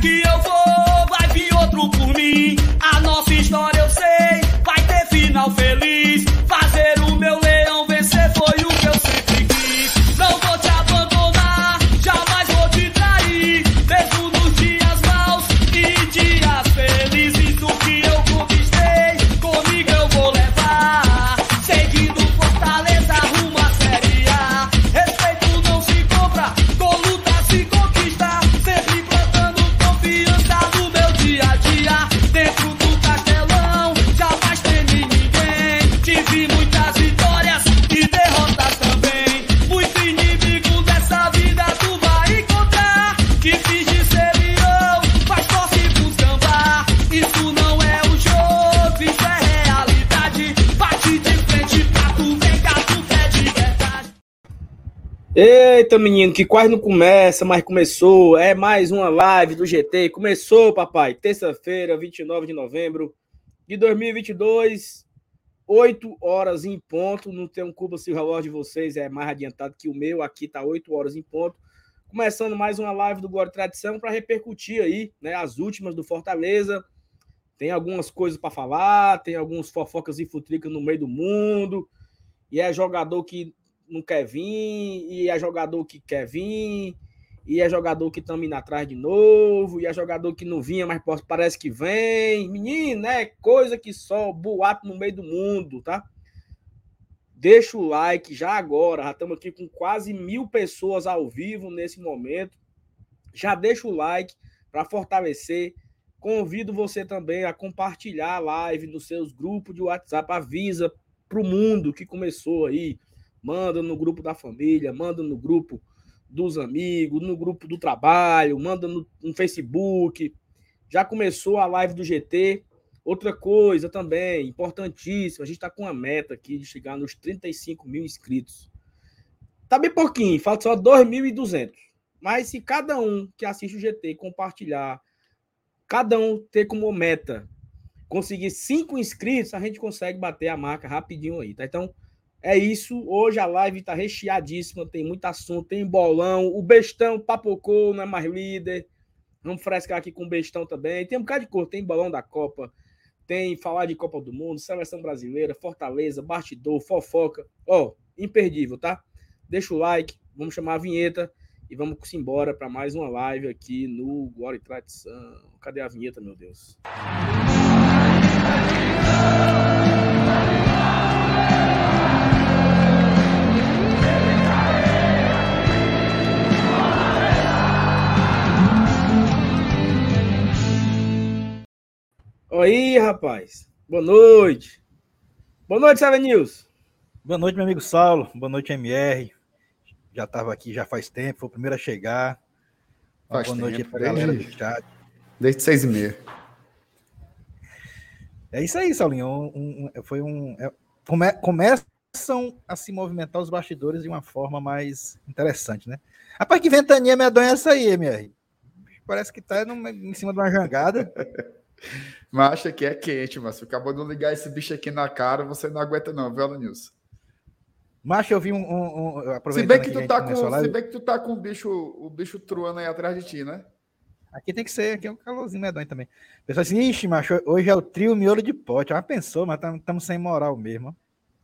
que eu vou, Eita, menino, que quase não começa, mas começou. É mais uma live do GT. Começou, papai. Terça-feira, 29 de novembro de 2022, 8 horas em ponto. Não tem um cubo se o relógio de vocês é mais adiantado que o meu. Aqui tá 8 horas em ponto. Começando mais uma live do Glória Tradição para repercutir aí, né, as últimas do Fortaleza. Tem algumas coisas para falar, tem alguns fofocas e futricas no meio do mundo. E é jogador que não quer vir, e é jogador que quer vir, e é jogador que estamos indo atrás de novo, e é jogador que não vinha, mas parece que vem. Menino, é coisa que só boato no meio do mundo, tá? Deixa o like já agora, já estamos aqui com quase mil pessoas ao vivo nesse momento. Já deixa o like para fortalecer. Convido você também a compartilhar a live nos seus grupos de WhatsApp. Avisa para o mundo que começou aí manda no grupo da família, manda no grupo dos amigos, no grupo do trabalho, manda no, no, Facebook. Já começou a live do GT. Outra coisa também, importantíssima, a gente está com uma meta aqui de chegar nos 35 mil inscritos. Tá bem pouquinho, falta só 2.200. Mas se cada um que assiste o GT compartilhar, cada um ter como meta conseguir cinco inscritos, a gente consegue bater a marca rapidinho aí, tá? Então, é isso. Hoje a live tá recheadíssima, tem muito assunto, tem bolão. O bestão papocou, não é mais líder. Vamos frescar aqui com o bestão também. Tem um bocado de cor, tem bolão da Copa, tem falar de Copa do Mundo, seleção brasileira, Fortaleza, bastidor, fofoca. Ó, oh, imperdível, tá? Deixa o like, vamos chamar a vinheta e vamos embora para mais uma live aqui no Glória e Tradição. Cadê a vinheta, meu Deus? Oi, rapaz. Boa noite. Boa noite, Seven News. Boa noite, meu amigo Saulo. Boa noite, MR. Já estava aqui já faz tempo, foi o primeiro a chegar. Faz boa tempo, noite para desde, galera do chat. desde seis e meia. É isso aí, Saulinho. Um, um, foi um. É, come, começam a se movimentar os bastidores de uma forma mais interessante, né? Rapaz, que ventania medonha é essa aí, MR? Parece que tá numa, em cima de uma jangada. Mas que é quente, mas se acabou de ligar esse bicho aqui na cara, você não aguenta, não, viu, Nilson? Mas eu vi um. um, um se, bem que tu tá com, se bem que tu tá com o bicho, o bicho truando aí atrás de ti, né? Aqui tem que ser, aqui é um calorzinho medonho também. Pessoal assim, ixi, macho, hoje é o trio miolo de pote. Ah, pensou, mas estamos sem moral mesmo.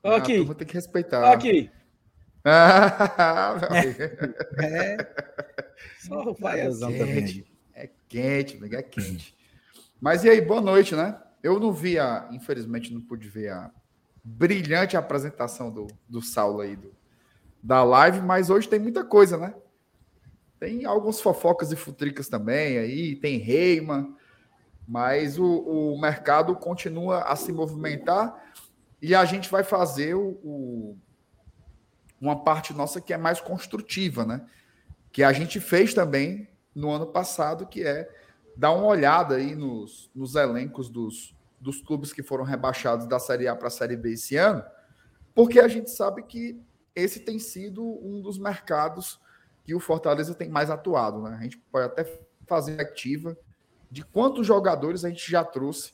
Ó, aqui. Ah, vou ter que respeitar. Ó, aqui. Ah, amigo. É. Só vai é Vazão quente, também. é quente, amigo, é quente. Mas e aí, boa noite, né? Eu não vi a, infelizmente, não pude ver a brilhante apresentação do, do Saulo aí, do, da live, mas hoje tem muita coisa, né? Tem alguns fofocas e futricas também aí, tem Reima, mas o, o mercado continua a se movimentar e a gente vai fazer o, o, uma parte nossa que é mais construtiva, né? Que a gente fez também no ano passado, que é dar uma olhada aí nos, nos elencos dos, dos clubes que foram rebaixados da Série A para a Série B esse ano, porque a gente sabe que esse tem sido um dos mercados que o Fortaleza tem mais atuado. Né? A gente pode até fazer ativa de quantos jogadores a gente já trouxe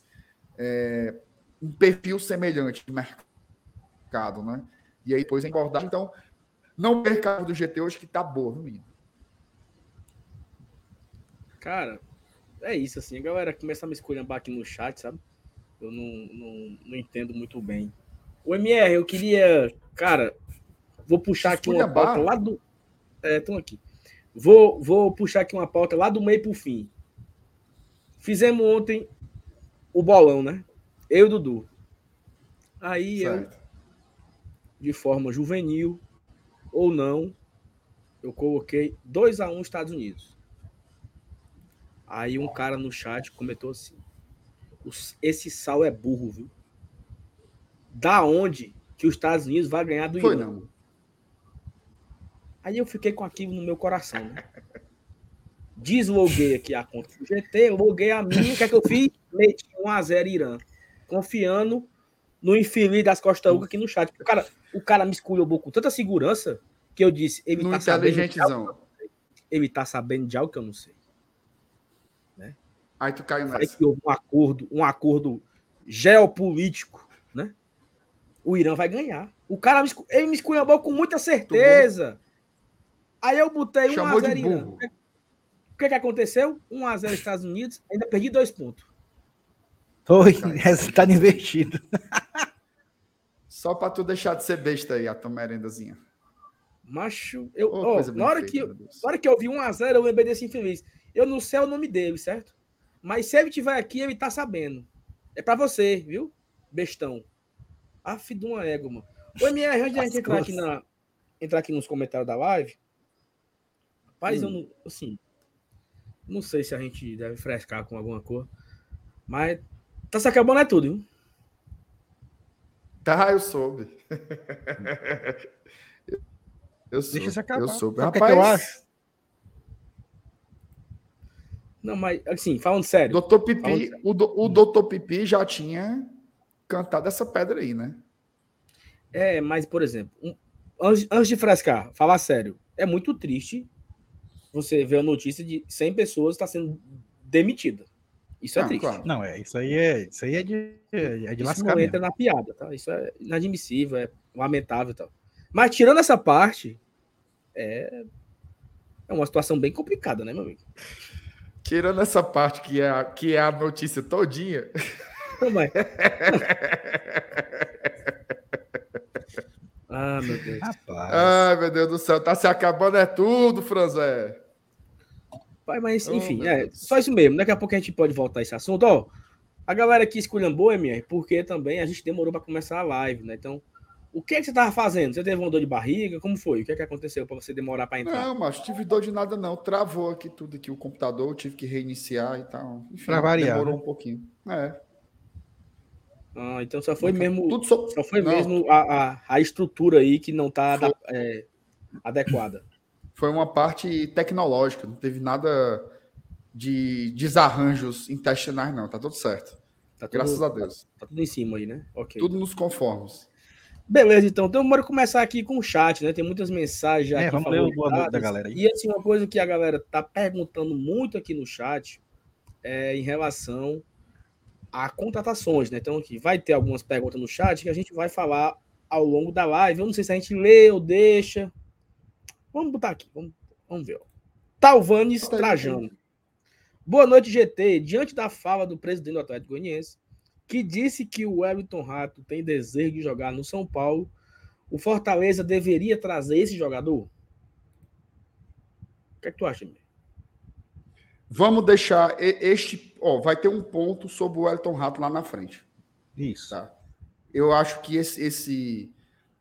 é, um perfil semelhante de mercado. Né? E aí depois engordar. Então, não o mercado do GT hoje que tá boa, menino? Cara, é isso, assim. A galera começa a me escolhambar aqui no chat, sabe? Eu não, não, não entendo muito bem. O MR, eu queria. Cara, vou puxar aqui uma Esculhambar? pauta lá do. É, estão aqui. Vou, vou puxar aqui uma pauta lá do meio pro fim. Fizemos ontem o bolão, né? Eu e o Dudu. Aí eu, Certo. de forma juvenil ou não, eu coloquei 2 a 1 Estados Unidos. Aí um cara no chat comentou assim: "Os- esse sal é burro, viu? Da onde que os Estados Unidos vai ganhar do Foi Irã?" não. Aí eu fiquei com aquilo no meu coração, né? Desloguei aqui a conta do GT, loguei a minha, o que é que eu fiz? Meti 1x0 Irã. Confiando no infeliz das Costa Uca aqui no chat. O cara, o cara me esculhambou com tanta segurança que eu disse, ele No tá sabendo de algo, ele tá sabendo de algo que eu não sei. Aí tu caiu nessa. que houve um acordo, um acordo geopolítico, né? O Irã vai ganhar. O cara me, ele me esculhambou com muita certeza. Aí eu botei 1 Chamou a 0 de Irã. burro. O que, que aconteceu? 1x0 Estados Unidos, ainda perdi dois pontos. Foi, resultado invertido. Só pra tu deixar de ser besta aí, a tua merendazinha. Macho, eu, coisa bem na, hora feita, que, na hora que eu vi 1x0, eu lembrei desse infeliz. Eu não sei o nome dele, certo? Mas se ele tiver aqui, ele tá sabendo. É pra você, viu? Bestão. Aff de uma égua, mano. O MR, antes de a gente entrar aqui, na, entrar aqui nos comentários da live, rapaz, eu Hum. não, assim, não sei se a gente deve frescar com alguma cor, mas tá se acabando é tudo, viu? Tá, eu soube. Eu soube. Deixa isso acabar. Eu soube. O que é Rapaz, que eu acho? Não, mas, assim, falando sério. Doutor Pipi, Falando o, do- o doutor Pipi já tinha cantado essa pedra aí, né? É, mas, por exemplo, um- antes, antes de frescar, falar sério, é muito triste você ver a notícia de 100 pessoas estar sendo demitida. Isso é Ah, triste. claro. Não, é, isso aí é, isso aí é de, é de Isso lascar não mesmo. entra na piada, tá? Isso é inadmissível, é lamentável e tal. Mas tirando essa parte, é, é uma situação bem complicada, né, meu amigo? Tirando essa parte que é a, que é a notícia todinha. Não, mas... ah, meu Deus. Rapaz. Ai, meu Deus do céu, tá se acabando é tudo, Franzé. Pai, mas, Oh, enfim, meu é só isso mesmo. Daqui a pouco a gente pode voltar a esse assunto. Ó, a galera aqui esculhambou, MR, porque também a gente demorou para começar a live, né? Então, o que, é que você tava fazendo? Você teve uma dor de barriga? Como foi? O que, é que aconteceu para você demorar para entrar? Não, mas tive dor de nada não. Travou aqui tudo aqui o computador, eu tive que reiniciar e tal. Enfim, Pra variar, demorou né? um pouquinho. É. Ah, então só foi Nunca- mesmo, Tudo so... só foi Não, mesmo a, a, a estrutura aí que não tá Foi. é, adequada. Foi uma parte tecnológica, não teve nada de desarranjos intestinais, não. Tá tudo certo. Tá tudo, Graças a Deus. Tá tudo em cima aí, né? Ok. Tudo nos conformes. Beleza, então. Então, bora começar aqui com o chat, né? Tem muitas mensagens É, aqui vamos ler o boa noite da galera aí. E assim, uma coisa que a galera tá perguntando muito aqui no chat é em relação a contratações, né? Então, aqui vai ter algumas perguntas no chat que a gente vai falar ao longo da live. Eu não sei se a gente lê ou deixa. Vamos botar aqui, vamos, vamos ver. ó. Talvanes Bota aí, Trajano. Boa noite, GT. Diante da fala do presidente do Atlético Goianiense, que disse que o Wellington Rato tem desejo de jogar no São Paulo, o Fortaleza deveria trazer esse jogador? O que é que tu acha, meu? Vamos deixar este. Ó, vai ter um ponto sobre o Elton Rato lá na frente. Isso. Tá? Eu acho que esse, esse-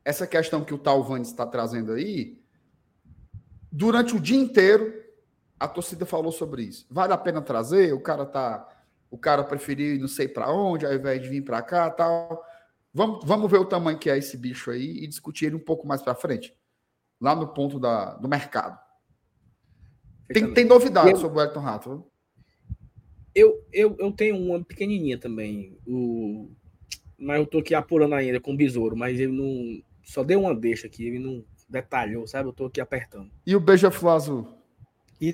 essa questão que o Talvanes está trazendo aí, durante o dia inteiro, a torcida falou sobre isso. Vale a pena trazer? O cara tá. O cara preferiu ir não sei para onde, ao invés de vir para cá tal. Vamos, vamos ver o tamanho que é esse bicho aí e discutir ele um pouco mais para frente. Lá no ponto da, do mercado. Tem, tem novidade Eu- sobre o Elton Rato. Eu, eu, eu tenho uma pequenininha também, o... mas eu tô aqui apurando ainda com o Besouro, mas ele não. Só deu uma deixa aqui, ele não detalhou, sabe? Eu tô aqui apertando. E o Beija-Flor Azul? E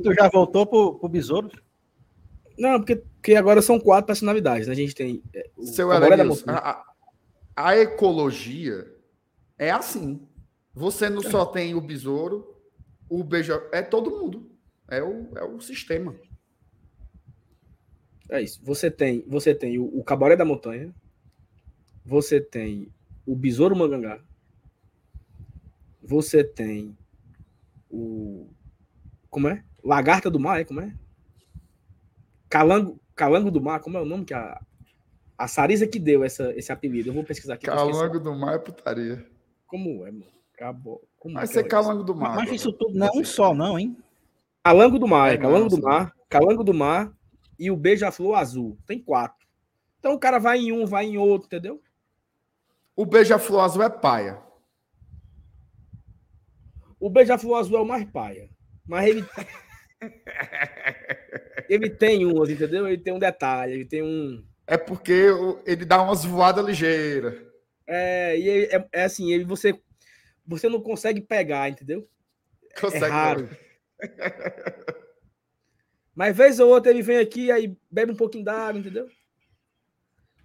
tu já voltou pro, pro Besouro? Não, porque, porque agora são quatro personalidades, né? A gente tem. é, o Seu da a, a- a ecologia é assim. Você não só tem o besouro, o beija. É todo mundo. É o, é o sistema. É isso. Você tem, você tem o, o Cabaré da Montanha, você tem o Besouro Mangangá, você tem o. Como é? Lagarta do Mar, é? Como é? Calango, Calango do Mar, como é o nome que a. A Sarisa que deu essa, esse apelido. Eu vou pesquisar aqui. Calango do Mar é putaria. Como é, mano? Acabou. Como Vai ser Calango do Mar. Mas isso tudo não é um só, não, hein? Calango do Mar, é, É, Calango do. Mar, Calango do Mar e o Beija-Flor Azul. Tem quatro. Então o cara vai em um, vai em outro, entendeu? O beija-flor azul é paia. O Beija-Flor Azul é o mais paia. Mas ele. ele tem umas, entendeu? Ele tem um detalhe, ele tem um. É porque ele dá umas voadas ligeiras. É, e ele- é, é assim, ele, você, você não consegue pegar, entendeu? Consegue é raro. Mas vez ou outra ele vem aqui, aí bebe um pouquinho d'água, entendeu?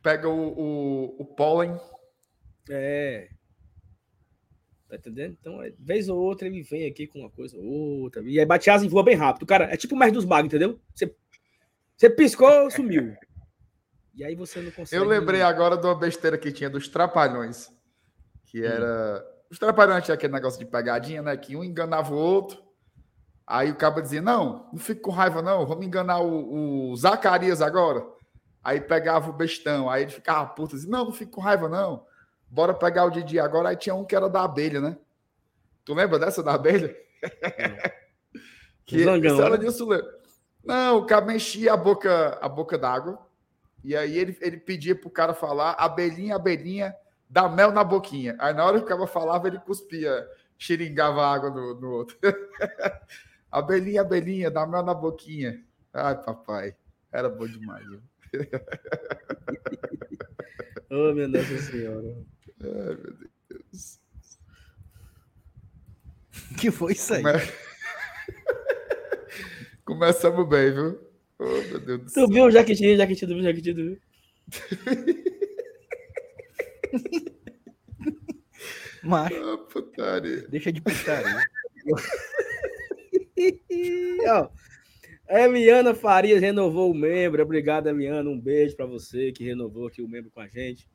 Pega o, o, o pólen. É. Tá entendendo? Então, é, vez ou outra ele vem aqui com uma coisa ou outra. E aí bate asa e voa bem rápido. Cara, é tipo o mestre dos magos, entendeu? Você, você piscou, sumiu. E aí você não consegue. Eu lembrei agora de uma besteira que tinha dos trapalhões. Hum. Que era. Os trapalhões tinha aquele negócio de pegadinha, né? Que um enganava o outro. Aí o cabo dizia: Não, não fique com raiva, não. Vamos enganar o, o Zacarias agora. Aí pegava o bestão. Aí ele ficava puto, dizia: Não, não fique com raiva, não. Bora pegar o Didi agora. Aí tinha um que era da abelha, né? Tu lembra dessa da abelha? que Zangão, era né? disso? Não, o cabo enchia a boca, a boca d'água. E aí ele, ele pedia pro cara falar, abelhinha, abelhinha, dá mel na boquinha. Aí na hora que o cara falava, ele cuspia, xiringava água no, no outro. abelhinha, abelhinha, dá mel na boquinha. Ai, papai, era bom demais. Viu? Oh, minha Nossa Senhora. Ai, meu Deus. Que foi isso aí? Come- Começamos bem, viu? Oh, meu Deus do céu. Tu viu o Jaquitinho, tu viu? Mas Ah, putaria. deixa de putaria. Ó. Eliana Farias renovou o membro. Obrigado, Eliana. Um beijo pra você que renovou aqui o membro com a gente.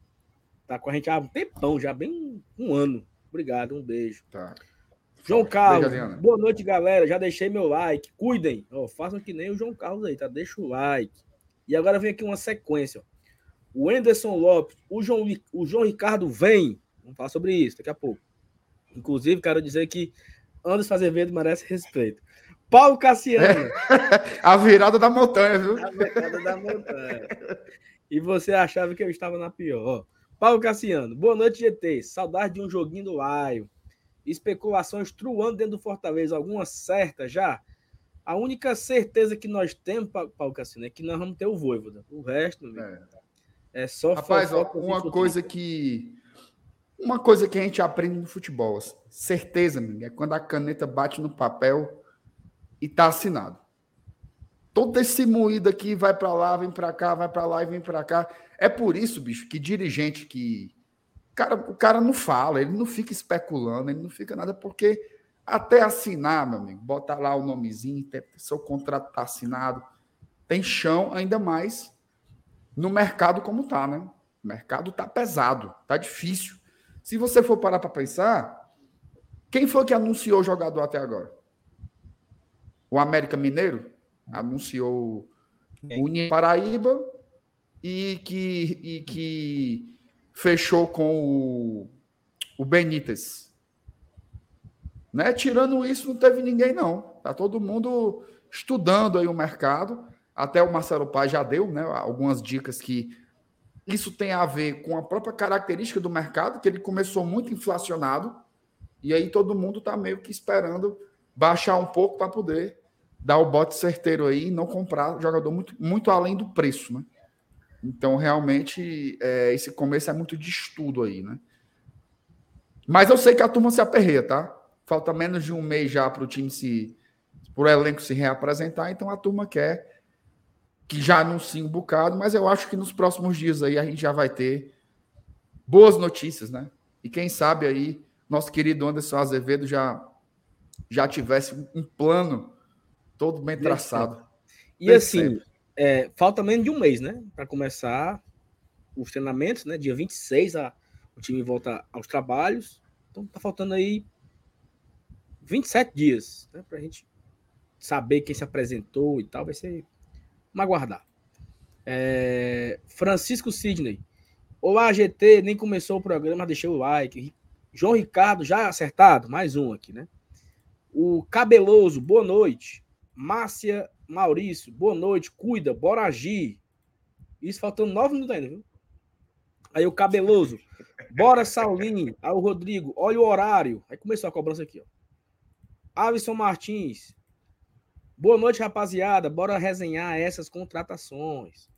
Tá com a gente há um tempão, já bem um ano. Obrigado, um beijo. Tá. João Carlos, Beijo, boa noite, galera. Já deixei meu like. Cuidem. Ó, façam que nem o João Carlos aí, tá? Deixa o like. E agora vem aqui uma sequência. ó. O Anderson Lopes, o João, o João Ricardo vem. Vamos falar sobre isso daqui a pouco. Inclusive, quero dizer que Anderson Azevedo merece respeito. Paulo Cassiano. A virada da montanha, viu? A bancada da montanha. E você achava que eu estava na pior. Paulo Cassiano, boa noite, GT. Saudade de um joguinho do Laio. Especulações truando dentro do Fortaleza. Alguma certa já? A única certeza que nós temos, Pa- Paulo Cassiano, é que nós vamos ter o Voivoda. O resto, É. é só Rapaz, ó, uma coisa que. Uma coisa que a gente aprende no futebol, certeza, amigo, é quando a caneta bate no papel e tá assinado. Todo esse moído aqui vai para lá, vem para cá, vai para lá e vem para cá. É por isso, bicho, que dirigente que. Cara, o cara não fala, ele não fica especulando, ele não fica nada, porque até assinar, meu amigo, botar lá o nomezinho, seu contrato tá assinado, tem chão ainda mais no mercado como tá, né? O mercado tá pesado, tá difícil. Se você for parar para pensar, quem foi que anunciou o jogador até agora? O América Mineiro anunciou o União Paraíba e que, e que fechou com o, o Benítez. Né? Tirando isso, não teve ninguém, não. Tá todo mundo estudando aí o mercado. Até o Marcelo Paz já deu né, algumas dicas que isso tem a ver com a própria característica do mercado, que ele começou muito inflacionado, e aí todo mundo está meio que esperando baixar um pouco para poder dar o bote certeiro aí e não comprar jogador muito, muito além do preço, né? Então, realmente, é, esse começo é muito de estudo aí, né? Mas eu sei que a turma se aperreia, tá? Falta menos de um mês já para o time se. para o elenco se reapresentar, então a turma quer que já anuncie um bocado, mas eu acho que nos próximos dias aí a gente já vai ter boas notícias, né? E quem sabe aí nosso querido Anderson Azevedo já já tivesse um plano todo bem traçado. E assim, é, falta menos de um mês, né? Para começar os treinamentos, né? Dia 26 a, o time volta aos trabalhos. Então tá faltando aí 27 dias, né? Pra gente saber quem se apresentou e tal. Vai ser. Vamos aguardar. É, Francisco Sidney. Olá, GT. Nem começou o programa, deixei o like. João Ricardo, já acertado? Mais um aqui, né? O Cabeloso, boa noite. Márcia Maurício, boa noite. Cuida, bora agir. Isso faltando nove minutos ainda, viu? Aí o Cabeloso, bora Saulinho. Aí o Rodrigo, olha o horário. Aí começou a cobrança aqui, ó. Alisson Martins, boa noite, rapaziada. Bora resenhar essas contratações.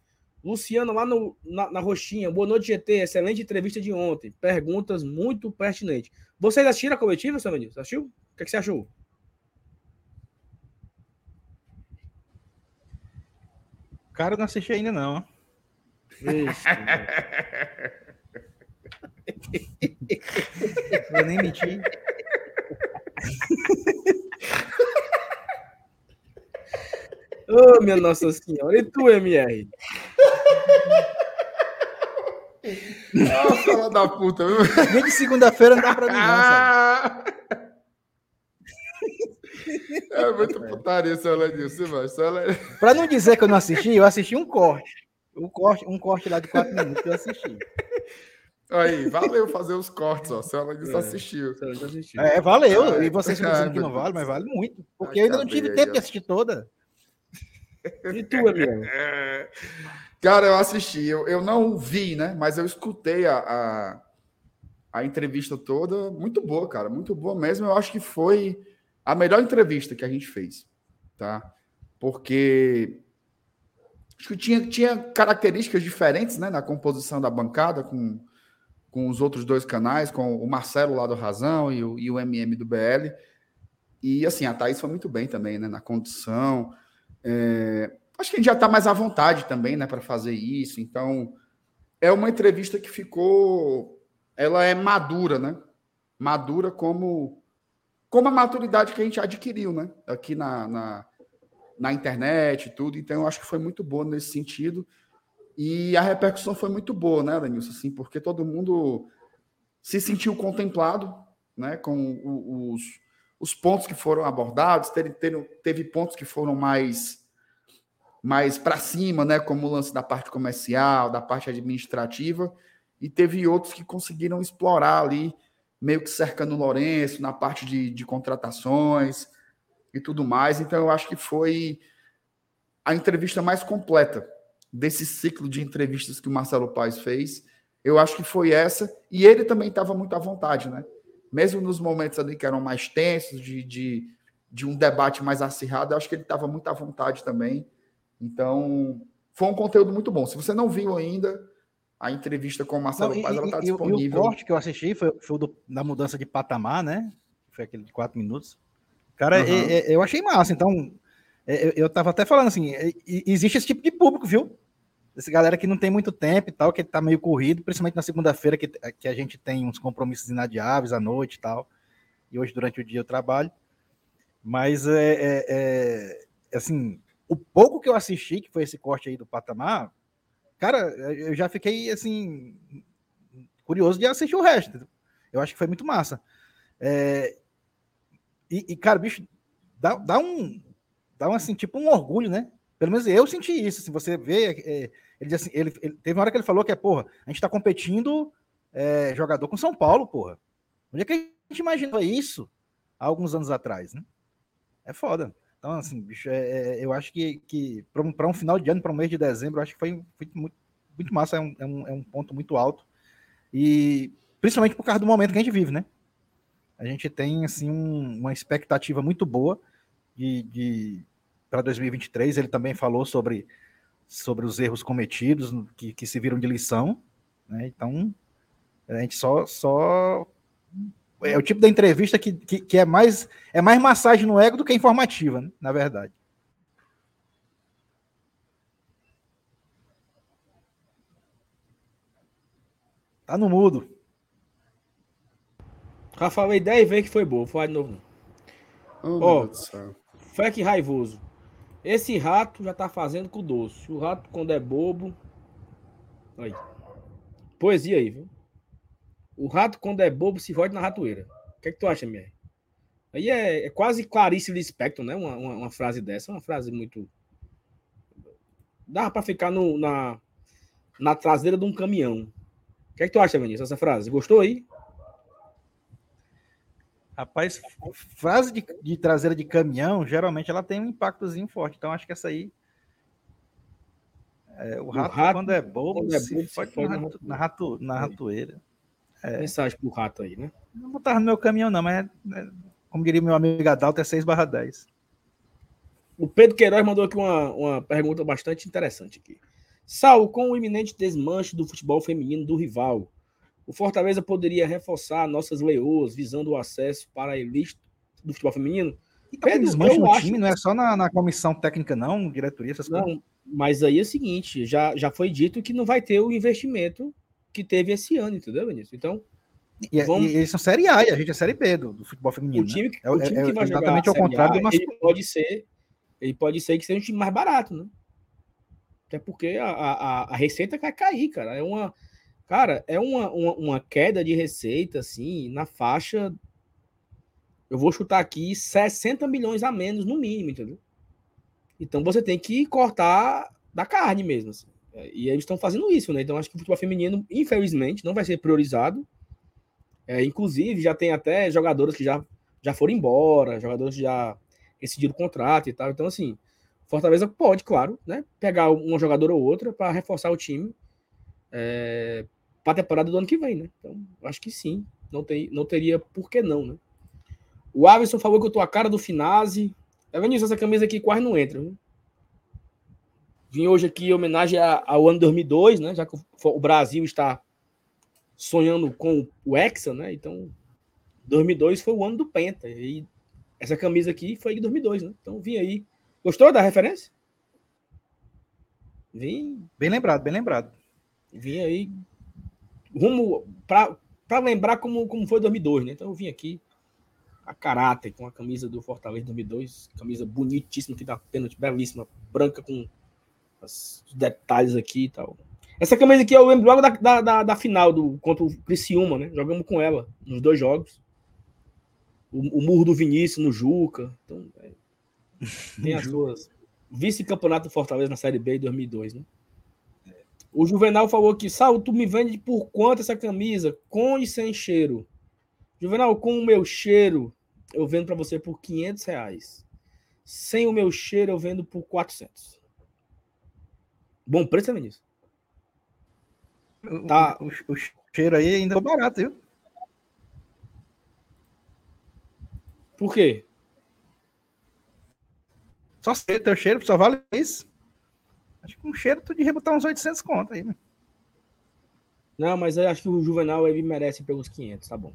Luciano, lá no, na, na Roxinha, boa noite, GT. Excelente entrevista de ontem. Perguntas muito pertinentes. Vocês assistiram a coletiva, seu Menino? Assistiu? O que, é que você achou? Cara, eu não assisti ainda, não. Vou nem mentir. Ô, oh, minha Nossa Senhora. E tu, MR? Nossa, fala da puta, viu? Nem de segunda-feira não dá pra mim, não, sabe? É muito putaria essa Lenilson, mas Pra não dizer que eu não assisti, eu assisti um corte. Um corte, um corte lá de quatro minutos que eu assisti. Aí, valeu fazer os cortes, ó. Se ela disse assistiu. É, valeu. e vocês estão dizendo que não vale, mas vale muito. Porque eu ainda não tive tempo de assistir toda. E tu, amigo? Cara, eu assisti. Eu, eu não vi, né? Mas eu escutei a, a, a entrevista toda. Muito boa, cara. Muito boa mesmo. Eu acho que foi a melhor entrevista que a gente fez, tá? Porque acho que tinha, tinha características diferentes, né, na composição da bancada com, com os outros dois canais, com o Marcelo lá do Razão e o, e o MM do BL. E assim, a Thaís foi muito bem também, né, na condição. É, acho que a gente já está mais à vontade também, né, para fazer isso. Então, é uma entrevista que ficou, ela é madura, né? Madura como como a maturidade que a gente adquiriu, né? Aqui na, na, na internet e tudo. Então, eu acho que foi muito boa nesse sentido. E a repercussão foi muito boa, né, Danilson? Assim, porque todo mundo se sentiu contemplado, né? Com os, os pontos que foram abordados. Teve, teve, teve pontos que foram mais mais para cima, né, como o lance da parte comercial, da parte administrativa, e teve outros que conseguiram explorar ali meio que cercando o Lourenço na parte de, de contratações e tudo mais. Então, eu acho que foi a entrevista mais completa desse ciclo de entrevistas que o Marcelo Paes fez. Eu acho que foi essa. E ele também estava muito à vontade, né? Mesmo nos momentos ali que eram mais tensos, de, de, de um debate mais acirrado, eu acho que ele estava muito à vontade também. Então, foi um conteúdo muito bom. Se você não viu ainda, a entrevista com o Marcelo Não, Paz, ela está disponível. E o corte que eu assisti foi, foi o do, da mudança de patamar, né? Foi aquele de quatro minutos. Cara, uhum. é, é, eu achei massa. Então, é, eu estava até falando assim, existe esse tipo de público, viu? Essa galera que não tem muito tempo e tal, que está meio corrido, principalmente na segunda-feira, que, que a gente tem uns compromissos inadiáveis à noite e tal. E hoje, durante o dia, eu trabalho. Mas, é, é, é assim, o pouco que eu assisti, que foi esse corte aí do patamar, Cara, eu já fiquei assim curioso de assistir o resto. Eu acho que foi muito massa. É, e, e, cara, bicho, dá, dá um dá um assim, tipo um orgulho, né? Pelo menos eu senti isso. Se você vê, é, ele, assim, ele, ele, teve uma hora que ele falou que é, porra, a gente tá competindo é, jogador com São Paulo, porra. Onde é que a gente imaginou isso há alguns anos atrás, né? É foda. Então, assim, bicho, é, é, eu acho que, que para um, um, final de ano, para um mês de dezembro, eu acho que foi, foi muito, muito massa, é um, é um, é, um, ponto muito alto. E principalmente por causa do momento que a gente vive, né? A gente tem, assim, um, uma expectativa muito boa de, de para 2023. Ele também falou sobre, sobre os erros cometidos, que, que se viram de lição. Né? Então, a gente só, só é o tipo da entrevista que, que, que, é mais é mais massagem no ego do que informativa, né? na verdade. Tá no mudo. Já falei 10 vezes que foi boa, foi de novo. Oh, oh Feck raivoso. Esse rato já tá fazendo com o doce. O rato, quando é bobo. Aí. Poesia aí, viu? O rato, quando é bobo, se fode na ratoeira. O que é que tu acha, minha? Aí é, é quase Clarice Lispector, né? Uma, uma, uma, frase dessa. Uma frase muito. Dá pra ficar no, na, na traseira de um caminhão. O que é que tu acha, Vinícius, essa frase? Gostou aí? Rapaz, frase de, de, traseira de caminhão, geralmente ela tem um impactozinho forte. Então, acho que essa aí. É, o, rato, o, rato, quando é bobo, quando é bobo se pode na, rato, na, rato, na ratoeira. É. Mensagem pro rato aí, né? Não botava no meu caminhão, não, mas é, como diria meu amigo Adalto, é 6 barra 10. O Pedro Queiroz mandou aqui uma, uma pergunta bastante interessante aqui. Sal, com o iminente desmanche do futebol feminino do rival, o Fortaleza poderia reforçar nossas leoas visando o acesso para a elite do futebol feminino? E tá desmanche no time, não é só na, na, comissão técnica, não, diretoria, essas não, coisas. Mas aí é o seguinte, já, já foi dito que não vai ter o investimento que teve esse ano, entendeu, Vinícius? Então. E, é, vamos... e eles são Série A, e a gente é Série B do, do futebol feminino. O time, né? o time é, que vai é exatamente ao contrário a, do nosso. Ele pode ser, ele pode ser que seja um time mais barato, né? Até porque a, a, a receita vai cair, cara. É uma, cara, é uma, uma, uma, queda de receita, assim, na faixa. Eu vou chutar aqui 60 milhões a menos, no mínimo, entendeu? Então você tem que cortar da carne mesmo. Assim. E eles estão fazendo isso, né? Então acho que o futebol feminino, infelizmente, não vai ser priorizado. É, inclusive, já tem até jogadoras que já, já foram embora, jogadores que já decidiram o contrato e tal. Então, assim, Fortaleza pode, claro, né, pegar uma jogadora ou outra para reforçar o time é, para a temporada do ano que vem, né? Então, acho que sim. Não, tem, não teria por que não, né? O Alisson falou que eu tô a cara do Finazzi. É, Vinícius, essa camisa aqui quase não entra, viu? Vim hoje aqui em homenagem ao ano 2002, né? Já que o Brasil está sonhando com o Hexa, né? Então, 2002 foi o ano do Penta. E essa camisa aqui foi de 2002, né? Então, vim aí Gostou da referência? Vim. Bem lembrado, bem lembrado. Vim aí. Rumo. para lembrar como, como foi 2002, né? Então eu vim aqui a caráter com a camisa do Fortaleza 2002. Camisa bonitíssima, que dá pênalti, belíssima, branca com os detalhes aqui e tal. Essa camisa aqui eu lembro logo da, da, da, da final do, contra o Criciúma, né? Jogamos com ela nos dois jogos. O, o murro do Vinícius no Juca. Então, é, tem as suas. Vice-campeonato do Fortaleza na Série B em 2002, né? O Juvenal falou que, Sal, tu me vende por quanto essa camisa? Com e sem cheiro. Juvenal, com o meu cheiro, eu vendo para você por 500 reais. Sem o meu cheiro, eu vendo por 400. Bom preço, né, Vinícius? Tá. O, o, o, cheiro aí ainda é barato, viu? Por quê? Só ser teu cheiro só vale isso. Acho que um cheiro tu devia botar uns 800 conto aí, né? Não, mas eu acho que o Juvenal ele merece pelos 500, tá bom.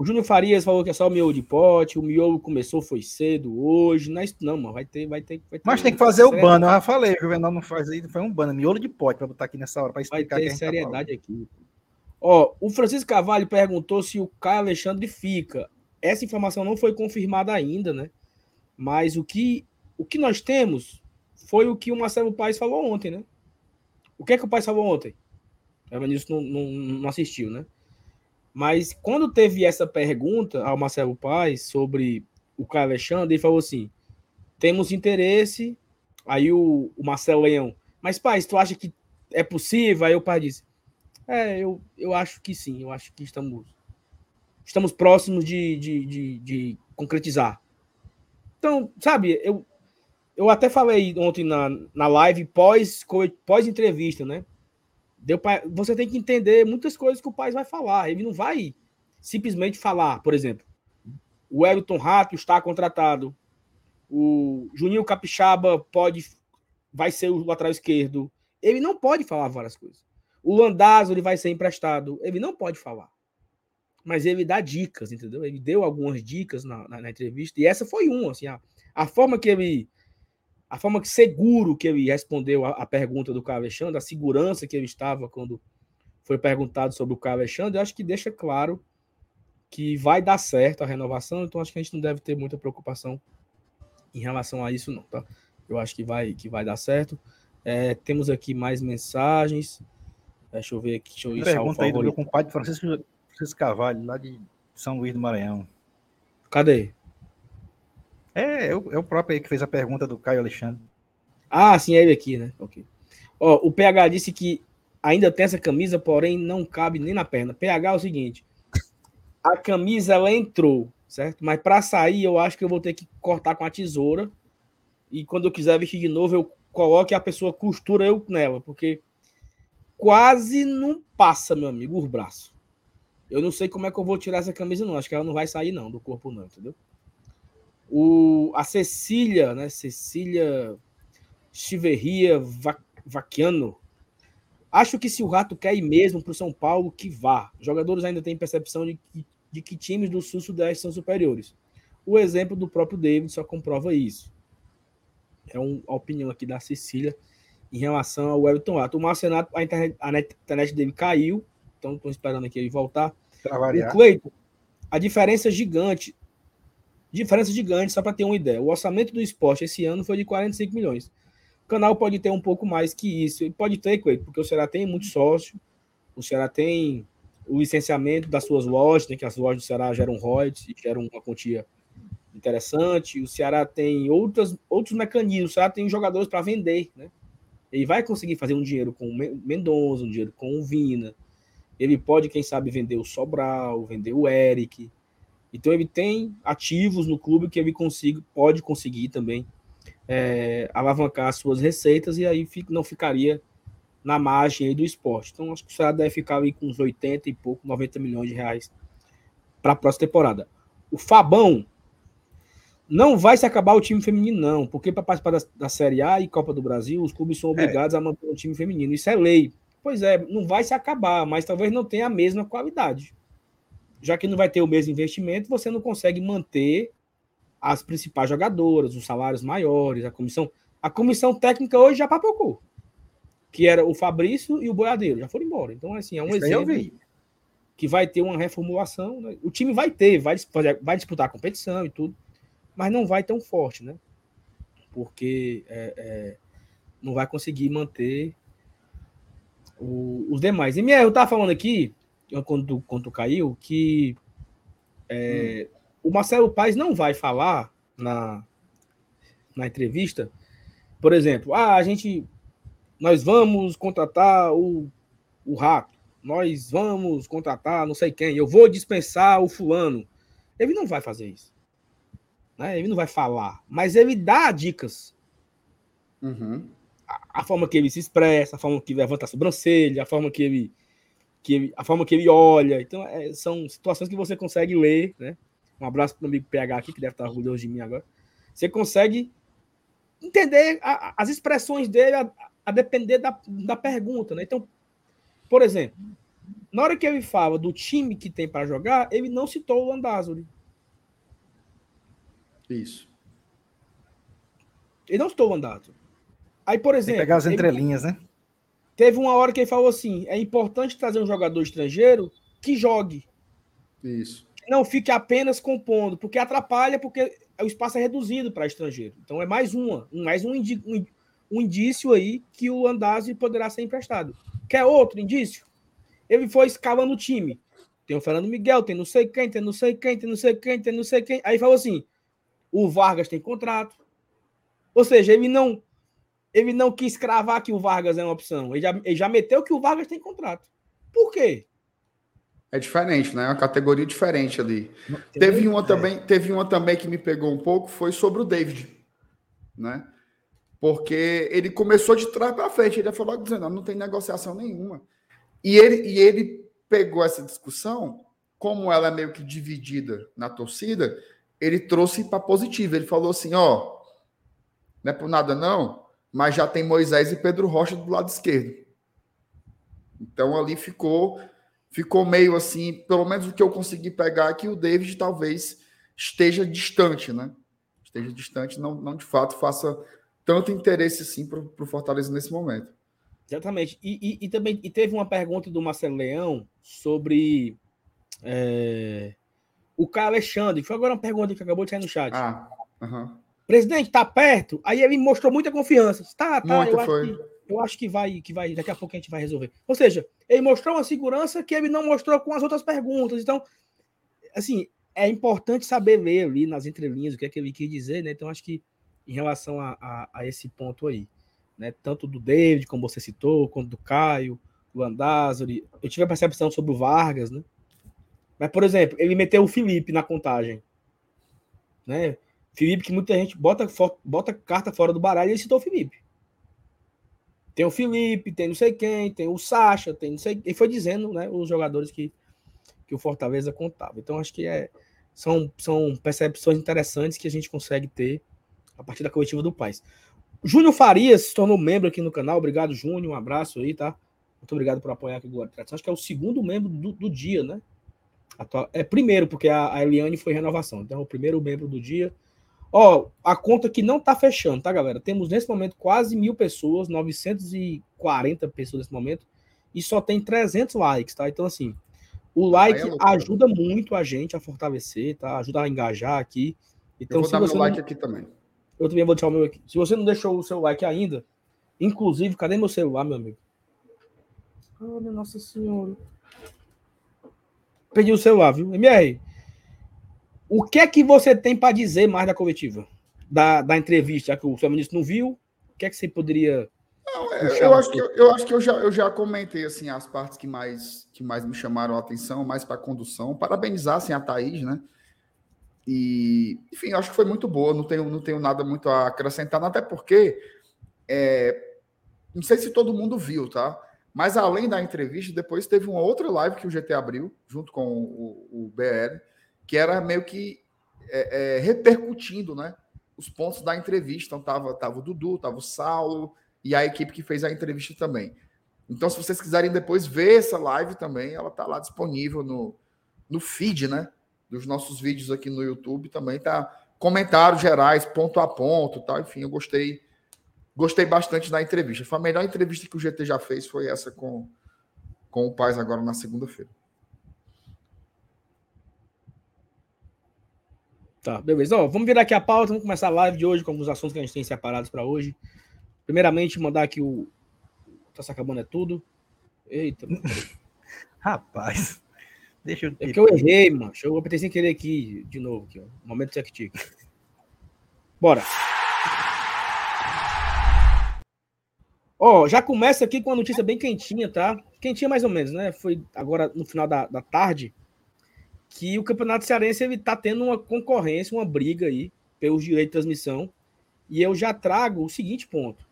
O Júnior Farias falou que é só o miolo de pote, o miolo começou foi cedo hoje, não, é não mano, vai ter, vai ter, vai ter Mas tem que fazer o banner, eu já falei, o Juvenal não faz aí, foi um banner, miolo de pote para botar aqui nessa hora para explicar vai ter que tá seriedade tá aqui. Ó, o Francisco Carvalho perguntou se o Caio Alexandre fica. Essa informação não foi confirmada ainda, né? Mas o que o que nós temos foi o que o Marcelo Paes falou ontem, né? O que é que o Paes falou ontem? O Evanilson não, não, não assistiu, né? Mas quando teve essa pergunta ao Marcelo Paes sobre o Caio Alexandre, ele falou assim: temos interesse. Aí o, o Marcelo Leão, mas Paes, tu acha que é possível? Aí o pai disse: É, eu, eu acho que sim, eu acho que estamos, estamos próximos de, de, de, de concretizar. Então, sabe, eu, eu até falei ontem na, na live pós, pós né? Deu pra, você tem que entender muitas coisas que o pai vai falar. Ele não vai simplesmente falar, por exemplo, o Elton Rato está contratado, o Juninho Capixaba pode vai ser o lateral esquerdo. Ele não pode falar várias coisas. O Landazzo ele vai ser emprestado. Ele não pode falar. Mas ele dá dicas, entendeu? Ele deu algumas dicas na, na, na entrevista. E essa foi uma. Assim, a, a forma que ele a forma que seguro que ele respondeu a, a pergunta do Caio Alexandre, a segurança que ele estava quando foi perguntado sobre o Caio Alexandre, eu acho que deixa claro que vai dar certo a renovação, então acho que a gente não deve ter muita preocupação em relação a isso, não, tá? Eu acho que vai, que vai dar certo. É, temos aqui mais mensagens. Deixa eu ver aqui. Deixa eu ir Pergunta aí do meu compadre Francisco, Francisco Carvalho, lá de São Luís do Maranhão. Cadê? É, é o, é o próprio aí que fez a pergunta do Caio Alexandre. Ah, sim, é ele aqui, né? Ok. Ó, o PH disse que ainda tem essa camisa, porém não cabe nem na perna. PH é o seguinte: a camisa ela entrou, certo? Mas para sair, eu acho que eu vou ter que cortar com a tesoura. E quando eu quiser vestir de novo, eu coloco e a pessoa costura eu nela, porque quase não passa, meu amigo, os braços. Eu não sei como é que eu vou tirar essa camisa, não. Acho que ela não vai sair, não, do corpo, não, entendeu? O, a Cecília, né? Cecília Chiverria Vaquiano. Acho que se o Rato quer ir mesmo para o São Paulo, que vá. Jogadores ainda têm percepção de que, de que times do Sul-Sudeste são superiores. O exemplo do próprio David só comprova isso. É um, a opinião aqui da Cecília em relação ao Everton Rato. O Marcenato, a internet, a internet dele caiu, então estou esperando aqui ele voltar. O Cleiton, a diferença é gigante Diferença gigante, só para ter uma ideia. O orçamento do esporte esse ano foi de 45 milhões. O canal pode ter um pouco mais que isso. E pode ter, porque o Ceará tem muito sócio, o Ceará tem o licenciamento das suas lojas, né, que as lojas do Ceará geram royalties e geram uma quantia interessante. O Ceará tem outras, outros mecanismos, o Ceará tem jogadores para vender, né? Ele vai conseguir fazer um dinheiro com o Mendonça, um dinheiro com o Vina. Ele pode, quem sabe, vender o Sobral, vender o Eric. Então ele tem ativos no clube que ele consiga, pode conseguir também é, alavancar suas receitas e aí não ficaria na margem do esporte. Então acho que o Ceará deve ficar aí com uns 80 e pouco, 90 milhões de reais para a próxima temporada. O Fabão não vai se acabar o time feminino, não, porque para participar da, da, Série A e Copa do Brasil, os clubes são é. obrigados é. a manter o time feminino. Isso é lei. Pois é, não vai se acabar, mas talvez não tenha a mesma qualidade já que não vai ter o mesmo investimento, você não consegue manter as principais jogadoras, os salários maiores, a comissão. A comissão técnica hoje já papocou. Que era o Fabrício e o Boiadeiro, já foram embora. Então, assim, é um Isso exemplo que vai ter uma reformulação. Né? O time vai ter, vai, vai disputar a competição e tudo, mas não vai tão forte, né? Porque é, é, não vai conseguir manter o, os demais. E minha, eu estava falando aqui quando, quando caiu, que é, hum. o Marcelo Paes não vai falar na, na entrevista, por exemplo, ah, a gente, nós vamos contratar o, o Rato, nós vamos contratar não sei quem, eu vou dispensar o fulano. Ele não vai fazer isso. Né? Ele não vai falar, mas ele dá dicas. Uhum. A, a, forma que ele se expressa, a forma que ele levanta a sobrancelha, a forma que ele que ele, a forma que ele olha. Então, é, são situações que você consegue ler, né? Um abraço para o amigo PH aqui, que deve estar orgulhoso de mim agora. Você consegue entender a, as expressões dele a, a, depender da, da pergunta, né? Então, por exemplo, na hora que ele fala do time que tem para jogar, ele não citou o Landázuri. Isso. Ele não citou o Landázuri. Aí, por exemplo. Tem que pegar as entrelinhas, ele, né? Teve uma hora que ele falou assim: é importante trazer um jogador estrangeiro que jogue. Isso. Que não fique apenas compondo, porque atrapalha, porque o espaço é reduzido para estrangeiro. Então é mais uma, mais um, indi, um, um indício aí que o Andazzi poderá ser emprestado. Quer outro indício? Ele foi escalando o time. Tem o Fernando Miguel, tem não sei quem, tem não sei quem, tem não sei quem, tem não sei quem. Aí falou assim: o Vargas tem contrato. Ou seja, ele não ele não quis cravar que o Vargas é uma opção. Ele já, ele já meteu que o Vargas tem contrato. Por quê? É diferente, né? É uma categoria diferente ali. Teve uma, também, teve uma também que me pegou um pouco, foi sobre o David, né? Porque ele começou de trás para frente, ele falou dizendo, não, não tem negociação nenhuma. E ele, e ele pegou essa discussão, como ela é meio que dividida na torcida, ele trouxe para positivo. Ele falou assim, ó, não é por nada não, mas já tem Moisés e Pedro Rocha do lado esquerdo. Então ali ficou ficou meio assim, pelo menos o que eu consegui pegar é que o David talvez esteja distante, né? Esteja distante, não, não de fato faça tanto interesse assim para o Fortaleza nesse momento. Exatamente. E, e, e, também e teve uma pergunta do Marcelo Leão sobre é, o Caio Alexandre, foi agora uma pergunta que acabou de sair no chat. Ah, uhum. Presidente, tá perto? Aí ele mostrou muita confiança. Tá, tá, eu acho, que, eu acho que vai, que vai, daqui a pouco a gente vai resolver. Ou seja, ele mostrou uma segurança que ele não mostrou com as outras perguntas. Então, assim, é importante saber ler ali nas entrelinhas o que é que ele quis dizer, né? Então, acho que em relação a, a, a esse ponto aí, né? Tanto do David, como você citou, quanto do Caio, do Andázuri, eu tive a percepção sobre o Vargas, né? Mas, por exemplo, ele meteu o Felipe na contagem, né? Felipe, que muita gente bota, bota carta fora do baralho e citou o Felipe. Tem o Felipe, tem não sei quem, tem o Sacha, tem não sei. E foi dizendo, né, os jogadores que, que o Fortaleza contava. Então, acho que é, são, são percepções interessantes que a gente consegue ter a partir da coletiva do Paz. Júnior Farias se tornou membro aqui no canal. Obrigado, Júnior. Um abraço aí, tá? Muito obrigado por apoiar aqui o Glória. Acho que é o segundo membro do, do dia, né? Atual- É primeiro, porque a, a Eliane foi renovação. Então, é o primeiro membro do dia. Ó, a conta que não tá fechando, tá, galera? Temos nesse momento quase mil pessoas, 940 pessoas nesse momento, e só tem 300 likes, tá? Então, assim, o like é loucura. ajuda muito a gente a fortalecer, tá? Ajuda a engajar aqui. Eu Então, vou se dar meu like não... aqui também. Eu também vou deixar o meu aqui. Se você não deixou o seu like ainda, inclusive, cadê meu celular, meu amigo? Olha, nossa senhora. Perdi o celular, viu? MR, o que é que você tem para dizer mais da coletiva? Da, da entrevista, que o seu ministro não viu, o que é que você poderia. Não, é, eu, um acho que, eu, eu acho que eu já, eu já comentei assim, as partes que mais, que mais me chamaram a atenção, mais para a condução. Parabenizar assim, a Thaís, né? E, enfim, eu acho que foi muito boa. Não tenho, não tenho nada muito a acrescentar, até porque é, não sei se todo mundo viu, tá? Mas além da entrevista, depois teve uma outra live que o GT abriu, junto com o, o BL, que era meio que é, é, repercutindo, né? Os pontos da entrevista. Então, tava, tava o Dudu, tava o Saulo e a equipe que fez a entrevista também. Então, se vocês quiserem depois ver essa live também, ela tá lá disponível no, no feed, né? Dos nossos vídeos aqui no YouTube também tá comentários gerais, ponto a ponto, tal. Enfim, eu gostei, gostei bastante da entrevista. Foi a melhor entrevista que o GT já fez, foi essa com, com o Paz agora na segunda-feira. Tá, beleza. Ó, vamos virar aqui a pauta, vamos começar a live de hoje com alguns assuntos que a gente tem separados para hoje. Primeiramente, mandar aqui o. Tá se acabando é tudo. Eita. Rapaz, deixa eu. É que eu errei, mano. Eu apertei sem querer aqui, de novo, aqui, ó. Momento tic Bora. Ó, já começa aqui com uma notícia bem quentinha, tá? Quentinha mais ou menos, né? Foi agora no final da, da tarde que o Campeonato Cearense ele tá tendo uma concorrência, uma briga aí pelos direitos de transmissão. E eu já trago o seguinte ponto.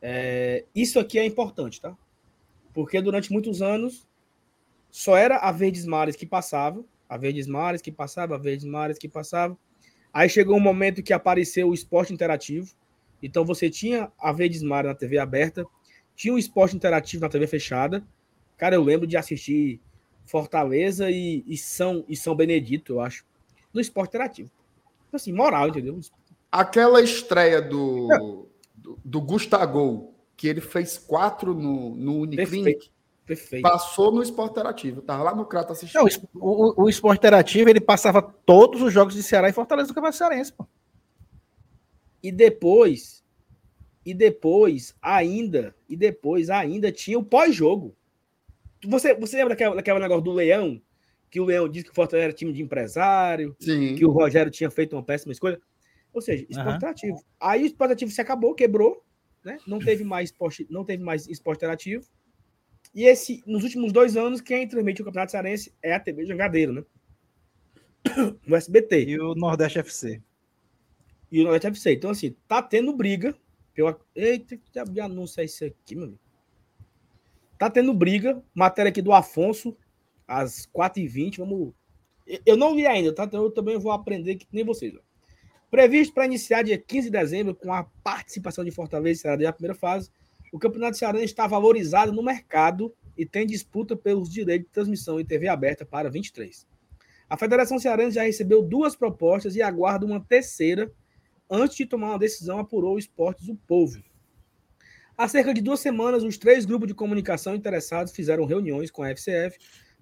É, isso aqui é importante, tá? Porque durante muitos anos só era a Verdes Mares que passava, a Verdes Mares que passava, a Verdes Mares que passava. Aí chegou um momento que apareceu o esporte interativo. Então você tinha a Verdes Mares na TV aberta, tinha o esporte interativo na TV fechada. Cara, eu lembro de assistir Fortaleza e, e São, e São Benedito, eu acho, no esporte interativo. Assim, moral, entendeu? Aquela estreia do, do, do Gustavo, que ele fez quatro no, no Uniclinic, Perfeito. passou no Esporte Interativo. Tava lá no Crato assistindo. Não, o, o esporte interativo ele passava todos os jogos de Ceará e Fortaleza do Campeonato Cearense, pô. E depois, e depois ainda, e depois ainda tinha o pós-jogo. Você, você lembra daquele, daquele negócio do Leão? Que o Leão disse que o Fortaleza era time de empresário, Sim. que o Rogério tinha feito uma péssima escolha. Ou seja, esporte Aham. interativo. Aí o esporte interativo se acabou, quebrou, né? Não teve mais esporte, não teve mais esporte interativo. E esse, nos últimos dois anos, quem transmite o Campeonato Cearense é a TV Jangadeiro, né? No SBT. E o Nordeste FC. E o Nordeste FC. Então, assim, tá tendo briga. Pela... Eita, que anúncio é isso aqui, meu amigo? Tá tendo briga. Matéria aqui do Afonso, às 4h20. Vamos. Eu não li ainda, tá? Então eu também vou aprender que nem vocês. ó. Previsto para iniciar dia 15 de dezembro, com a participação de Fortaleza e Ceará desde a primeira fase, o Campeonato Cearense está valorizado no mercado e tem disputa pelos direitos de transmissão em TV aberta para 23. A Federação Cearense já recebeu duas propostas e aguarda uma terceira antes de tomar uma decisão, apurou o Esportes do Povo. Há cerca de duas semanas, os três grupos de comunicação interessados fizeram reuniões com a FCF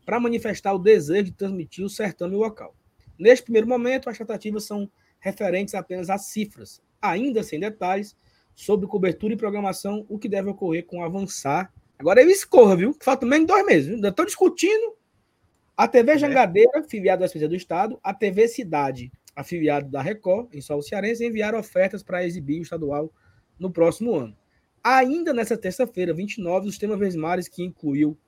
para manifestar o desejo de transmitir o certame local. Neste primeiro momento, as tratativas são referentes apenas a cifras, ainda sem detalhes sobre cobertura e programação, o que deve ocorrer com avançar. Agora eu escorra, viu? Falta menos de dois meses. Ainda estão discutindo. A TV é. Jangadeira, filiada da SPC do Estado, a TV Cidade, afiliado da Record, em Solo Cearense, enviaram ofertas para exibir o estadual no próximo ano. Ainda nessa terça-feira, 29, o sistema Vesmares, que incluiu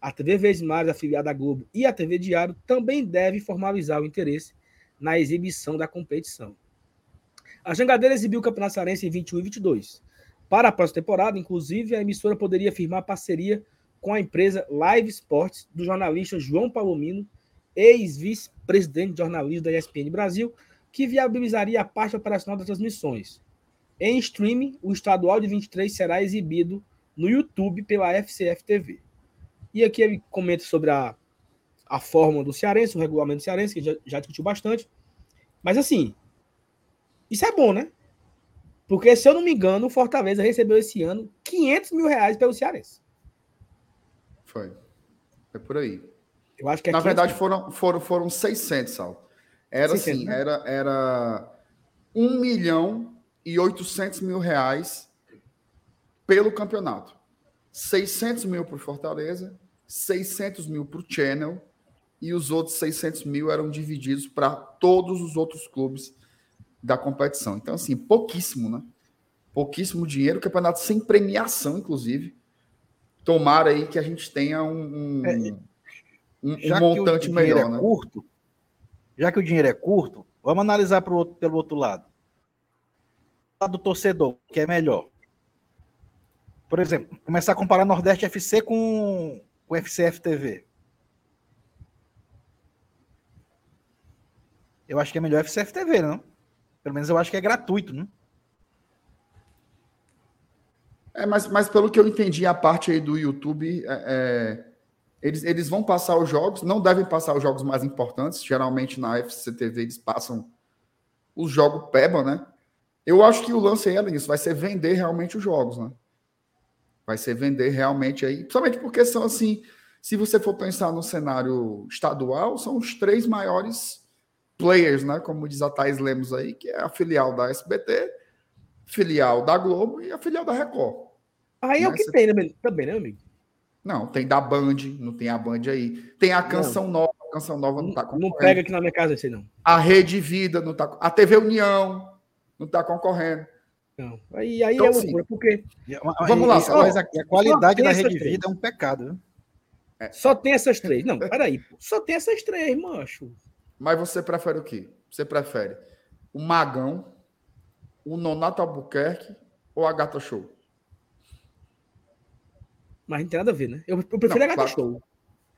a TV Vesmares, afiliada à Globo, e a TV Diário, também deve formalizar o interesse na exibição da competição. A Jangadeira exibiu o Campeonato Cearense em 21 e 22. Para a próxima temporada, inclusive, a emissora poderia firmar parceria com a empresa Live Sports, do jornalista João Palomino, ex-vice-presidente de jornalismo da ESPN Brasil, que viabilizaria a parte operacional das transmissões. Em streaming, o estadual de 23 será exibido no YouTube pela FCF TV. E aqui ele comenta sobre a, a forma do cearense, o regulamento do cearense, que já, já discutiu bastante. Mas assim, isso é bom, né? Porque, se eu não me engano, o Fortaleza recebeu esse ano 500 mil reais pelo cearense. Foi. Foi por aí. Eu acho que é Na verdade, foram, foram, foram 600, Sal. Era 600, assim, né? era, era 1 milhão e 800 mil reais pelo campeonato. 600 mil para Fortaleza, 600 mil para o Channel e os outros 600 mil eram divididos para todos os outros clubes da competição. Então, assim, pouquíssimo, né? Pouquíssimo dinheiro, campeonato sem premiação, inclusive. Tomara aí que a gente tenha um, um... É, um, um montante melhor, é né? Curto, já que o dinheiro é curto, vamos analisar pro outro, pelo outro lado. Do torcedor, que é melhor. Por exemplo, começar a comparar Nordeste FC com o FCF TV. Eu acho que é melhor FCF TV, não? Pelo menos eu acho que é gratuito, né? É, mas, mas pelo que eu entendi, a parte aí do YouTube é, é eles, eles vão passar os jogos, não devem passar os jogos mais importantes. Geralmente na FCTV eles passam os jogos PEBA, né? Eu acho que o lance aí é isso, vai ser vender realmente os jogos, né? Vai ser vender realmente aí, principalmente porque são assim, se você for pensar no cenário estadual, são os três maiores players, né? Como diz a Thais Lemos aí, que é a filial da SBT, filial da Globo e a filial da Record. Aí né? é o né? que tem né, também, né, amigo? Não, tem da Band, não tem a Band aí. Tem a Canção não. Nova, a Canção Nova não tá concorrendo. Não pega aqui na minha casa esse não. A Rede Vida não tá A TV União não tá concorrendo. Não. Aí, aí então, é loucura, assim, porque. Vamos lá, só, mas a, a qualidade da Rede. Vida é um pecado, né? É. Só tem essas três. Não, peraí. Só tem essas três, macho. Mas você prefere o quê? Você prefere o Magão, o Nonato Albuquerque ou a Gata Show? Mas não tem nada a ver, né? Eu, eu prefiro não, a Gata claro. Show.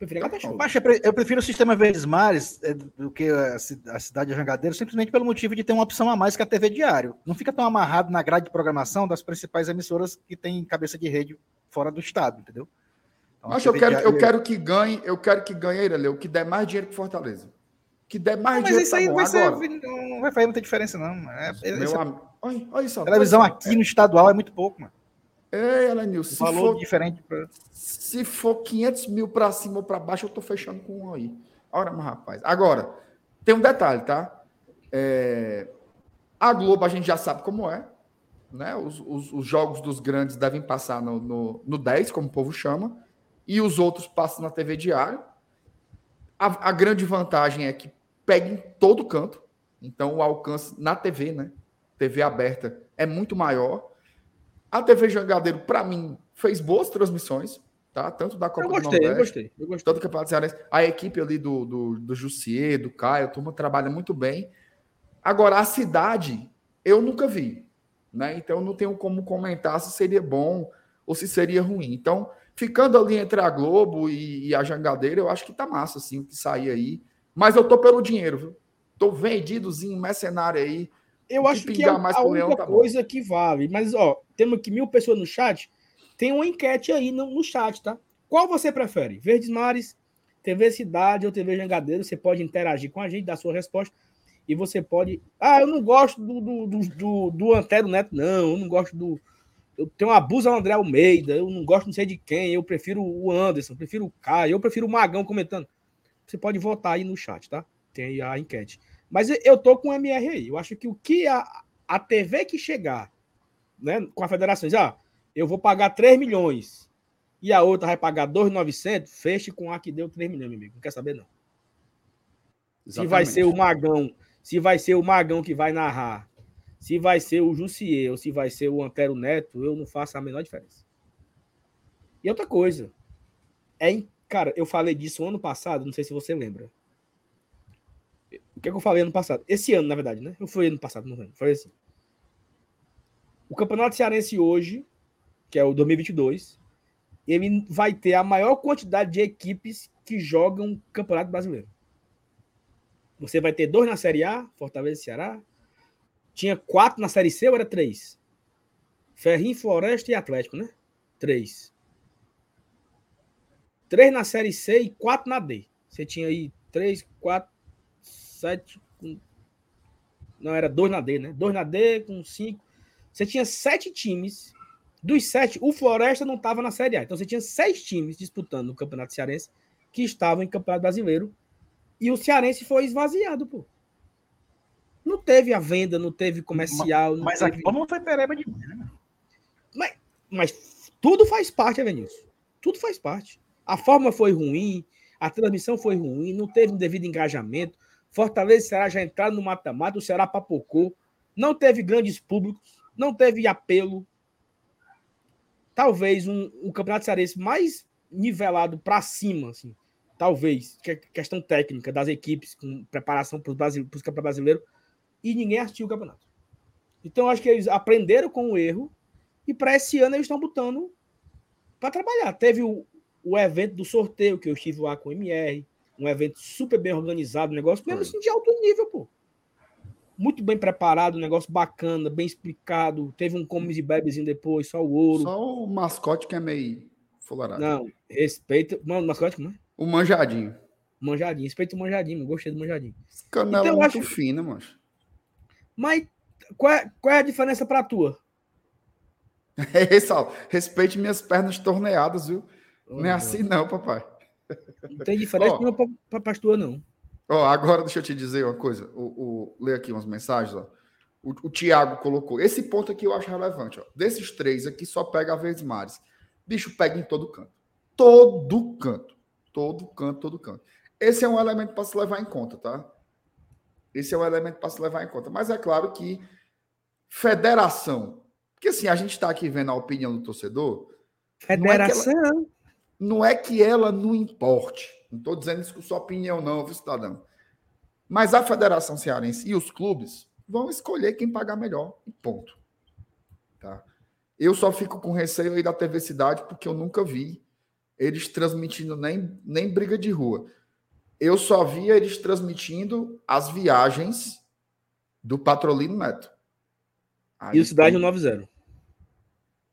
Eu prefiro a Gata Show. Mas eu prefiro o sistema Verdes Mares é, do que a, cidade de Jangadeiro, simplesmente pelo motivo de ter uma opção a mais que a TV Diário. Não fica tão amarrado na grade de programação das principais emissoras que têm cabeça de rede fora do estado, entendeu? Então, Mas eu quero, Diário... eu quero que ganhe, eu quero que ganhe ele, o que der mais dinheiro que Fortaleza. Que der mais não, dinheiro. Mas isso tá aí vai ser, não vai fazer muita diferença, não. É, Meu é, am... olha, olha só, televisão olha aqui no estadual é muito pouco, mano. Ei, Elenilson, se valor for, diferente pra... se for 500 mil para cima ou para baixo, eu tô fechando com um aí. Ora, mas rapaz. Agora, tem um detalhe, tá? É... A Globo a gente já sabe como é. Né? Os, os, os jogos dos grandes devem passar no, no, no 10, como o povo chama, e os outros passam na TV diário. A, a grande vantagem é que pega em todo canto. Então, o alcance na TV, né? TV aberta, é muito maior. A TV Jangadeiro, para mim, fez boas transmissões, tá? Tanto da Copa eu gostei, do Nordeste, eu gostei, eu gostei. tanto do Campeonato Cearense. A equipe ali do, do, do Jussier, do Caio, a turma trabalha muito bem. Agora, a cidade, eu nunca vi, né? Então, não tenho como comentar se seria bom ou se seria ruim. Então, ficando ali entre a Globo e, e a Jangadeira, eu acho que tá massa, assim, o que sair aí. Mas eu tô pelo dinheiro, viu? Tô vendidozinho, mercenário aí. Eu acho que é mais a única leão, tá coisa que vale. Mas, ó, temos aqui mil pessoas no chat. Tem uma enquete aí no, no chat, tá? Qual você prefere? Verdes Mares, TV Cidade ou TV Jangadeiro? Você pode interagir com a gente, dar sua resposta. E você pode. Ah, eu não gosto do, do, do, do, do Antero Neto, não. Eu não gosto do. Eu tenho uma abuso André Almeida. Eu não gosto não sei de quem. Eu prefiro o Anderson, prefiro o Caio. Eu prefiro o Magão comentando. Você pode votar aí no chat, tá? Tem aí a enquete. Mas eu tô com o MR aí. Eu acho que o que a, a TV que chegar né, com a federação, diz, ah, eu vou pagar 3 milhões e a outra vai pagar 2,900, feche com a que deu 3 milhões, meu amigo. Não quer saber, não. Exatamente. Se vai ser o Magão, se vai ser o Magão que vai narrar, se vai ser o Jussier ou se vai ser o Antero Neto, eu não faço a menor diferença. E outra coisa, é, cara, eu falei disso ano passado, não sei se você lembra. O que, é que eu falei ano passado? Esse ano, na verdade, né? Eu fui ano passado, não lembro. Foi assim. O Campeonato Cearense hoje, que é o 2022, ele vai ter a maior quantidade de equipes que jogam Campeonato Brasileiro. Você vai ter dois na Série A, Fortaleza e Ceará. Tinha quatro na Série C ou era três? Ferrinho, Floresta e Atlético, né? Três. Três na Série C e quatro na D. Você tinha aí três, quatro, sete. Com... Não, era dois na D, né? Dois na D com cinco. Você tinha sete times. Dos sete, o Floresta não estava na Série A. Então você tinha seis times disputando o Campeonato Cearense que estavam em Campeonato Brasileiro. E o Cearense foi esvaziado, pô. Não teve a venda, não teve comercial. Não mas teve... a não foi pereba de. Né? Mas, mas tudo faz parte, Evanilson. Tudo faz parte. A forma foi ruim, a transmissão foi ruim, não teve um devido engajamento. Fortaleza Ceará já entraram no mata-mata, o Ceará papocou. Não teve grandes públicos, não teve apelo. Talvez um, um campeonato cearense mais nivelado para cima, assim, talvez, que é questão técnica das equipes com preparação para os campeonatos brasileiros, e ninguém assistiu o campeonato. Então, acho que eles aprenderam com o erro e para esse ano eles estão botando para trabalhar. Teve o, o evento do sorteio que eu estive lá com o MR, um evento super bem organizado, um negócio mesmo assim de alto nível, pô muito bem preparado, um negócio bacana, bem explicado. Teve um comes e bebezinho depois, só o ouro. Só o mascote que é meio fularado. Não, respeita. Mano, o mascote como é? O manjadinho. Manjadinho, respeita o manjadinho, gostei do manjadinho. Canela então, muito acho... fina, mano. Mas qual é, qual é a diferença pra tua? É, respeite minhas pernas torneadas, viu? Oh, não é assim, não, papai. Não tem diferença oh. nenhuma pra tua, não. Ó, agora deixa eu te dizer uma coisa. O, o, lê aqui umas mensagens. Ó. O, o Tiago colocou. Esse ponto aqui eu acho relevante. Ó. Desses três aqui, só pega a vez Mares. Bicho, pega em todo canto. Todo canto. Todo canto, todo canto. Esse é um elemento para se levar em conta, tá? Esse é um elemento para se levar em conta. Mas é claro que federação. Porque assim, a gente está aqui vendo a opinião do torcedor. Federação. Não é que ela não, importe. Não estou dizendo isso com sua opinião, não, viu, cidadão? Mas a Federação Cearense e os clubes vão escolher quem pagar melhor, e ponto. Tá? Eu só fico com receio aí da TV Cidade, porque eu nunca vi eles transmitindo nem, nem briga de rua. Eu só via eles transmitindo as viagens do Patrolino Neto. Aí, e o Cidade 190.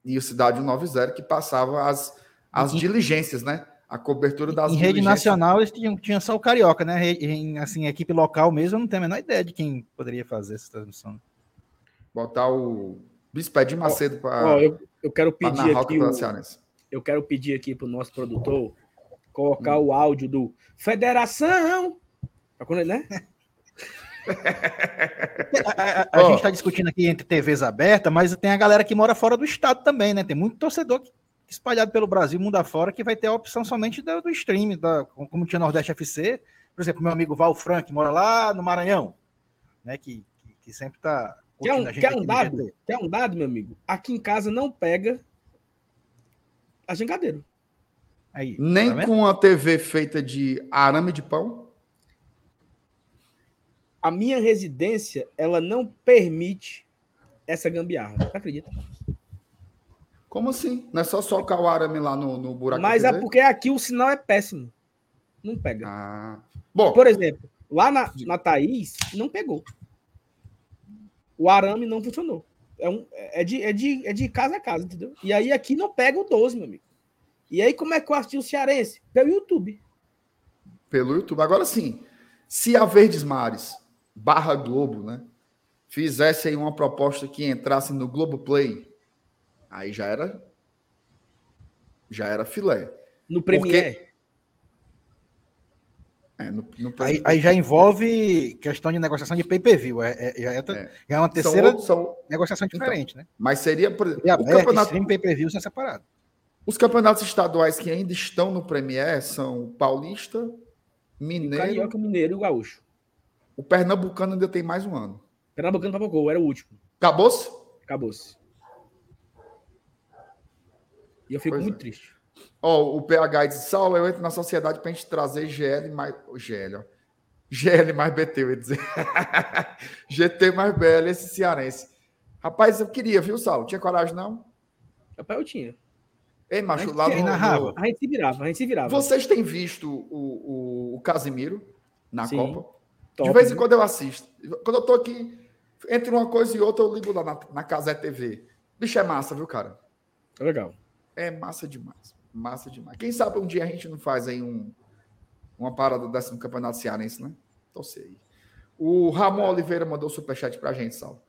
E o Cidade 190, que passava as, as e... diligências, né? a cobertura das Em rede nacional eles tinham, tinham só o Carioca, né? Em assim, equipe local mesmo, eu não tenho a menor ideia de quem poderia fazer essa transmissão. Botar o Bispé Macedo para. Eu, eu quero pedir aqui. O, eu quero pedir aqui para o nosso produtor colocar hum. o áudio do Federação. Né? a, a, a oh. gente está discutindo aqui entre TVs abertas, mas tem a galera que mora fora do estado também, né? Tem muito torcedor que espalhado pelo Brasil, mundo afora, que vai ter a opção somente do, do stream, da, como tinha Nordeste FC. Por exemplo, meu amigo Val Frank mora lá no Maranhão, né? Que, que, que sempre está. Quer um, quer um dado? Quer um dado, meu amigo? Aqui em casa não pega a jangadeiro. Aí, Nem tá com a TV feita de arame de pão? A minha residência, ela não permite essa gambiarra. Acredita? Como assim? Não é só socar o arame lá no, no buraco? Mas é porque aqui o sinal é péssimo. Não pega. Ah. Bom. Por exemplo, lá na, na Thaís, não pegou. O arame não funcionou. É, um, é, de, é, de, é de casa a casa, entendeu? E aí aqui não pega o 12, meu amigo. E aí como é que eu assisti o Cearense? Pelo YouTube. Pelo YouTube. Agora sim, se a Verdes Mares, barra Globo, né, fizesse aí uma proposta que entrasse no Globo Play Aí já era já era filé. No Premiere. Porque... É, no, no Aí, aí já envolve questão de negociação de pay-per-view. É, é, já, é, É. já é uma são terceira outros- são- negociação diferente, né? mas seria, por exemplo, E o campeonato, stream pay-per-view são separados. os campeonatos estaduais que ainda estão no Premier são Paulista, Mineiro, Carioca, Mineiro e o Gaúcho. o Pernambucano ainda tem mais um ano. Pernambucano papocou, era o último. Acabou-se? Acabou-se. E eu fico Pois muito é. triste. Ó, o PH diz, Saulo, eu entro na sociedade pra gente trazer GL mais... GL, ó. GL mais BT, eu ia dizer. GT mais BL, esse cearense. Rapaz, eu queria, viu, Saulo? Tinha coragem, não? Rapaz, eu tinha. Ei, macho, lá no, narrava? no- A gente se virava, a gente se virava. Vocês têm visto o, o, o Casimiro na Sim. Copa? Top, de vez em quando eu assisto. Quando eu tô aqui, entre uma coisa e outra, eu ligo lá na, na Casé TV. Bicho, é massa, viu, cara? Legal. É massa demais. Massa demais. Quem sabe um dia a gente não faz aí um, uma parada dessa no Campeonato Cearense, né? Torcer aí. O Ramon Oliveira mandou superchat pra gente, Sal.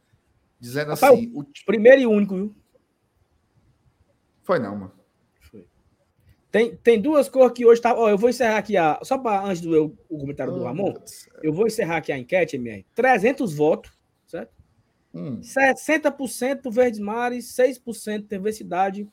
Dizendo Rapaz, assim. o- Primeiro e único, viu? Foi não, mano. Foi. Tem, tem duas cores que hoje tá. Ó, eu vou encerrar aqui a. Só para antes do eu- o comentário do Oh, Ramon, do céu. eu vou encerrar aqui a enquete, MR. 300 votos, certo? Hum, 60% Verdes Mares, 6% TV Cidade,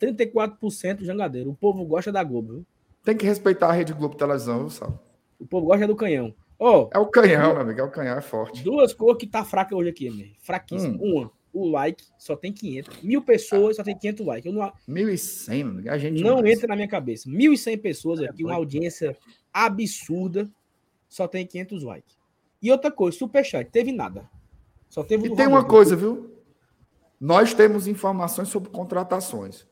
34% Jangadeiro. O povo gosta da Globo, viu? tem que respeitar a Rede Globo Televisão, viu, Sal? O povo gosta do canhão. Ó, É o canhão, meu amigo. É o canhão, é forte. duas cores que tá fraca hoje aqui, MR. Fraquíssima. Hum. Uma, o like só tem 500. Mil pessoas só tem 500 likes. Eu não, 1.100, meu amigo. A gente não mais. entra na minha cabeça. 1.100 pessoas aqui, uma doido. audiência absurda, só tem 500 likes. E outra coisa, superchat, teve nada. Só teve E tem Ramon. uma coisa, viu? Nós temos informações sobre contratações.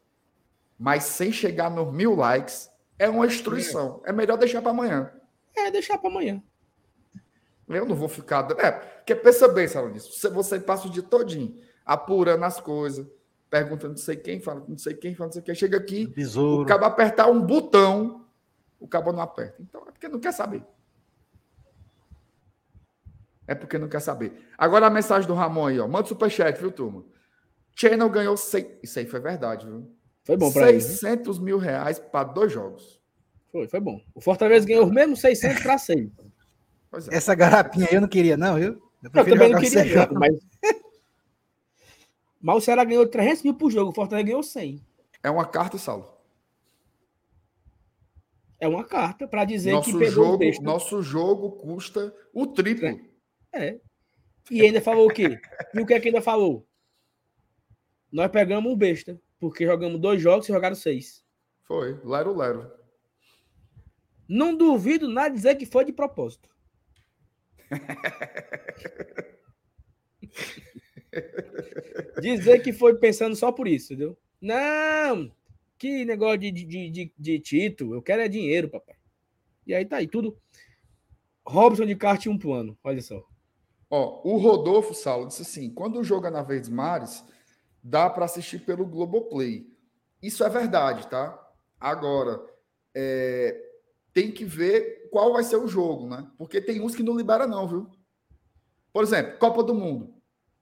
Mas sem chegar nos mil likes, é uma instrução. É melhor deixar para amanhã. É, deixar para amanhã. Eu não vou ficar. É, porque pensa bem, Sala nisso. Você, você passa o dia todinho apurando as coisas, perguntando não sei quem, fala não sei quem, fala não sei quem. Chega aqui, o Besouro. cabo apertar um botão, o cabo não aperta. Então é porque não quer saber. É porque não quer saber. Agora a mensagem do Ramon aí, ó. Manda superchat, viu, turma? Channel ganhou. Sei... Isso aí foi verdade, viu? Foi bom para ele. viu? 600 mil reais para dois jogos. Foi, foi bom. O Fortaleza ganhou os mesmos 600 para 100. Pois é. Essa garapinha aí eu não queria, não, viu? Eu Eu também não queria, não, mas... mas o Ceará ganhou 300 mil por jogo, o Fortaleza ganhou 100. É uma carta, Saulo. É uma carta para dizer que Nosso pegou o jogo, besta. nosso jogo custa o triplo. É. E ainda falou o quê? E o que é que ainda falou? Nós pegamos um besta, porque jogamos dois jogos e jogaram seis. Foi, lero, lero. Não duvido nada dizer que foi de propósito. dizer que foi pensando só por isso, entendeu? Não! Que negócio de, de, de, de título. Eu quero é dinheiro, papai. E aí tá aí, tudo. Robson de kart um plano. Olha só. Ó, o Rodolfo Saulo disse assim: quando o jogo é na Verdes Mares, dá para assistir pelo Globoplay. Isso é verdade, tá? Agora, é, tem que ver qual vai ser o jogo, né? Porque tem uns que não libera, não, viu? Por exemplo, Copa do Mundo.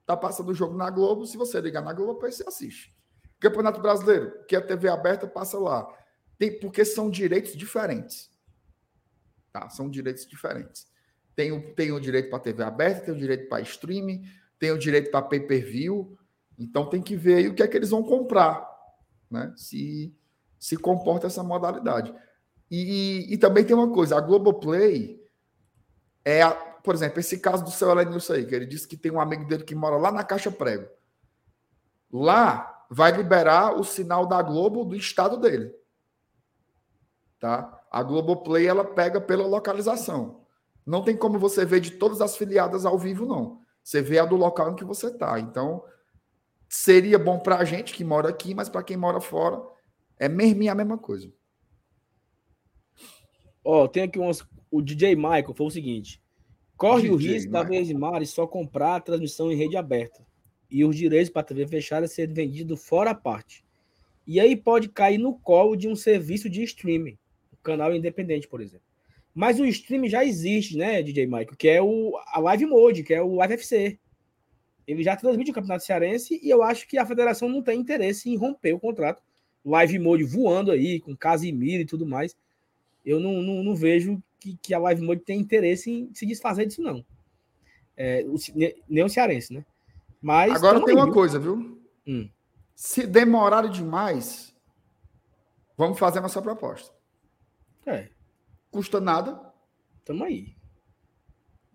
Tá passando o jogo na Globo, se você ligar na Globo, você assiste. Campeonato Brasileiro, que a TV aberta passa lá. Tem, porque são direitos diferentes. Tá? São direitos diferentes. Tem o, tem o direito para TV aberta, tem o direito para streaming, tem o direito para pay-per-view. Então tem que ver aí o que é que eles vão comprar, né? Se se comporta essa modalidade. E, e também tem uma coisa, a Globoplay é, a, por exemplo, esse caso do seu Elenilson aí, que ele disse que tem um amigo dele que mora lá na Caixa Prego. Lá vai liberar o sinal da Globo do estado dele. Tá? A Globoplay ela pega pela localização. Não tem como você ver de todas as filiadas ao vivo, não. Você vê a do local em que você está. Então, seria bom para a gente que mora aqui, mas para quem mora fora, é mesmo a mesma coisa. Ó, tem aqui umas. O DJ Michael foi o seguinte: corre o DJ risco da Michael. Verde Mares só comprar a transmissão em rede aberta e os direitos para a TV fechada ser vendido fora a parte. E aí pode cair no colo de um serviço de streaming, um canal independente, por exemplo. Mas o streaming já existe, né, DJ Michael, que é o a Live Mode, que é o Live FC. Ele já transmite o Campeonato Cearense e eu acho que a federação não tem interesse em romper o contrato. Live Mode voando aí, com Casimiro e tudo mais eu não, não, não vejo que, que a Live Mode tem interesse em se desfazer disso, não. É, o, nem o cearense, né? Mas. Agora tem aí, uma viu? coisa, viu? Hum. Se demorarem demais, vamos fazer a nossa proposta. É. Custa nada. Tamo aí.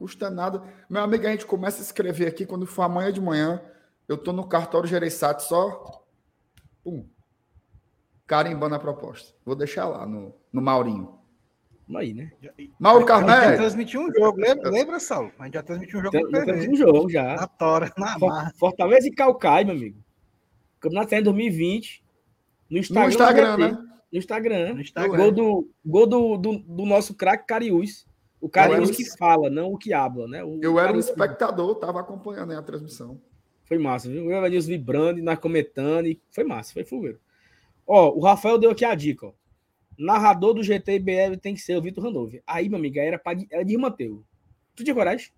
Custa nada. Meu amigo, a gente começa a escrever aqui quando for amanhã de manhã. Eu tô no cartório Gereissat só. Pum. Carimbando a proposta. Vou deixar lá no, no Maurinho. Aí, né? Mauro Carneiro. A gente já transmitiu um jogo, lembra, lembra Saulo? A gente já transmitiu um jogo. Tem, um jogo já. Na Tora, na marra. Fortaleza e Calcai, meu amigo. Campeonato em 2020. No Instagram. No Instagram, né? No Instagram. No Instagram. Gol do, gol do, do, do nosso craque Cariús. O Cariús que fala, não o que habla, né? O, eu era um espectador, tava acompanhando a transmissão. Foi massa, viu? Eu era vibrando, nós comentando, e foi massa, foi fogueiro. Ó, o Rafael deu aqui a dica, ó. Narrador do GT BL tem que ser o Vitor Randolph. Aí, meu amigo, era, pra, era de Irmanteu. Tu tinha coragem?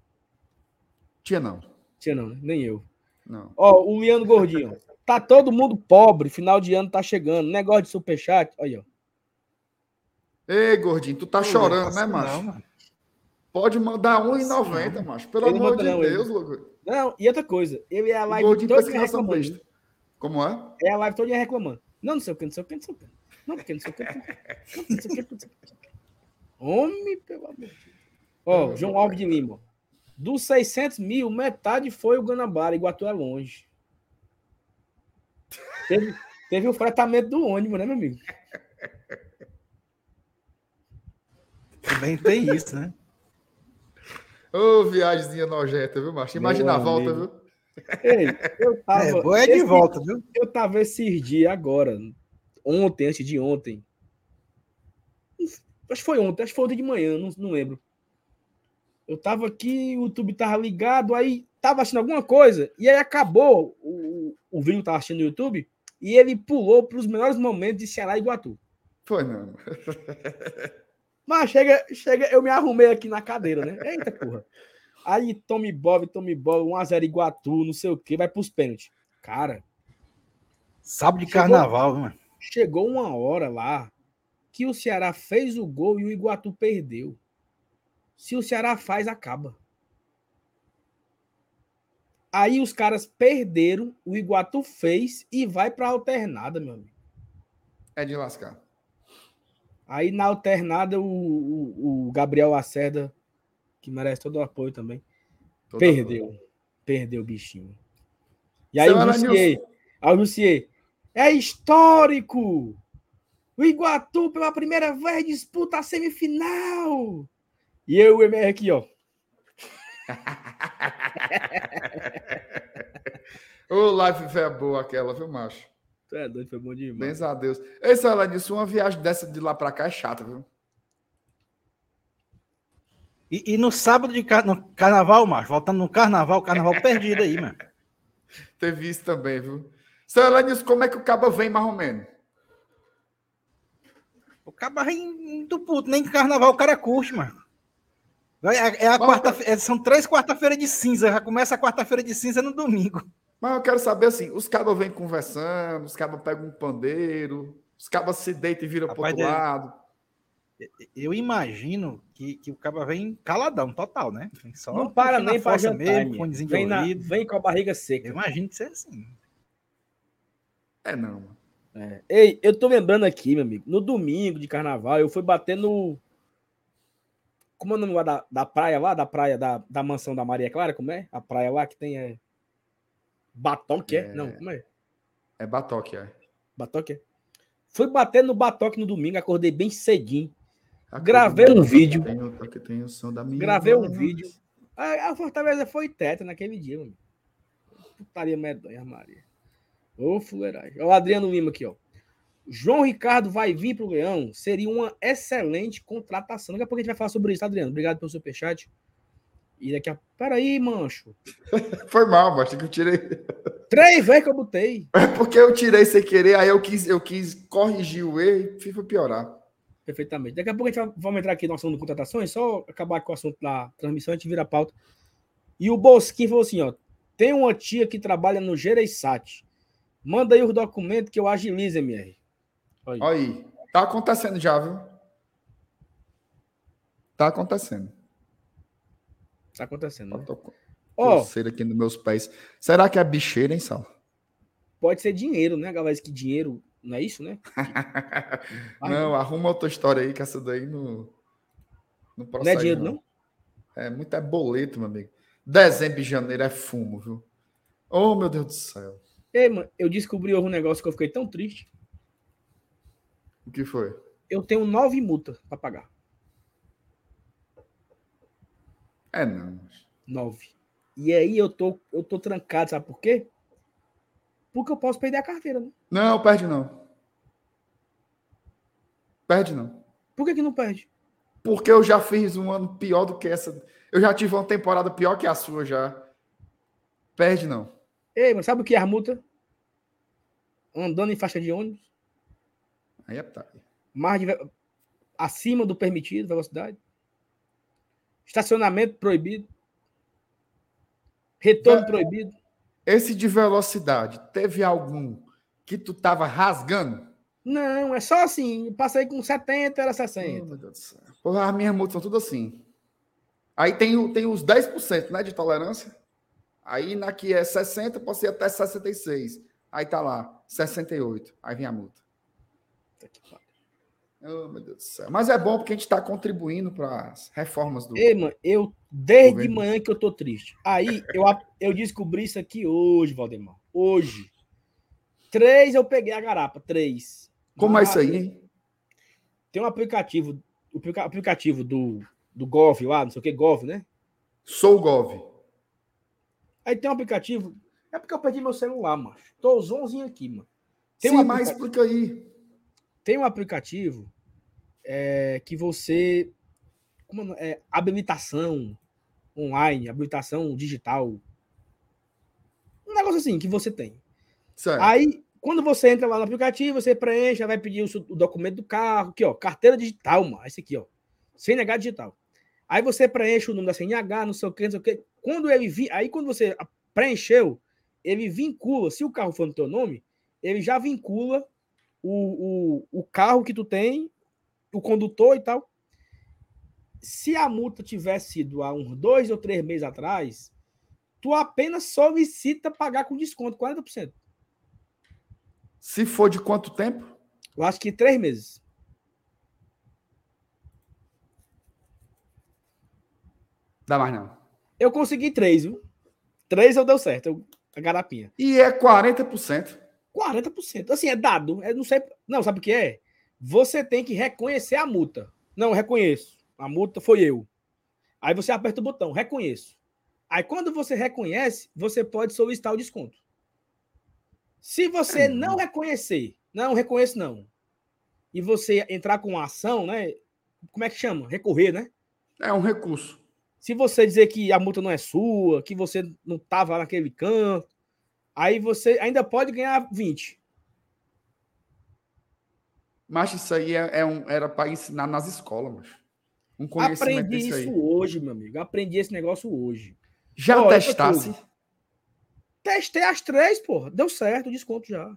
Tinha não. Tinha não, né? Nem eu. Não. Ó, o Leandro Gordinho. Tá todo mundo pobre, final de ano tá chegando. Negócio de superchat, olha, ó. Ei, gordinho, tu tá Pô, chorando, né, macho? Não, mano. Pode mandar 1,90, macho. Pelo ele amor de não, Deus, louco. Não, e outra coisa, ele é a live toda reclamando. Como é? É a live toda reclamando. Não, não sei o que, não sei o que, não sei o que. Não, porque não sei o que. Não, não sei o que, não sei o que. Homem, pelo amor de Deus. Ó, João Alves de Lima. Dos 600 mil, metade foi o Guanabara. Iguatu é longe. Teve, teve o fretamento do ônibus, né, meu amigo? Também tem isso, né? Ô, oh, viagemzinha nojenta, viu, macho? Imagina Meu a volta, amigo. viu? Ei, eu tava. É, boa é de esse, volta, viu? Eu tava esses dias agora, ontem, antes de ontem. Acho que foi ontem, acho que foi ontem de manhã, não, não lembro. Eu tava aqui, o YouTube tava ligado, aí tava assistindo alguma coisa, e aí acabou o, o vídeo que tava assistindo no YouTube, e ele pulou para os melhores momentos de Ceará e Iguatu. Foi não. Mas chega, chega, eu me arrumei aqui na cadeira, né? Eita porra. Aí Tommy Bob, Tommy Bob, 1x0 Iguatu, não sei o que, vai pros pênaltis. Cara. Sábado de chegou, carnaval, mano. Chegou uma hora lá que o Ceará fez o gol e o Iguatu perdeu. Se o Ceará faz, acaba. Aí os caras perderam, o Iguatu fez e vai pra alternada, meu amigo. É de lascar. Aí na alternada, o, o, o Gabriel Lacerda, que merece todo o apoio também, todo perdeu. Apoio. Perdeu o bichinho. E aí o Lucier, aí o Lucier, é histórico! O Iguatu, pela primeira vez, disputa a semifinal! E eu, o MR aqui, ó. Ô, live foi boa aquela, viu, macho? Tu é doido, foi bom demais. Bens a Deus. Ei, ela disse uma viagem dessa de lá pra cá é chata, viu? E, e no sábado de car no carnaval, macho, voltando no carnaval, carnaval perdido aí, mano. Teve isso também, viu? Seu disse como é que o cabo vem mais ou menos? O cabo vem do puto, nem carnaval o cara curte, mano. É, é a quarta, é, são três quarta-feira de cinza, já começa a quarta-feira de cinza no domingo. Mas eu quero saber assim: os cabos vêm conversando, os cabos pegam um pandeiro, os cabos se deitam e viram para outro lado. Eu imagino que, que o cabo vem caladão, total, né? Só não para nem para jantar, mesmo, vem, na, vem com a barriga seca. Eu imagino que seja assim. É não, mano. É. Ei, eu tô lembrando aqui, meu amigo, no domingo de carnaval, eu fui bater no. Como é o nome lá da, da praia lá? Da praia da, da mansão da Maria Clara, como é? A praia lá que tem. É... Batoque, é? é? Não, como é? É Batoque, é. Batoque, é. Fui bater no Batoque no domingo, acordei bem cedinho. gravei um vídeo. Som da minha gravei um vídeo. A, a Fortaleza foi teta naquele dia, mano. Putaria medonha, Maria. Ô, fuleiragem. Ó, o Adriano Lima aqui, ó. João Ricardo vai vir pro Leão. Seria uma excelente contratação. Daqui a pouco a gente vai falar sobre isso, Adriano. Obrigado pelo superchat. E daqui a. Peraí, mancho. Foi mal, mas que eu tirei. Três vezes que eu botei. É porque eu tirei sem querer, aí eu quis, eu quis corrigir o erro e foi piorar. Perfeitamente. Daqui a pouco a gente vai, vamos entrar aqui no assunto de contratações, só acabar com o assunto da transmissão, a gente vira a pauta. E o Bosquinho falou assim: ó, tem uma tia que trabalha no Gereissat. Manda aí os documentos que eu agilizo, MR. Olha aí. Tá acontecendo já, viu? Tá acontecendo. Tá acontecendo, né? Ó, coceira aqui nos meus pés. Será que é bicheira, hein, Sal? pode ser dinheiro, né, galera? Que dinheiro não é isso, né? não, arruma outra história aí, que essa daí não. Não, Não é dinheiro, não? É muito é boleto, meu amigo. Dezembro e janeiro é fumo, viu? Oh, meu Deus do céu. Ei, mano, eu descobri um negócio que eu fiquei tão triste. O que foi? Eu tenho nove multas pra pagar. É não. Nove. E aí eu tô, eu tô trancado, sabe por quê? Porque eu posso perder a carteira, né? Não, perde não. Perde não. Por que, que não perde? Porque eu já fiz um ano pior do que essa. Eu já tive uma temporada pior que a sua já. Perde não. Ei, mas sabe o que é a multa? Andando em faixa de ônibus, Aí é tá. mais de, acima do permitido, velocidade. Estacionamento proibido. Retorno Vai- proibido. Esse de velocidade, teve algum que tu tava rasgando? Não, é só assim. Passei com 70, era Oh, 60. meu Deus do céu. Porra, as minhas multas são tudo assim. Aí tem, tem os 10%, né, de tolerância. Aí na que é 60, pode ir até 66. Aí tá lá, 68. Aí vem a multa. Puta que pariu. Oh, meu Deus do céu. Mas é bom porque a gente está contribuindo para as reformas do. Ei, mano, eu, desde de manhã que eu tô triste. Aí, eu, eu descobri isso aqui hoje, Valdemar. Hoje. Três eu peguei a garapa, três. Como é isso aí, Mas hein? Tem um aplicativo, o aplica- aplicativo do, do Gov lá, não sei o que, Gov, né? Sou Gov. Aí tem um aplicativo. É porque eu perdi meu celular, macho. Tô zonzinho aqui, mano. Tem Sim, um mas aplicativo- explica aí. Tem um aplicativo é, que você. Como é, é? habilitação online, habilitação digital. Um negócio assim que você tem. Certo. Aí, quando você entra lá no aplicativo, você preenche, vai pedir o, o documento do carro, aqui, ó, carteira digital, mano. Esse aqui, ó. CNH digital. Aí você preenche o número da CNH, não sei o que, não sei o que. Quando ele vi, aí quando você preencheu, ele vincula, se o carro for no teu nome, ele já vincula o, o, o carro que tu tem, o condutor e tal. Se a multa tivesse sido há uns dois ou três meses atrás, tu apenas solicita pagar com desconto, 40%. Se for de quanto tempo? Eu acho que três meses. Dá mais não. Eu consegui três, viu? Três eu deu certo, eu, a garapinha. E é 40%. 40%. Assim, é dado. É, não sei. Não, sabe o que é? Você tem que reconhecer a multa. Não, reconheço. A multa foi eu. Aí você aperta o botão, reconheço. Aí quando você reconhece, você pode solicitar o desconto. Se você não reconhecer, não reconheço não, e você entrar com uma ação, né? Como é que chama? Recorrer, né? É um recurso. Se você dizer que a multa não é sua, que você não estava naquele canto, aí você ainda pode ganhar 20. Mas isso aí é, é um, era para ensinar nas escolas, mas Um conhecimento Aprendi isso aí. hoje, meu amigo. Aprendi esse negócio hoje. Já Ó, outra testasse? Testei as três, porra. Deu certo, desconto já.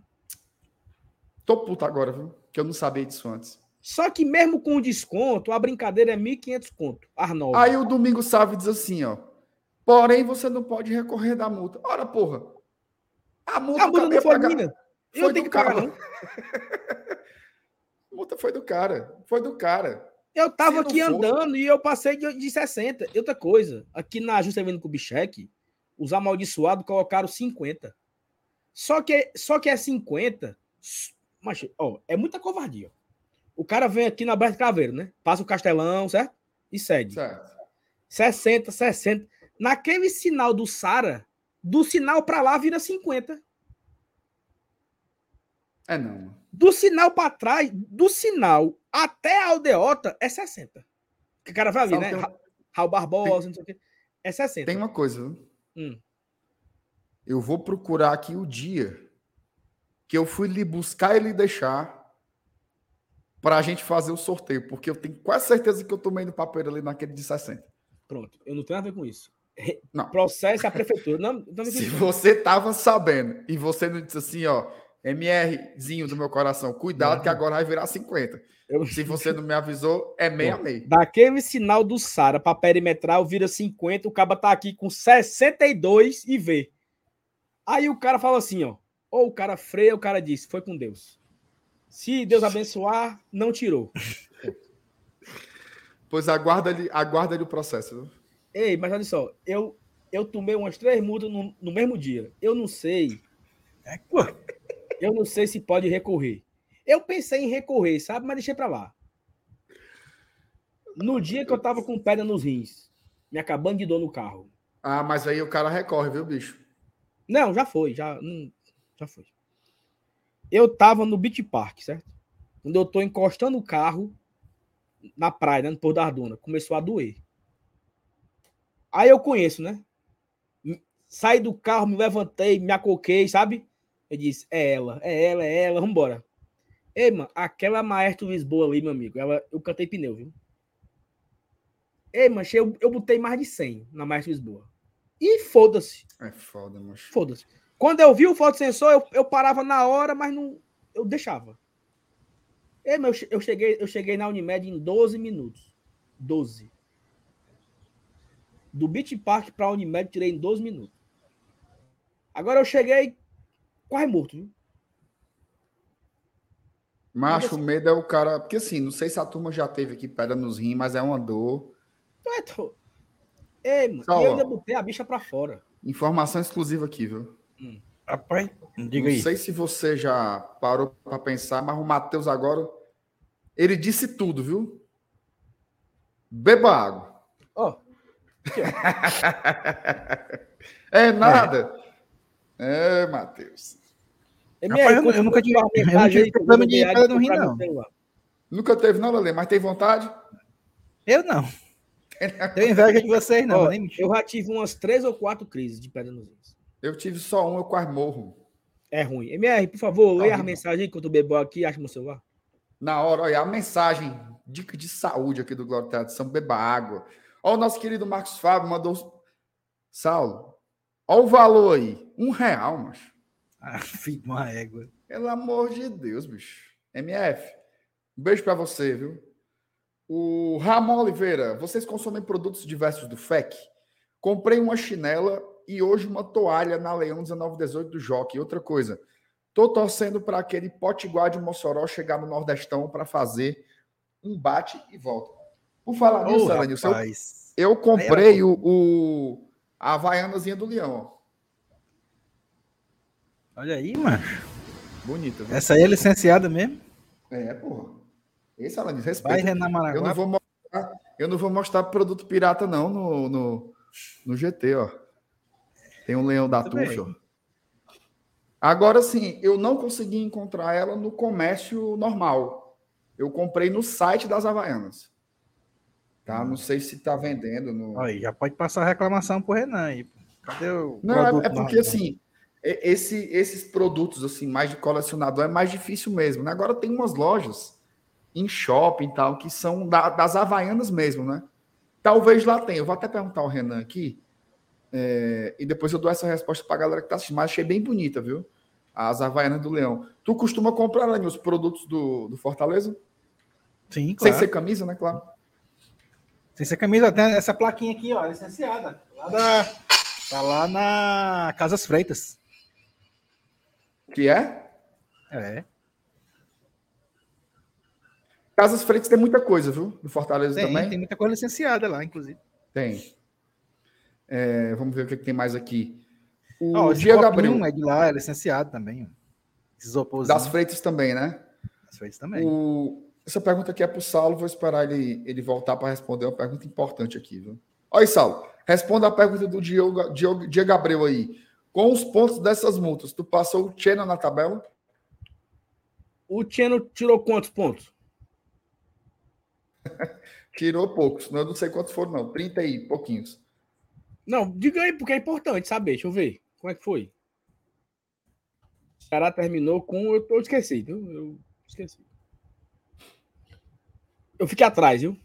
Tô puto agora, viu? Que eu não sabia disso antes. Só que mesmo com desconto, a brincadeira é 1.500 conto. Arnold. Aí o Domingo Sávio diz assim, ó. Porém, você não pode recorrer da multa. Ora, porra. A multa, a multa não foi pagar- minha. Eu tenho que pagar, multa foi do cara. Foi do cara. Eu tava aqui for- andando e eu passei de, de 60. E outra coisa, aqui na Juscelino Kubitschek, os amaldiçoados colocaram 50. Só que, só que é 50. Mas, ó, é muita covardia. O cara vem aqui na Berta Caveiro, né? Passa o castelão, certo? E segue. Certo. 60, 60. Naquele sinal do Sara, do sinal pra lá vira 50. É não. Do sinal pra trás, do sinal até a aldeota é 60. Que o cara vai ali, né? tem Ra- Raul Barbosa, não sei o quê. É 60. Tem uma coisa? Hum. Eu vou procurar aqui o dia que eu fui lhe buscar e lhe deixar para a gente fazer o sorteio, porque eu tenho quase certeza que eu tomei no papel ali naquele de 60. Pronto, eu não tenho nada a ver com isso. Não. Processo a prefeitura. Não, não Se você tava sabendo e você não disse assim, ó, MRzinho do meu coração, cuidado que agora vai virar 50. Eu- Se você não me avisou, é meio a meio. Daquele sinal do Sara para perimetral vira 50, o caba tá aqui com 62 e vê. Aí o cara fala assim, ó. Ou o cara freia, o cara disse, foi com Deus. Se Deus abençoar, não tirou. Pois aguarda-lhe aguarda o processo. viu? Ei, mas olha só, eu, eu tomei umas três multas no, no mesmo dia. Eu não sei. É, pô. Eu não sei se pode recorrer. Eu pensei em recorrer, sabe? Mas deixei pra lá. No dia que eu tava com pedra nos rins, me acabando de dor no carro. Ah, mas aí o cara recorre, viu, bicho? Não, já foi, já, já foi. Eu tava no Beach Park, certo? Quando eu tô encostando o carro na praia, né, no Porto da Arduna, começou a doer. Aí eu conheço, né? Saí do carro, me levantei, me acoquei, sabe? Eu disse, é ela, é ela, é ela, vambora. Ei, mano, aquela Maestro Lisboa ali, meu amigo, ela, eu cantei pneu, viu? Ei, mano, eu, eu botei mais de 100 na Maestro Lisboa. E foda-se. É foda, macho. Foda-se. Quando eu vi o fotossensor, eu, eu parava na hora, mas não. Eu deixava. É, mas eu, che- eu cheguei, eu cheguei na Unimed em 12 minutos. 12. Do Beach Park pra Unimed, tirei em 12 minutos. Agora eu cheguei quase morto, viu? Macho, o medo é o cara. Porque assim, não sei se a turma já teve aqui pedra nos rins, mas é uma dor. Então é to... Ei, mano, Só, eu ainda botei a bicha pra fora. Informação exclusiva aqui, viu? Rapaz, diga não aí. sei se você já parou para pensar, mas o Matheus agora. Ele disse tudo, viu? Beba água. Ó, É nada. É, Matheus. MR, Rapaz, eu eu nunca tive- eu não mensagem tive problema de ganhar pedra no rim, comprar não. celular. Nunca teve, não, Lele, mas tem vontade? Eu não. Tenho inveja de vocês, não. Ó, nem mentira. eu já tive umas três ou quatro crises de pedra nos rins. Eu tive só um, eu quase morro. É ruim. MR, por favor, leia a mensagem que eu tô aqui, acha meu celular. Na hora, olha, a mensagem, dica de saúde aqui do Glória Tradição, beba água. Ó, o nosso querido Marcos Fábio mandou. Saulo, ó o valor aí. Um real, macho. Ah, filho de uma égua. Pelo amor de Deus, bicho. MF, um beijo pra você, viu? O Ramon Oliveira, vocês consomem produtos diversos do FEC? Comprei uma chinela e hoje uma toalha na Leão 1918 do Jockey. Outra coisa, tô torcendo para aquele potiguar de Mossoró chegar no Nordestão para fazer um bate e volta. Por falar nisso, Ô, Alanilson, eu, eu comprei o, o- a Havaianazinha do Leão. ó. Olha aí, mano. Bonita, viu? Essa aí é licenciada mesmo. É, porra. Esse, Alanis, Vai respeita. Renan Eu não vou mostrar, eu não vou mostrar produto pirata, não, no, no, no GT, ó. Tem um leão da ó. Agora sim, eu não consegui encontrar ela no comércio normal. Eu comprei no site das Havaianas. Tá? Não sei se tá vendendo. No... Aí, já pode passar a reclamação pro Renan aí. Cadê o. Não, é, é porque assim, esse, esses produtos assim mais de colecionador é mais difícil mesmo. Né? Agora tem umas lojas em shopping e tal que são da- das Havaianas mesmo, né? Talvez lá tenha. Eu vou até perguntar ao Renan aqui é, e depois eu dou essa resposta para a galera que tá assistindo. Mas achei bem bonita, viu? As Havaianas do Leão. Tu costuma comprar lá os produtos do, do Fortaleza? Sim, Sem claro. ser camisa, né? Claro. Sem ser camisa, tem essa plaquinha aqui, ó, licenciada. Lá da... Tá lá na Casas Freitas. Que é? É. Casas Freitas tem muita coisa, viu? Do Fortaleza Tem, também. tem muita coisa licenciada lá, inclusive. Tem. É, vamos ver o que, que tem mais aqui. O esse Diego Abreu, é de lá, é licenciado também. das Freitas também, né? Das Freitas também. O- essa pergunta aqui é para o Saulo, vou esperar ele, ele voltar para responder uma pergunta importante aqui, viu? Olha aí, Saulo, responda a pergunta do Diego, Diego, Diego Abreu aí. Com os pontos dessas multas, tu passou o Chena na tabela? O Tieno tirou quantos pontos? Tirou poucos, não, eu não sei quantos foram, não. 30 e pouquinhos. Não, diga aí, porque é importante saber. Deixa eu ver. Como é que foi? O cara terminou com. Eu, eu esqueci, viu? Eu esqueci. Eu fiquei atrás, viu?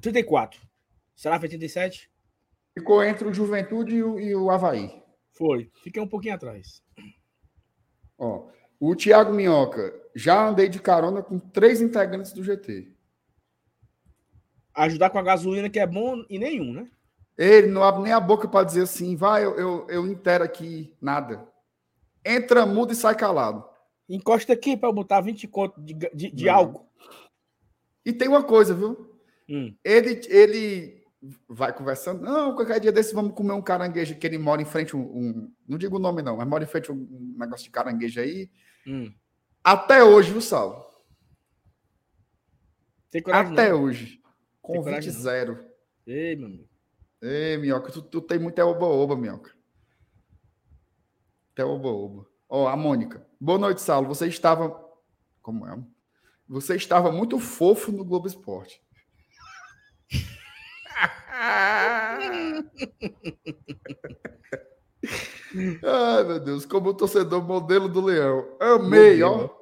34. Será que foi 37? Ficou entre o Juventude e o, e o Havaí. Foi. Fiquei um pouquinho atrás. Ó, O Thiago Minhoca, já andei de carona com três integrantes do GT. Ajudar com a gasolina que é bom e nenhum, né? Ele não abre nem a boca para dizer assim, vai, eu, eu, eu intero aqui, nada. Entra mudo e sai calado. Encosta aqui para eu botar 20 conto de, de, de álcool. E tem uma coisa, viu? Hum. Ele, ele vai conversando. Não, qualquer dia desse vamos comer um caranguejo que ele mora em frente um, um não digo o nome não, mas mora em frente um, um negócio de caranguejo aí. Hum. Até hoje, viu, Sal? Até não. hoje. Convite não. zero. Ei, meu amigo. Ei, Minhoca, tu, tu tem muito é oba-oba, Minhoca. Até oba-oba. Ó, a Mônica. Boa noite, Saulo. Você estava. Como é? Você estava muito fofo no Globo Esporte. Ai, meu Deus. Como torcedor modelo do Leão. Amei, Modelo. ó.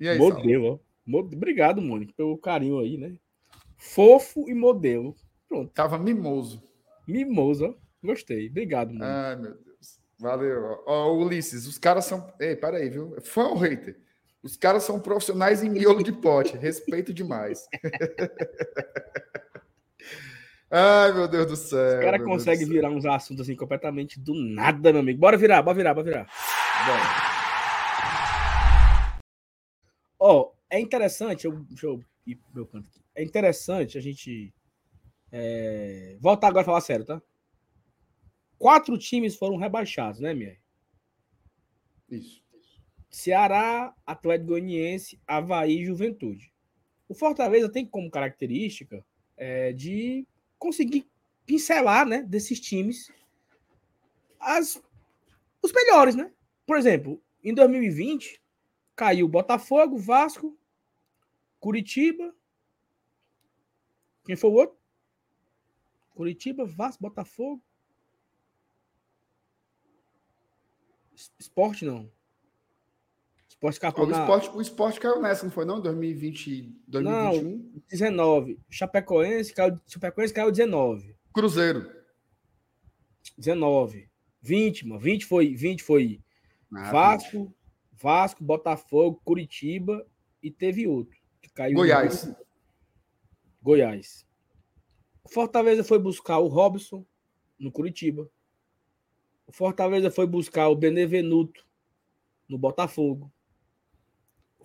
E aí? Modelo, ó. Obrigado, Mônica, pelo carinho aí, né? Fofo e modelo. Pronto. Tava mimoso. Mimoso, ó. Gostei. Obrigado, Mônica. Ai, meu Deus. Valeu. Ó, Ó, Ulisses, os caras são. Ei, peraí, viu? Fã ou hater? Os caras são profissionais em miolo de pote. Respeito demais. Ai, meu Deus do céu. O cara meu Deus consegue do céu. virar uns assuntos assim completamente do nada, meu amigo. Bora virar, bora virar, bora virar. Ó, é interessante, eu, deixa eu ir pro meu canto aqui. É interessante a gente é, voltar agora a falar sério, tá? Quatro times foram rebaixados, né, Mier? Isso. Ceará, Atlético Goianiense, Havaí e Juventude. O Fortaleza tem como característica é, de conseguir pincelar né, desses times as, os melhores, né? Por exemplo, em 2020, caiu Botafogo, Vasco, Curitiba. Quem foi o outro? Curitiba, Vasco, Botafogo. Es- Esporte não. Esporte escapou O esporte, o esporte caiu nessa, não foi não? 2020, 2021? 19. Chapecoense caiu, Chapecoense caiu 19. Cruzeiro. 19. 20, mano. 20 foi, 20 foi Ah, Vasco, Vasco, Botafogo, Curitiba e teve outro. Que caiu Goiás. Goiás. O Fortaleza foi buscar o Robson no Curitiba. O Fortaleza foi buscar o Benevenuto no Botafogo.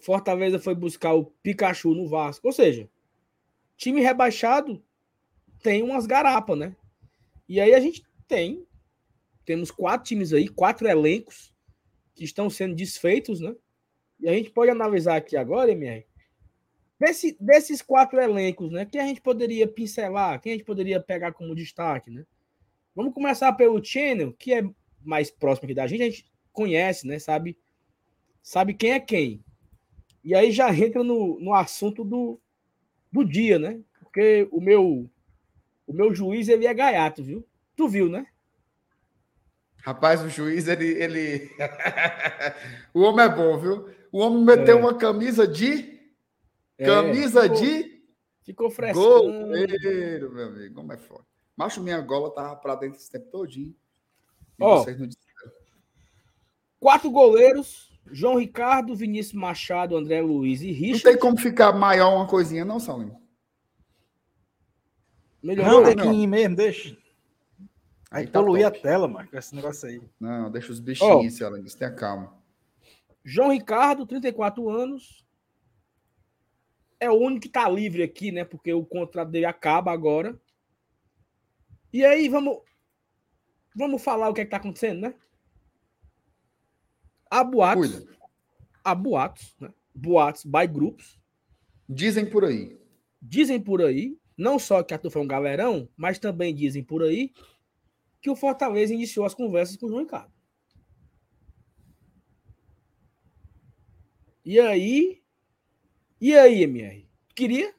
Fortaleza foi buscar o Pikachu no Vasco. Ou seja, time rebaixado tem umas garapas, né? E aí a gente tem temos quatro times aí, quatro elencos que estão sendo desfeitos, né? E a gente pode analisar aqui agora, MR, desse, desses quatro elencos, né? Quem a gente poderia pincelar, quem a gente poderia pegar como destaque, né? Vamos começar pelo Channel, que é mais próximo aqui da gente, a gente conhece, né? Sabe, sabe quem é quem. E aí já entra no, no assunto do, do dia, né? Porque o meu o meu juiz ele é gaiato, viu? Tu viu, né? Rapaz, o juiz, ele. ele... o homem é bom, viu? O homem meteu É. uma camisa de. É, camisa ficou- de. Ficou frescando. Goleiro, meu amigo. Como é foda. Macho, minha gola tava pra dentro esse tempo todinho. E Ó, vocês não disseram. Quatro goleiros: João Ricardo, Vinícius Machado, André Luiz e Não Richard. tem como ficar maior uma coisinha, não, Salim? Melhorou? Não, tem não. que ir mesmo, deixa. Aí tá poluir a tela, mano, com esse negócio aí. Não, deixa os bichinhos, oh. Salim. Tenha calma. João Ricardo, 34 anos. É o único que tá livre aqui, né? Porque o contrato dele acaba agora. E aí, vamos. Vamos falar o que é que tá acontecendo, né? Há boatos. Cuida. Há boatos, né? Boatos by grupos. Dizem por aí. Dizem por aí, não só que a foi um galerão, mas também dizem por aí que o Fortaleza iniciou as conversas com o João Ricardo. E aí? E aí, MR? Queria?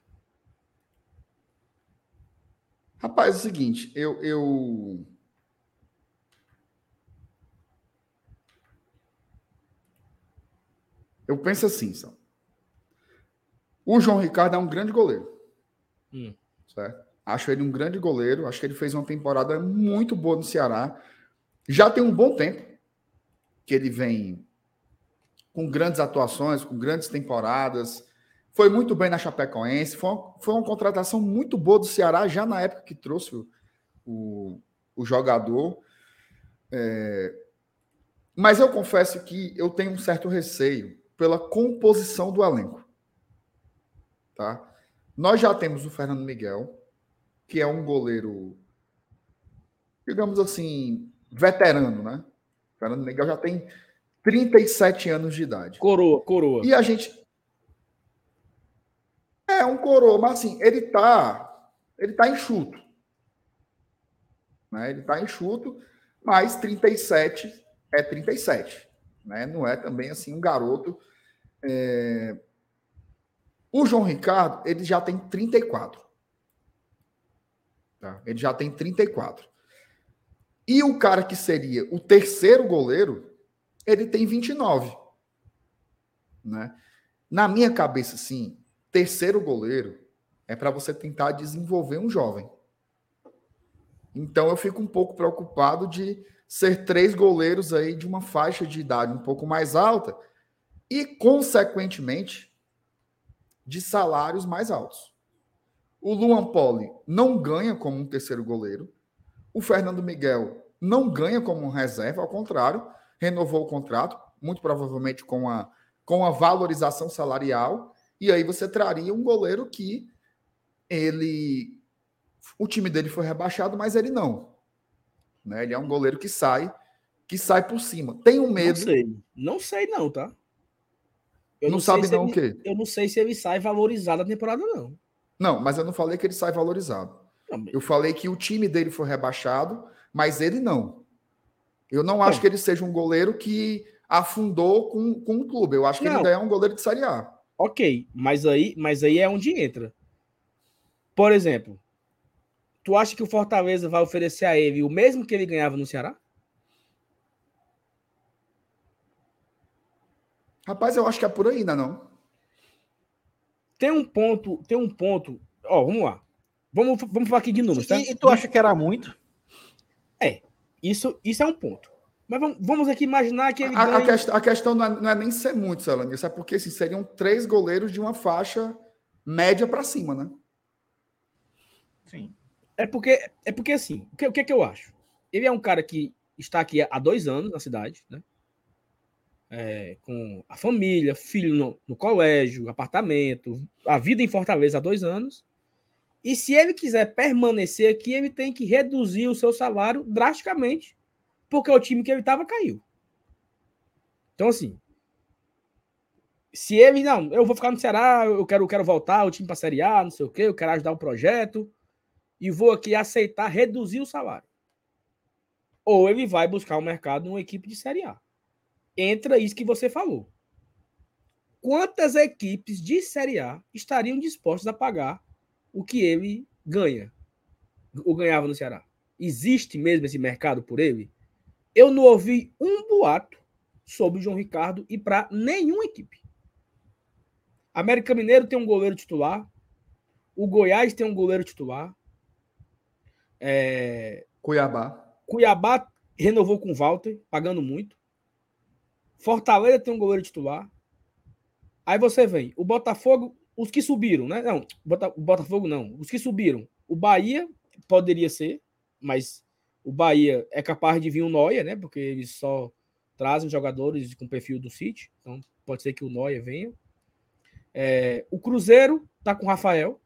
Rapaz, é o seguinte, eu. eu... Eu penso assim, Sal. O João Ricardo é um grande goleiro. Hum. Certo? Acho ele um grande goleiro. Acho que ele fez uma temporada muito boa no Ceará. Já tem um bom tempo que ele vem com grandes atuações, com grandes temporadas. Foi muito bem na Chapecoense. Foi uma, foi uma contratação muito boa do Ceará, já na época que trouxe o, o, o jogador. É, mas eu confesso que eu tenho um certo receio pela composição do elenco. Tá? Nós já temos o Fernando Miguel, que é um goleiro, digamos assim, veterano, né? O Fernando Miguel já tem 37 anos de idade. Coroa, coroa. E a gente. É um coroa, mas assim, ele tá. Ele tá enxuto. Né? Ele tá enxuto, mas 37 é 37. Né? Não é também assim um garoto. É... O João Ricardo, ele já tem 34. Tá? Ele já tem 34. E o cara que seria o terceiro goleiro, ele tem 29. Né? Na minha cabeça, sim, terceiro goleiro é para você tentar desenvolver um jovem. Então eu fico um pouco preocupado de ser três goleiros aí de uma faixa de idade um pouco mais alta e, consequentemente, de salários mais altos. O Luan Poli não ganha como um terceiro goleiro. O Fernando Miguel não ganha como um reserva, ao contrário, renovou o contrato, muito provavelmente com a, com a valorização salarial. E aí você traria um goleiro que ele. O time dele foi rebaixado, mas ele não. Né? Ele é um goleiro que sai, que sai por cima. Tem um medo. Não sei, não sei não, tá? Eu não, não sabe não ele, o quê? Eu não sei se ele sai valorizado na temporada, não. Não, mas eu não falei que ele sai valorizado. Não, eu falei que o time dele foi rebaixado, mas ele não. Eu não acho que ele seja um goleiro que afundou com, com o clube. Eu acho que não. ele ainda é um goleiro de Série A. Ok, mas aí, mas aí é onde entra. Por exemplo, tu acha que o Fortaleza vai oferecer a ele o mesmo que ele ganhava no Ceará? Rapaz, eu acho que é por aí ainda não. Tem um ponto, tem um ponto. Ó, vamos lá. Vamos, vamos falar aqui de números, tá? E, e tu acha que era muito? É, isso, isso é um ponto. Mas vamos, vamos aqui imaginar que ele. A, ganha... a, quest, a questão não é, não é, nem ser muito, Celani. Isso é porque assim, seriam três goleiros de uma faixa média para cima, né? Sim. É porque, é porque assim, o que, o que é que eu acho? Ele é um cara que está aqui há dois anos na cidade, né? É, com a família, filho no, no, colégio, apartamento, a vida em Fortaleza há dois anos. E se ele quiser permanecer aqui, ele tem que reduzir o seu salário drasticamente, porque o time que ele estava caiu. Então, assim, se ele, não, eu vou ficar no Ceará, eu quero, eu quero voltar o time para a Série A, não sei o quê, eu quero ajudar o projeto, e vou aqui aceitar reduzir o salário. Ou ele vai buscar o um mercado numa equipe de Série A. Entra isso que você falou. Quantas equipes de Série A estariam dispostas a pagar o que ele ganha? Ou ganhava no Ceará? Existe mesmo esse mercado por ele? Eu não ouvi um boato sobre o João Ricardo e para nenhuma equipe. América Mineiro tem um goleiro titular. O Goiás tem um goleiro titular. É... Cuiabá. Cuiabá renovou com o Walter, pagando muito. Fortaleza tem um goleiro titular. Aí você vem, o Botafogo, os que subiram, né? Não, o Botafogo não, os que subiram. O Bahia poderia ser, mas o Bahia é capaz de vir o Noia, né? Porque eles só trazem jogadores com perfil do City, então pode ser que o Noia venha. É, o Cruzeiro tá com o Rafael,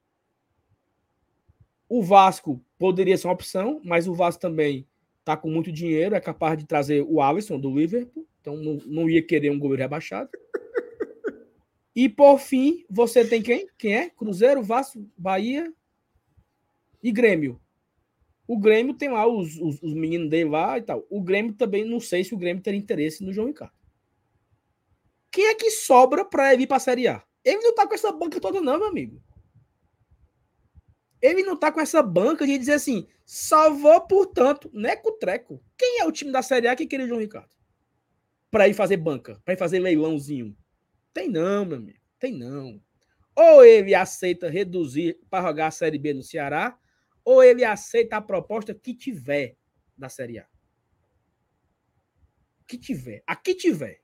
o Vasco poderia ser uma opção, mas o Vasco também está com muito dinheiro, é capaz de trazer o Alisson do Liverpool, então não, não ia querer um goleiro rebaixado. E por fim, você tem quem? Quem é? Cruzeiro, Vasco, Bahia e Grêmio. O Grêmio tem lá os, os, os meninos dele lá e tal. O Grêmio também, não sei se o Grêmio teria interesse no João Ricardo. Quem é que sobra para ele ir para a Série A? Ele não tá com essa banca toda, não, meu amigo. Ele não tá com essa banca de dizer assim, salvou, portanto, neco-treco. Quem é o time da Série A que queria o João Ricardo? Para ir fazer banca, para ir fazer leilãozinho. Tem não, meu amigo. Tem não. Ou ele aceita reduzir para jogar a Série B no Ceará, ou ele aceita a proposta que tiver da Série A. Que tiver. A que tiver.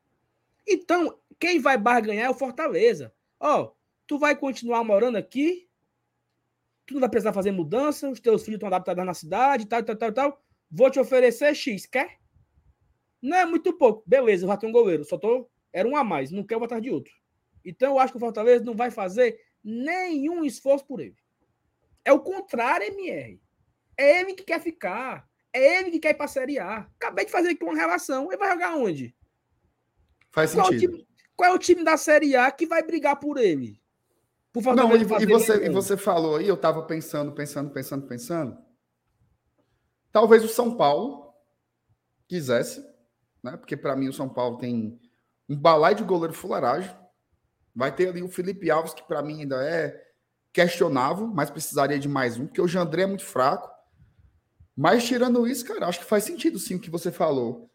Então, quem vai barganhar é o Fortaleza. Ó, tu vai continuar morando aqui, tu não vai precisar fazer mudança, os teus filhos estão adaptados na cidade, tal, tal, tal, tal. Vou te oferecer X, quer? Não é muito pouco. Beleza, eu já tenho um goleiro, só tô. Era um a mais, não quero botar de outro. Então eu acho que o Fortaleza não vai fazer nenhum esforço por ele. É o contrário, MR. É ele que quer ficar. É ele que quer ir para a Série A. Acabei de fazer aqui uma relação. Ele vai jogar onde? Faz Qual, é sentido. time, qual é o time da Série A que vai brigar por ele? Por Não, Fortaleza e, e você, e você falou aí, eu tava pensando, pensando, pensando, pensando. Talvez o São Paulo quisesse, né? Porque para mim o São Paulo tem um balai de goleiro fuleiragem. Vai ter ali o Felipe Alves, que para mim ainda é questionável, mas precisaria de mais um, porque o Jandré é muito fraco. Mas tirando isso, cara, acho que faz sentido sim o que você falou.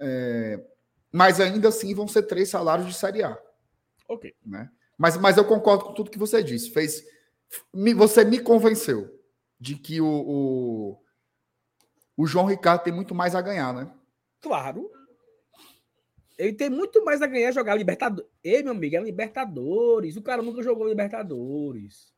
É, Mas ainda assim vão ser três salários de Série A Ok. né? Mas, mas eu concordo com tudo que você disse. Fez, me- você me convenceu de que o, o, o João Ricardo tem muito mais a ganhar, né? Claro. Ele tem muito mais a ganhar jogar Libertadores. Ei, meu amigo, é Libertadores. O cara nunca jogou Libertadores.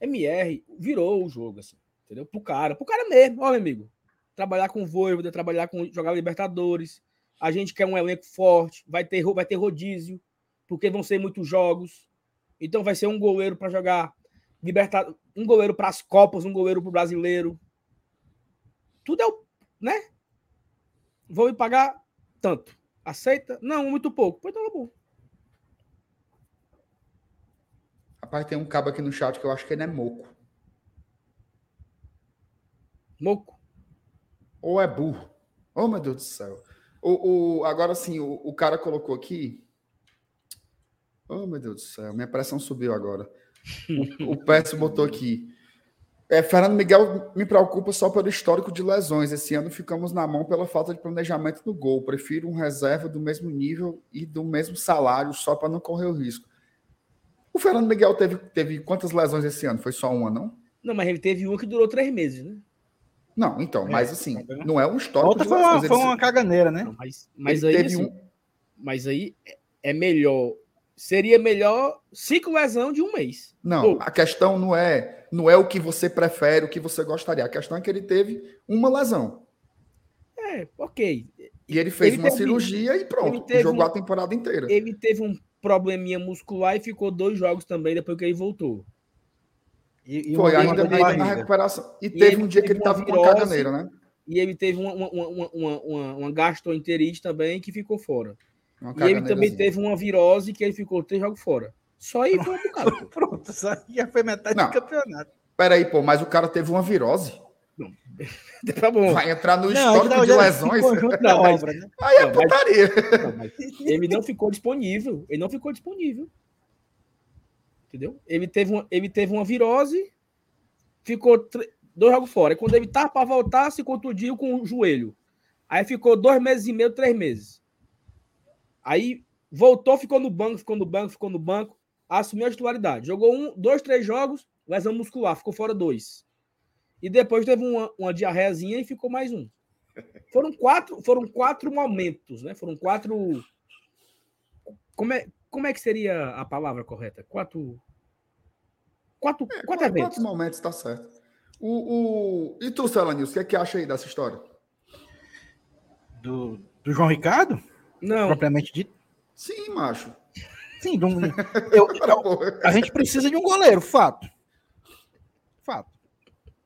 MR virou o jogo, assim. Entendeu? Pro cara. Pro cara mesmo, ó, meu amigo. Trabalhar com o Voivoda, trabalhar com jogar Libertadores. A gente quer um elenco forte. Vai ter, vai ter rodízio. Porque vão ser muitos jogos. Então vai ser um goleiro para jogar Libertadores. Um goleiro para as Copas, um goleiro pro brasileiro. Tudo é o. Né? Vou me pagar tanto. Aceita? Não, muito pouco. Pois então tá bom. Rapaz, tem um cabo aqui no chat que eu acho que ele é moco. Moco. Ou é burro. Oh, meu Deus do céu. O, o, agora sim, o, o cara colocou aqui. Oh, meu Deus do céu. Minha pressão subiu agora. O, o Pérez botou aqui. É, Fernando Miguel me preocupa só pelo histórico de lesões. Esse ano ficamos na mão pela falta de planejamento no gol. Prefiro um reserva do mesmo nível e do mesmo salário só para não correr o risco. O Fernando Miguel teve, teve quantas lesões esse ano? Foi só uma, não? Não, mas ele teve uma que durou três meses, né? Não, então, É, mas assim, não é um histórico outra de foi uma, foi uma caganeira, né? Não, mas mas aí, teve assim, um- mas aí é melhor. Seria melhor cinco lesão de um mês. Não, Pô. a questão não é não é o que você prefere, o que você gostaria. A questão é que ele teve uma lesão. É, ok. E ele fez Ele uma teve- cirurgia e pronto. ele jogou um- a temporada inteira. Ele teve um probleminha muscular e ficou dois jogos também depois que ele voltou. E, e Foi ainda ainda na recuperação. E, E teve ele um dia que teve ele uma tava com uma virose. caganeira, né? E ele teve uma, uma, uma, uma, uma gastroenterite também que ficou fora. E ele também teve uma virose que ele ficou três jogos fora. Só aí foi um bocado. Pronto, isso aí já foi metade Não. do campeonato. Peraí, pô, mas o cara teve uma virose. tá bom. Vai entrar no Não, histórico então de lesões. da Não, obra, né? Aí é Não, putaria. Não, mas ele não ficou disponível. Ele não ficou disponível. Entendeu? Ele teve uma, ele teve uma virose, ficou tre- dois jogos fora. E quando ele tava para voltar, se contundiu com o joelho. Aí ficou dois meses e meio, três meses. Aí voltou, ficou no banco, ficou no banco, ficou no banco, assumiu a titularidade. Jogou um, dois, três jogos, lesão muscular, ficou fora dois. E depois teve uma, uma diarreazinha e ficou mais um. Foram quatro, foram quatro momentos, né? Foram quatro. Como é, como é que seria a palavra correta? Quatro. Quatro, quatro Quatro eventos. momentos, tá certo. O, o... E tu, Celanils, o que é que acha aí dessa história? Do, do João Ricardo, Não, propriamente dito. Sim, macho. Sim, de um- eu- porra. a gente precisa de um goleiro, fato. Fato.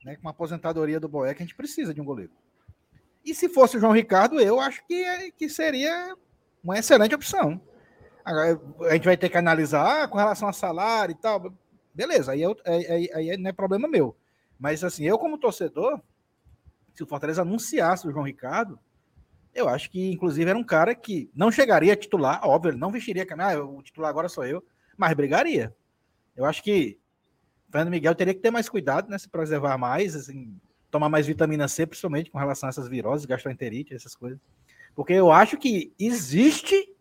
Né, com a aposentadoria do Boeck, a gente precisa de um goleiro. E se fosse o João Ricardo, eu acho que, é- que seria uma excelente opção. Agora, a gente vai ter que analisar ah, com relação a salário e tal. Beleza, aí, eu, aí, aí- aí não é problema meu. Mas assim, eu como torcedor, se o Fortaleza anunciasse o João Ricardo, eu acho que, inclusive, era um cara que não chegaria a titular, óbvio, ele não vestiria a camisa, ah, o titular agora sou eu, mas brigaria. Eu acho que Fernando Miguel teria que ter mais cuidado, né? Se preservar mais, assim, tomar mais vitamina C, principalmente com relação a essas viroses, gastroenterite, essas coisas. Porque eu acho que existe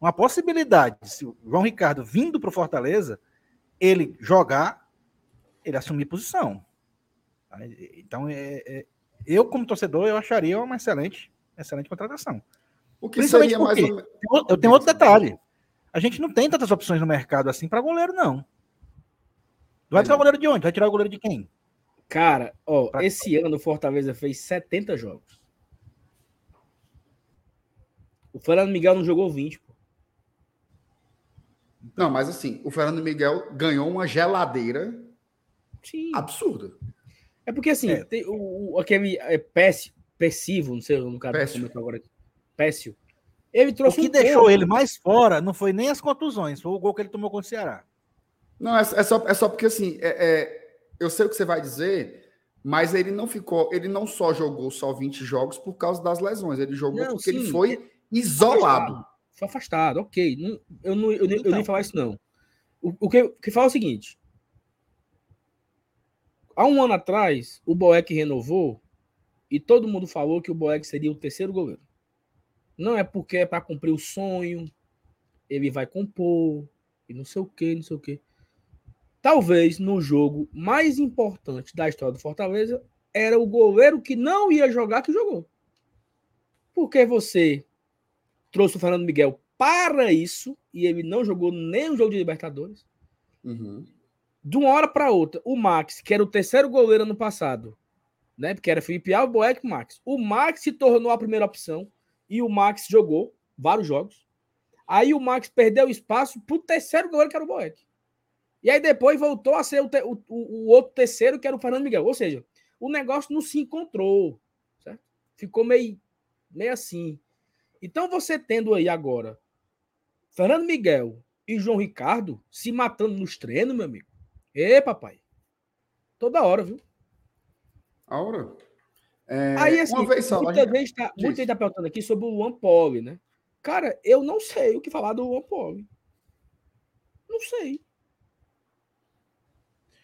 uma possibilidade, se o João Ricardo vindo para o Fortaleza, ele jogar, ele assumir posição. Então, é- é- eu, como torcedor, eu acharia uma excelente, excelente contratação. O que seria mais ou menos. Eu tenho outro detalhe. A gente não tem tantas opções no mercado assim para goleiro, não. Vai tirar o goleiro de onde? Vai tirar o goleiro de quem? Cara, ó, pra... esse ano o Fortaleza fez 70 jogos. O Fernando Miguel não jogou 20, pô. Não, mas assim, o Fernando Miguel ganhou uma geladeira Sim. absurda. É porque assim, é. Tem o, o, aquele é, péssimo, péssivo, não sei no caso péssimo. agora. Péssimo. Ele trouxe o que um deixou ele mais fora não foi nem as contusões, foi o gol que ele tomou contra o Ceará. Não, é, é só, é só porque assim, é, é, eu sei o que você vai dizer, mas ele não ficou, ele não só jogou só 20 jogos por causa das lesões, ele jogou não, porque sim, ele foi isolado. Foi afastado, ok. Não, eu, não, eu, então. eu nem então. falar isso, não. O, o, que, o que fala é o seguinte: há um ano atrás, o Boeck renovou e todo mundo falou que o Boeck seria o terceiro goleiro. Não é porque é para cumprir o sonho, ele vai compor, e não sei o que, não sei o que. Talvez no jogo mais importante da história do Fortaleza era o goleiro que não ia jogar que jogou. Porque você trouxe o Fernando Miguel para isso e ele não jogou nem o jogo de Libertadores. Uhum de uma hora para outra, o Max, que era o terceiro goleiro ano passado, né? Porque era Felipe Alves, Boeck e Max. O Max se tornou a primeira opção e o Max jogou vários jogos. Aí o Max perdeu espaço para o terceiro goleiro, que era o Boeck. E aí depois voltou a ser o, te, o, o, outro terceiro, que era o Fernando Miguel. Ou seja, o negócio não se encontrou, certo? Ficou meio, meio assim. Então você tendo aí agora Fernando Miguel e João Ricardo se matando nos treinos, meu amigo. Ê, papai. Toda hora, viu? A hora? É, Aí, assim, uma vez só, muita, gente... tá, muita gente tá perguntando aqui sobre o Luan Poli, né? Cara, eu não sei o que falar do Luan Poli. Não sei.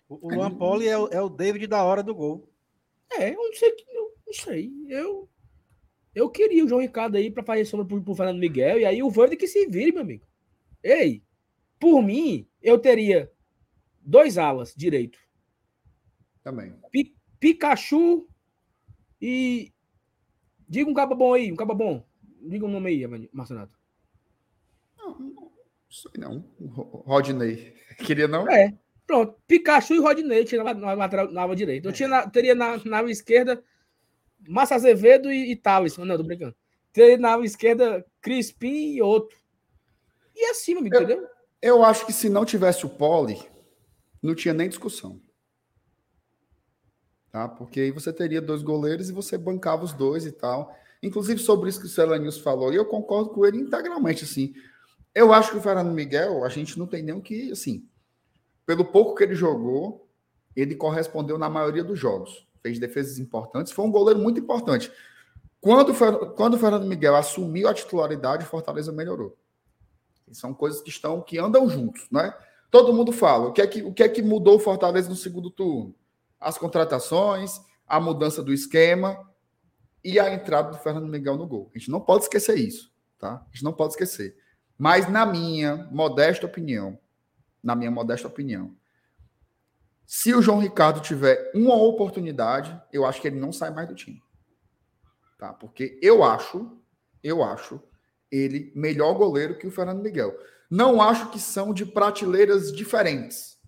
O, o Luan Poli é, é, o David da hora do gol. É, eu não sei. Eu não sei. Eu, eu queria o João Ricardo aí para fazer sombra pro, pro Fernando Miguel. E aí o Verde que se vire, meu amigo. Ei, por mim, eu teria dois alas direito. Também. Pikachu e. Diga um cabo bom aí, um cabo bom. Diga um nome aí, Marcenato. Não, não sei não. Rodney. Queria não? É. Pronto. Pikachu e Rodney tinha na, na, lateral, na ala direita. Eu tinha na, teria na, na ala esquerda Massa Azevedo e, e Thales. Não, tô brincando. Teria na ala esquerda Crispim e outro. E assim, meu amigo, eu, entendeu? Eu acho que se não tivesse o Poli, não tinha nem discussão. Tá? Porque aí você teria dois goleiros e você bancava os dois e tal. Inclusive sobre isso que o Celanius falou, e eu concordo com ele integralmente, assim. Eu acho que o Fernando Miguel, a gente não tem nem o que, assim, pelo pouco que ele jogou, ele correspondeu na maioria dos jogos. Fez defesas importantes, foi um goleiro muito importante. Quando, quando o Fernando Miguel assumiu a titularidade, o Fortaleza melhorou. São coisas que estão, que andam juntos, né? Todo mundo fala. O que é que, o que, é que mudou o Fortaleza no segundo turno? As contratações, a mudança do esquema e a entrada do Fernando Miguel no gol. A gente não pode esquecer isso, tá? A gente não pode esquecer. Mas na minha modesta opinião, na minha modesta opinião, se o João Ricardo tiver uma oportunidade, eu acho que ele não sai mais do time. Tá? Porque eu acho, eu acho ele melhor goleiro que o Fernando Miguel. Não acho que são de prateleiras diferentes.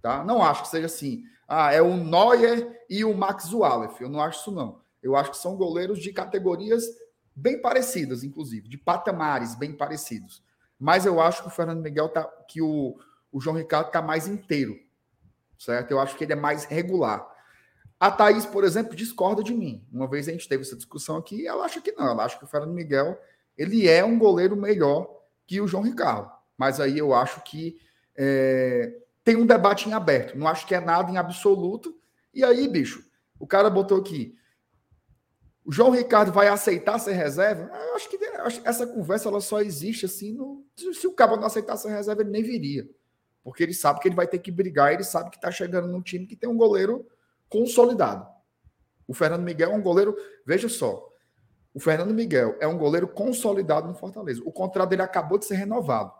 Tá? Não acho que seja assim. Ah, é o Neuer e o Max Wallef. Eu não acho isso, não. Eu acho que são goleiros de categorias bem parecidas, inclusive, de patamares bem parecidos. Mas eu acho que o Fernando Miguel tá. que o, o João Ricardo está mais inteiro. Certo? Eu acho que ele é mais regular. A Thaís, por exemplo, discorda de mim. Uma vez a gente teve essa discussão aqui, ela acha que não. Ela acha que o Fernando Miguel ele é um goleiro melhor que o João Ricardo. Mas aí eu acho que é, tem um debate em aberto. Não acho que é nada em absoluto. E aí, bicho, o cara botou aqui. O João Ricardo vai aceitar ser reserva? Eu acho que essa conversa ela só existe assim. No, se o cara não aceitar ser reserva, ele nem viria. Porque ele sabe que ele vai ter que brigar, ele sabe que está chegando num time que tem um goleiro consolidado. O Fernando Miguel é um goleiro, veja só, o Fernando Miguel é um goleiro consolidado no Fortaleza. O contrato dele acabou de ser renovado.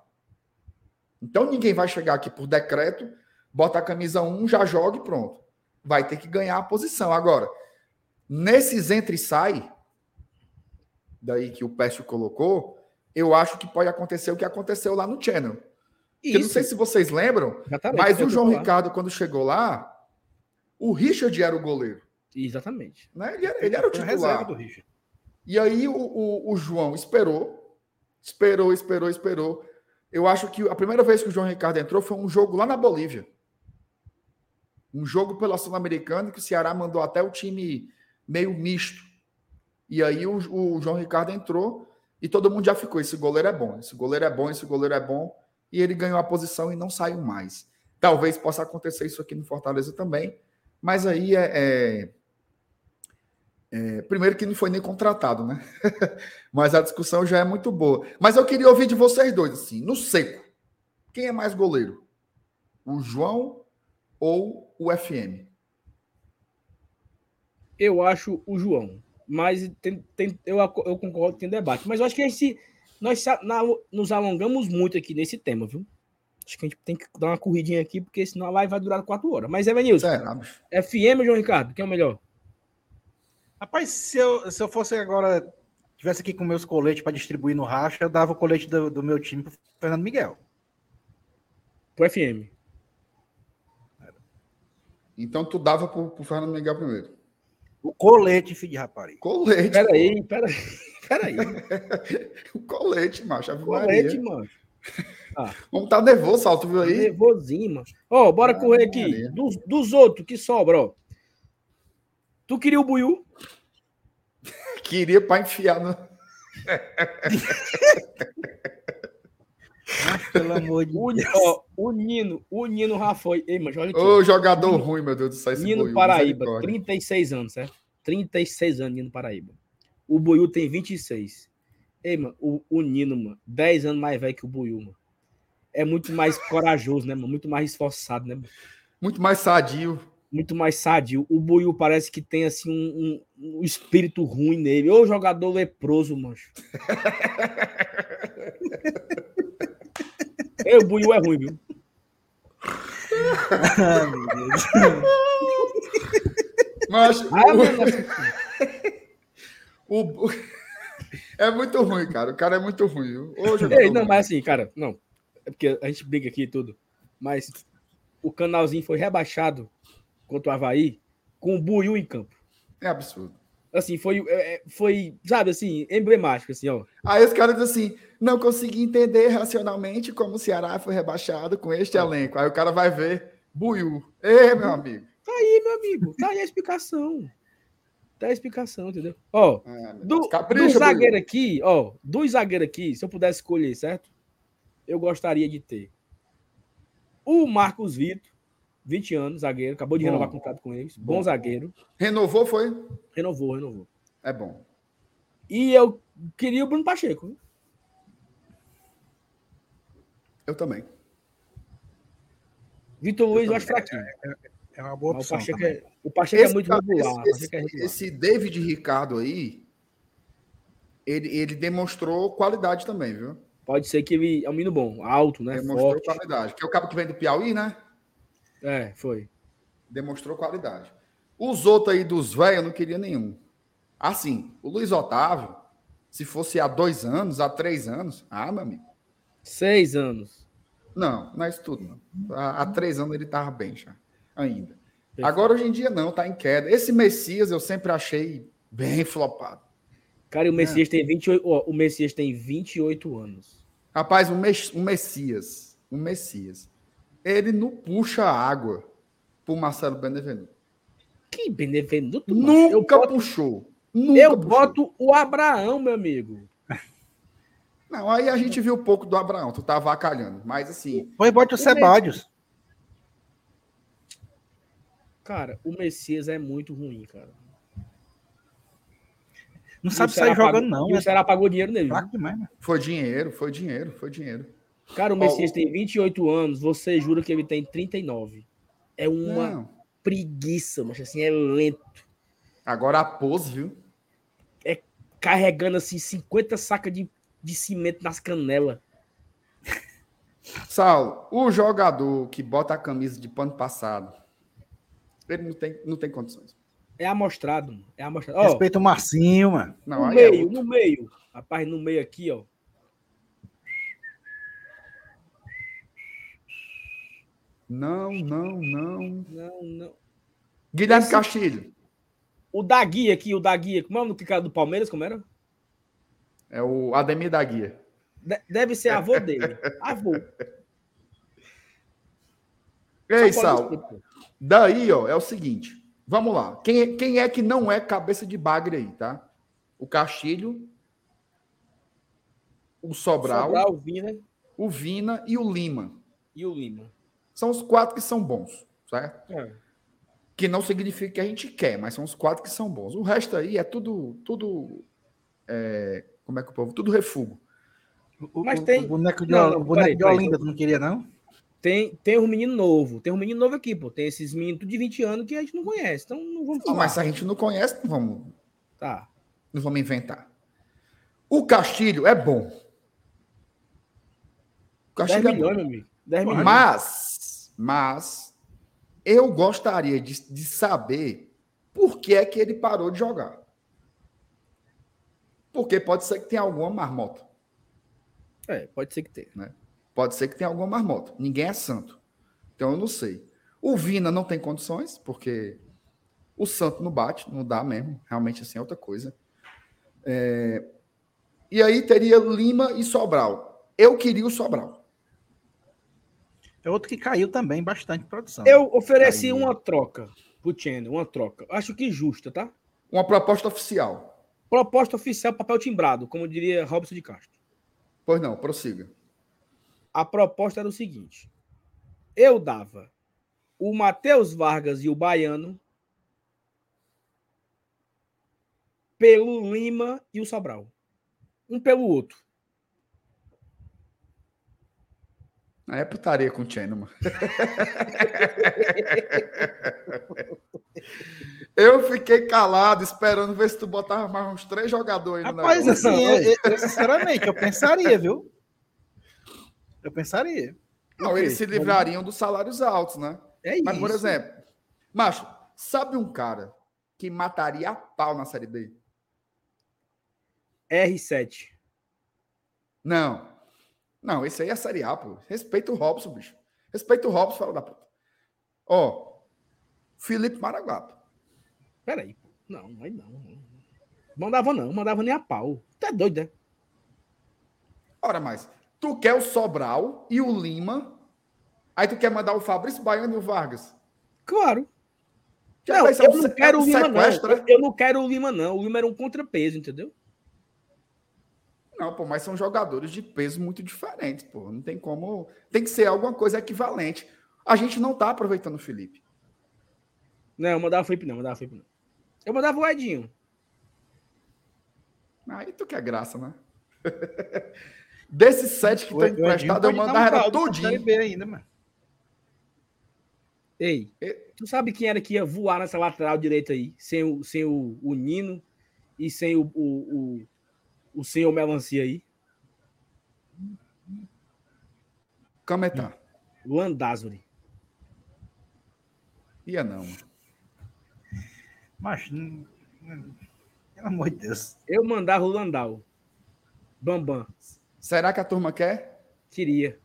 Então ninguém vai chegar aqui por decreto, bota a camisa 1, já joga e pronto. Vai ter que ganhar a posição. Agora, nesses entre e sai, daí que o Pécio colocou, eu acho que pode acontecer o que aconteceu lá no Channel. Porque não sei se vocês lembram, Exatamente, mas eu o João. Ricardo, quando chegou lá, o Richard era o goleiro. Exatamente. Né? Ele, era, ele era o titular. do Richard. E aí o, o, o João esperou, esperou, esperou, esperou. Eu acho que a primeira vez que o João Ricardo entrou foi um jogo lá na Bolívia. Um jogo pela Sul-Americana que o Ceará mandou até o time meio misto. E aí o, o João Ricardo entrou e todo mundo já ficou. Esse goleiro é bom, esse goleiro é bom, esse goleiro é bom. E ele ganhou a posição e não saiu mais. Talvez possa acontecer isso aqui no Fortaleza também. Mas aí é, é- é, primeiro que não foi nem contratado, né? Mas a discussão já é muito boa. Mas eu queria ouvir de vocês dois, assim, no seco. Quem é mais goleiro? O João ou o FM? Eu acho o João. Mas tem, tem- eu, eu concordo que tem debate. Mas eu acho que a gente, nós na- nos alongamos muito aqui nesse tema, viu? Acho que a gente tem que dar uma corridinha aqui, porque senão a live vai durar quatro horas. Mas, Evanilson, bicho? FM ou João Ricardo? Quem é o melhor? Rapaz, se eu, se eu fosse agora, tivesse aqui com meus coletes para distribuir no racha, eu dava o colete do, do meu time pro Fernando Miguel. Pro FM. Então tu dava pro, pro Fernando Miguel primeiro. O colete, filho de rapariga. Colete. Peraí, peraí. Peraí. O colete, macho. Ave Colete, mano. Vamos estar nervoso, Salto, viu aí? Nervosinho, mano. Ó, bora Ave correr aqui. Dos, dos outros que sobra, ó. Tu queria o Buiu? Queria para enfiar no. Pelo amor de O, ó, o Nino, o Nino Rafael. Ei, mas olha aqui. Ô, jogador ruim, meu Deus do céu. Nino Buiú, Paraíba, misericórdia. 36 anos, certo? 36 anos, Nino Paraíba. O Buiu tem 26. Ei, mano, o, o Nino, mano, 10 anos mais velho que o Buiu, mano. É muito mais corajoso, né, mano? Muito mais esforçado, né, mano? Muito mais sadio. Muito mais sadio. O Buiu parece que tem, assim, um, um- um espírito ruim nele. Ô, jogador leproso, mancho. Ei, o Buiu é ruim, viu? Ai, meu Deus. Mas Ah, o- o, é muito ruim, cara. O cara é muito ruim. viu? Ô, jogador Ei, não, ruim. mas assim, cara, não. É porque a gente briga aqui e tudo. Mas o canalzinho foi rebaixado contra o Havaí com o Buiu em campo. É absurdo. Assim, foi, é, é, foi, sabe, assim, emblemático, assim, ó. Aí os caras dizem assim: não consegui entender racionalmente como o Ceará foi rebaixado com este elenco. Aí o cara vai ver Buiu. Ei, meu amigo. Tá aí, meu amigo, tá aí a explicação. Tá a explicação, entendeu? Ó, meu do, Deus. do Capricha, zagueiro Buiú. aqui, ó, do zagueiro aqui, se eu pudesse escolher, certo? Eu gostaria de ter o Marcos Vitor, 20 anos, zagueiro, acabou de Bom. renovar contrato com eles, bom, Bom. zagueiro, Renovou, foi? renovou, renovou. É bom. E eu queria o Bruno Pacheco. Eu também. Vitor Luiz, eu acho fraquinho. É uma boa Mas o opção. Pacheco, é, o Pacheco é Esse muito cara- regular. o esse, é regular. esse David Ricardo aí, ele, ele demonstrou qualidade também, viu? Pode ser que ele é um menino bom, alto, né? Demonstrou Forte. qualidade. Que é o cabo que vem do Piauí, né? É, foi. Demonstrou qualidade. Os outros aí dos velhos, eu não queria nenhum. Assim, o Luiz Otávio, se fosse há dois anos, há três anos, ah, meu amigo. Seis anos. Não, não é isso tudo, não. Há, há três anos ele estava bem já, ainda. Perfeito. Agora, hoje em dia, não, tá em queda. Esse Messias eu sempre achei bem flopado. Cara, e o Messias tem 28. ó, o Messias tem 28 anos. Rapaz, um, Mes- um Messias, um Messias, ele não puxa água pro Marcelo Benevenuto. Que benevenuto. Nunca Eu boto, puxou. Nunca eu puxou. boto o Abraão, meu amigo. Não, aí a gente viu um pouco do Abraão, tu tá avacalhando. Mas assim, Pois bote o Sebadios. Cara, o Messias é muito ruim, cara. Não sabe o sair jogando, pagou- não. E o É Ceará pagou dinheiro nele. fraco demais, né? foi dinheiro, foi dinheiro, foi dinheiro. Cara, o Messias tem 28 anos, você jura que ele tem 39. É uma Não. preguiça, mas assim, é lento. Agora a pose, viu? Carregando assim 50 sacas de, de cimento nas canelas. Saulo, o jogador que bota a camisa de pano passado, ele não tem, não tem condições. É amostrado, mano. É amostrado. Ó, Respeita o Marcinho, mano. Não, no é meio, outro. no meio. Rapaz, no meio aqui, ó. Não, não, não. Não, não. Guilherme Esse- Castilho. O da guia aqui, o da guia. Como é o nome do cara do Palmeiras? Como era? É o Ademir da Guia. De- deve ser avô dele. Avô. Ei, Sal. Daí, ó, é o seguinte. Vamos lá. Quem, é- quem é que não é cabeça de bagre aí, tá? O Castilho, o Sobral, Sobral, o Vina o Vina e o Lima. e o Lima. São os quatro que são bons, certo? É. Que não significa que a gente quer, mas são os quatro que são bons. O resto aí é tudo, tudo, é, como é que o povo, tudo refugo. O, Mas o- tem- o boneco de, Não, o não, boneco peraí, de peraí. Olinda, tu não queria, não? Tem, tem um menino novo. Tem um menino novo aqui, pô. Tem esses meninos de 20 anos que a gente não conhece. Então não vamos falar. mas se a gente não conhece, não vamos, Tá. não vamos inventar. O Castilho é bom. O 10 Castilho é bom. milhões, meu amigo. 10 milhões. Mas, mas eu gostaria de, de saber por que é que ele parou de jogar. Porque pode ser que tenha alguma marmota. É, pode ser que tenha. Pode ser que tenha alguma marmota. Ninguém é santo. Então eu não sei. O Vina não tem condições, porque o santo não bate, não dá mesmo. Realmente assim é outra coisa. É, E aí teria Lima e Sobral. Eu queria o Sobral. É outro que caiu também bastante produção. Eu ofereci Caiu. uma troca pro Channel, uma troca. Acho que justa, tá? Uma proposta oficial. Proposta oficial, papel timbrado, como diria Robson de Castro. Pois não, prossiga. A proposta era o seguinte: eu dava o Matheus Vargas e o Baiano pelo Lima e o Sobral. Um pelo outro. Aí é putaria com o Channel, mano. Eu fiquei calado, esperando ver se tu botava mais uns três jogadores aí no Rapaz, assim, eu, eu- sinceramente, eu pensaria, viu? Eu pensaria. Não, Ok, eles se livrariam dos salários altos, né? É Mas, por isso. exemplo, macho, sabe um cara que mataria a pau na Série B? R7. Não. Não, esse aí é a Série A, pô. Respeita o Robson, bicho. Respeita o Robson, fala da puta. Ó, Felipe Maraguapa. Peraí. pô. Não, aí não. Mandava não, mandava nem a pau. Tá doido, né? Ora mais, tu quer o Sobral e o Lima, aí tu quer mandar o Fabrício Baiano e o Vargas. Claro. Já Não, eu não quero o Lima, não. Eu, eu não quero o Lima, não. O Lima era um contrapeso, entendeu? Não, pô, mas são jogadores de peso muito diferentes, pô. Não tem como. Tem que ser alguma coisa equivalente. A gente não tá aproveitando o Felipe. Não, eu mandava o Felipe, não. Mandava o Felipe, não. Eu mandava o Edinho. Aí tu quer graça, né? Desses sete que estão emprestados, eu mandava era Série todinho. Ainda, mano. Ei, tu sabe quem era que ia voar nessa lateral direita aí? Sem o, sem o, o Nino e sem o, o, o, o senhor Melancia aí? Cametá. Landázuri. Ia não. mano. Mas, hum, hum, pelo amor de Deus. Eu mandava o Landau. Bambam. Será que a turma quer? Queria.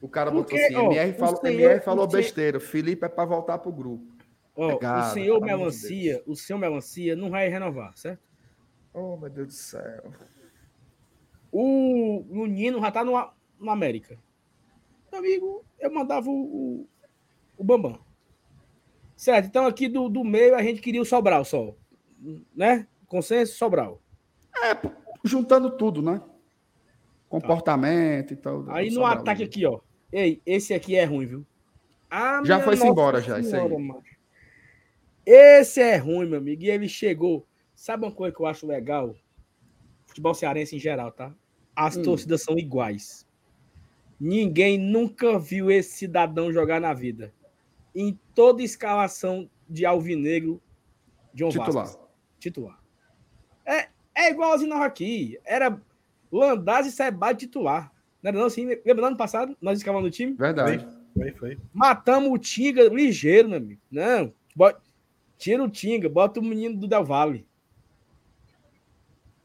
O cara Porque, botou assim, ó, MR falou, senhor- MR falou o senhor- besteira. Felipe é para voltar pro grupo. Ó, Obrigado, o senhor Melancia, o senhor Melancia não vai renovar, certo? Oh, meu Deus do céu. O, o Nino já tá no, no América. Meu amigo, eu mandava o, o, o Bambam. Certo, então aqui do, do meio a gente queria o Sobral só. Né? Consenso, Sobral. Juntando tudo, né? Comportamento e tal. Aí no Sobral. ataque aqui, ó. Ei, esse aqui é ruim, viu? Ah, Já Nossa embora já, isso aí. Esse é ruim, meu amigo. E ele chegou. Sabe uma coisa que eu acho legal? Futebol cearense em geral, tá? As Hum. torcidas são iguais. Ninguém nunca viu esse cidadão jogar na vida. Em toda escalação de Alvinegro, John Titular. Vasquez. Titular. É, é igualzinho nós aqui. Era Landaz e Sebade titular. Não era não assim? Lembra do ano passado? Nós escalamos no time? Verdade. Foi, foi. Matamos o Tinga ligeiro, meu amigo. Não. bo- Tira o Tinga, bota o menino do Del Valle.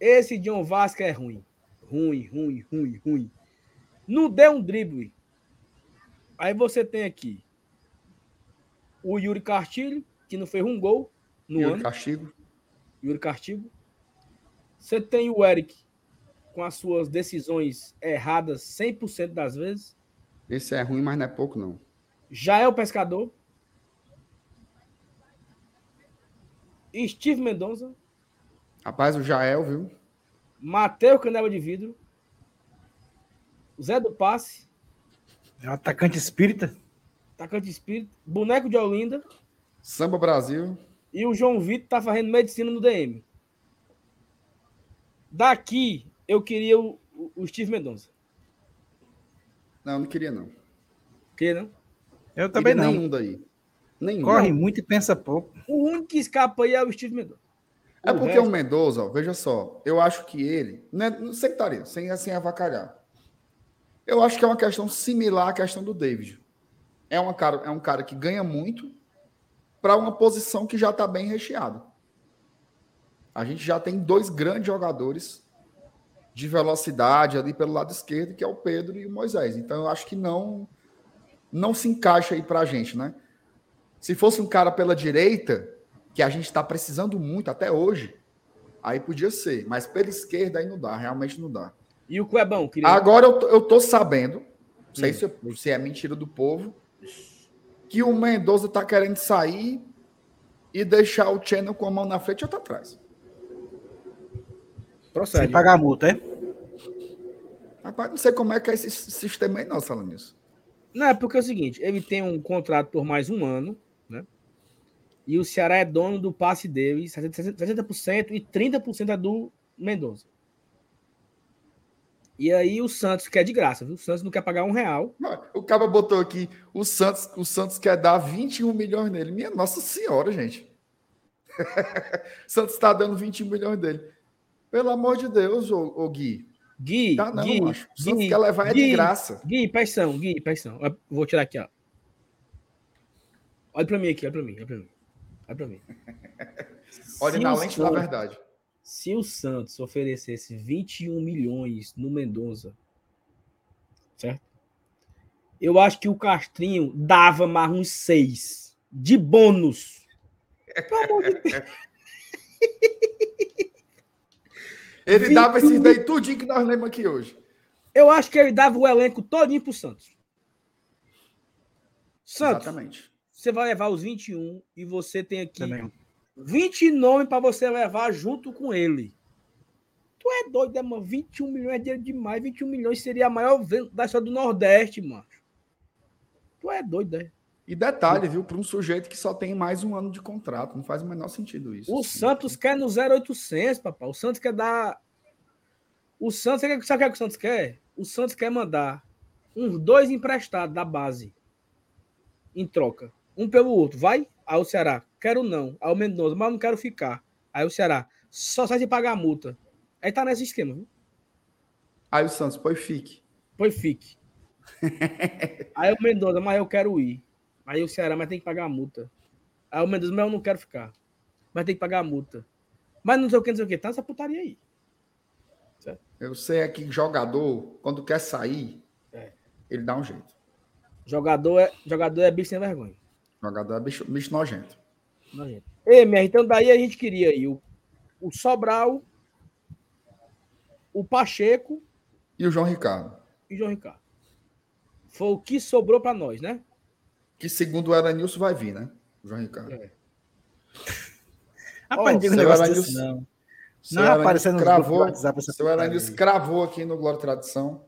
Esse John Vasco é ruim. Ruim, ruim, ruim, ruim. Não deu um drible. Aí você tem aqui o Yuri Castilho, que não fez um gol no o ano. castigo. Yuri Castigo. Você tem o Eric com as suas decisões erradas 100% das vezes. Esse é ruim, mas não é pouco, não. Já é o pescador. Steve Mendonça. Rapaz, o Jael, viu? Matheus Canela de Vidro. Zé do Passe. É um atacante espírita. Atacante Espírito. Boneco de Olinda. Samba Brasil. E o João Vitor tá fazendo medicina no DM. Daqui, eu queria o, o- o Steve Mendonça. Não, não queria, não. Queria, não? Eu também Queria não. Nenhum daí. Nenhum. Corre muito e pensa pouco. O único que escapa aí é o Steve Mendonça. É O porque resto- o Mendoza, veja só, eu acho que ele, não, é, não sectaria, sem assim avacalhar. Eu acho que é uma questão similar à questão do David. É, uma cara, é um cara que ganha muito para uma posição que já está bem recheada. A gente já tem dois grandes jogadores de velocidade ali pelo lado esquerdo, que é o Pedro e o Moisés. Então eu acho que não não se encaixa aí para a gente, né? Se fosse um cara pela direita, que a gente está precisando muito até hoje, aí podia ser. Mas pela esquerda aí não dá, realmente não dá. E o Cuebão, queria. Agora eu tô, eu tô sabendo, não sei se, é- se é mentira do povo, que o Mendoza tá querendo sair e deixar o Channel com a mão na frente e outra atrás. Sem Procede. pagar a multa, é? Rapaz, não sei como é que é esse sistema aí, não, falando nisso. Não, é porque é o seguinte, ele tem um contrato por mais um ano? E o Ceará é dono do passe dele, 60%, 60% e 30% é do Mendonça. E aí o Santos quer de graça, viu? O Santos não quer pagar um real. O cara botou aqui, o Santos, o Santos quer dar 21 milhões nele. Minha nossa senhora, gente. Santos tá dando 21 milhões dele. Pelo amor de Deus, ô, ô Gui. Gui, Tá não, Gui, macho. O Santos Gui, quer levar é de Gui, graça. Gui, pressão, Gui, pressão. Eu Vou tirar aqui, ó. Olha pra mim aqui, olha pra mim, olha pra mim. Olha pra mim. Olha na lente da verdade. Se o Santos oferecesse 21 milhões no Mendonça, certo? Eu acho que o Castrinho dava mais uns 6 de bônus. Pelo amor de Deus. Ele 21 dava esses daí tudinho que nós lemos aqui hoje. Eu acho que ele dava o elenco todinho pro Santos. Santos, Exatamente. Você vai levar os 21 e você tem aqui Também. 20 nomes para você levar junto com ele. Tu é doido, né, mano? 21 milhões é dinheiro demais. 21 milhões seria a maior venda da história do Nordeste, mano. Tu é doido, né? E detalhe, viu? Para um sujeito que só tem mais um ano de contrato. Não faz o menor sentido isso. O assim. Santos quer no 0800, papai. O Santos quer dar. O Santos, sabe o que é que o Santos quer? O Santos quer mandar uns dois emprestados da base em troca. Um pelo outro. Vai? Aí o Ceará, quero não. Aí o Mendonça, mas não quero ficar. Aí o Ceará, só sai de pagar a multa. Aí tá nesse esquema, viu? Aí o Santos, pois fique. Pois fique. Aí o Mendonça, mas eu quero ir. Aí o Ceará, mas tem que pagar a multa. Aí o Mendonça, mas eu não quero ficar. Mas tem que pagar a multa. Mas não sei o que, não sei o que. Tá essa putaria aí. Eu sei é que jogador, quando quer sair, É. ele dá um jeito. Jogador é, jogador é bicho sem vergonha. Jogador é bicho, bicho nojento. Nojento. Ei, MR, então daí a gente queria aí o, o Sobral, o Pacheco E o João Ricardo, e o João Ricardo. Foi o que sobrou para nós, né? que segundo o Elenilson vai vir, né? O João Ricardo. É. Rapaz, negócio Elenilson- desse, não. Seu Não é aparecendo cravou, WhatsApp essa seu aí. cravou aqui no Glória e Tradição.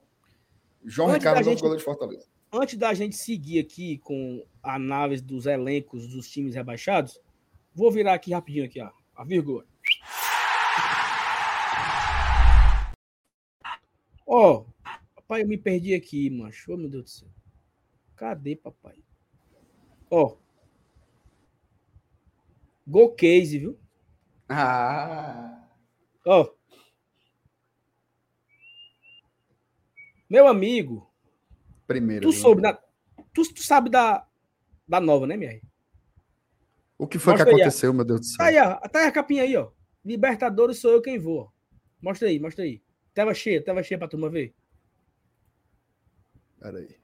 João Antes Ricardo, novo gente- goleiro de Fortaleza. Antes da gente seguir aqui com a análise dos elencos dos times rebaixados, vou virar aqui rapidinho aqui, ó, a vírgula. Ó, papai, eu me perdi aqui, macho. Ô, meu Deus do céu. Cadê, papai? Ó. Go case, viu? Ah, Ó. Meu amigo, primeiro. tu soube da, tu, tu sabe da, da nova, né, minha? O que foi Mostra que aí, aconteceu, meu Deus do céu? Tá aí, ó. Tá aí a capinha aí, ó. Libertadores sou eu quem vou. Mostra aí, mostra aí. Tela cheia, tela cheia pra turma ver. Pera aí.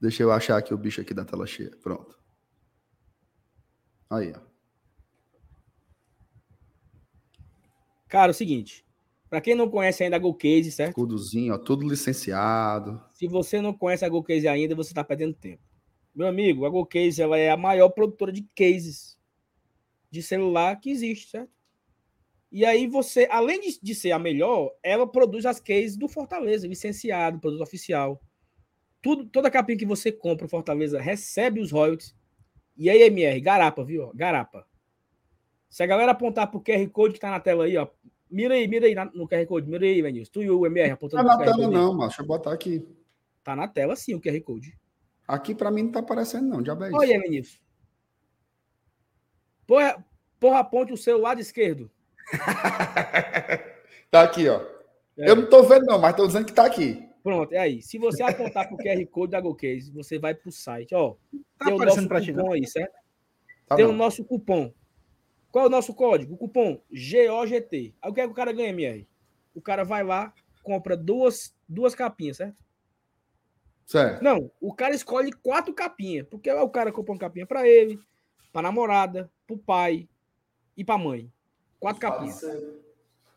Deixa eu achar aqui o bicho aqui da tela cheia. Pronto. Aí, ó. Cara, é o seguinte. Pra quem não conhece ainda a GoCase, certo? Escudozinho, ó, tudo licenciado. Se você não conhece a GoCase ainda, você tá perdendo tempo. Meu amigo, a GoCase ela é a maior produtora de cases de celular que existe, certo? E aí você, além de, de ser a melhor, ela produz as cases do Fortaleza, licenciado, produto oficial. Tudo, toda capinha que você compra o Fortaleza recebe os royalties. E aí, MR, garapa, viu? Garapa. Se a galera apontar pro QR Code que tá na tela aí, ó. Mira aí, mira aí na- no QR Code. Mira aí, Venils. Tu e o MR apontando tá na QR tela, Code. aí. não, macho. Deixa eu botar aqui. Tá na tela sim o QR Code. Aqui pra mim não tá aparecendo, não. Diabo é isso. Olha, Venils. Porra, porra, aponte o seu lado esquerdo. Tá aqui, ó. É. Eu não tô vendo, não, mas tô dizendo que tá aqui. Pronto, é aí. Se você apontar pro QR Code da GoCase, você vai pro site. Ó, Tá tem o aparecendo nosso pra ti, cupom não? aí, certo? Tá tem não. o nosso cupom. Qual é o nosso código? O cupom GOGT. Aí o que é que o cara ganha, MR? O cara vai lá, compra duas, duas capinhas, certo? Certo. Não, o cara escolhe quatro capinhas, porque o cara compra uma capinha pra ele, pra namorada, pro pai e pra mãe. Quatro capinhas.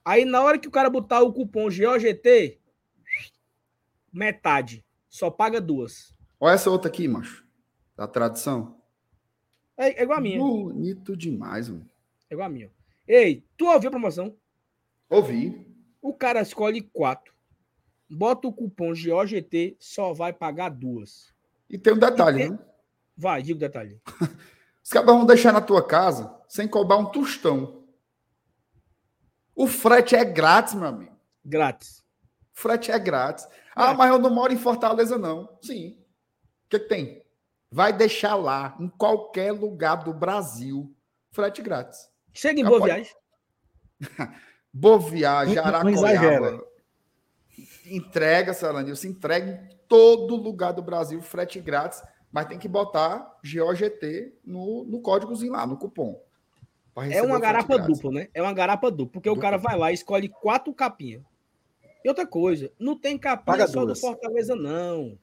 Aí na hora que o cara botar o cupom GOGT, metade. Só paga duas. Olha essa outra aqui, macho. Da tradição. É, é igual a minha. Bonito demais, mano. É igual a minha. Ei, tu ouviu a promoção? Ouvi. O cara escolhe quatro. Bota o cupom GOGT, só vai pagar duas. E tem um detalhe, E tem- né? Vai, diga o detalhe. Os caras vão deixar na tua casa sem cobrar um tostão. O frete é grátis, meu amigo. Grátis. O frete é grátis. Ah, É. mas eu não moro em Fortaleza, não. Sim. O que, que tem? Vai deixar lá, em qualquer lugar do Brasil, frete grátis. Chega em Ah, boa pode- viagem. Boa viagem, Aracoiaba. Entrega, Salanil, se entrega em todo lugar do Brasil, frete grátis, mas tem que botar GOGT no, no códigozinho lá, no cupom. É uma o garapa dupla, né? É uma garapa dupla, porque o Dupla. cara vai lá e escolhe quatro capinhas. E outra coisa, não tem capinha Paga só duas. do Fortaleza, não.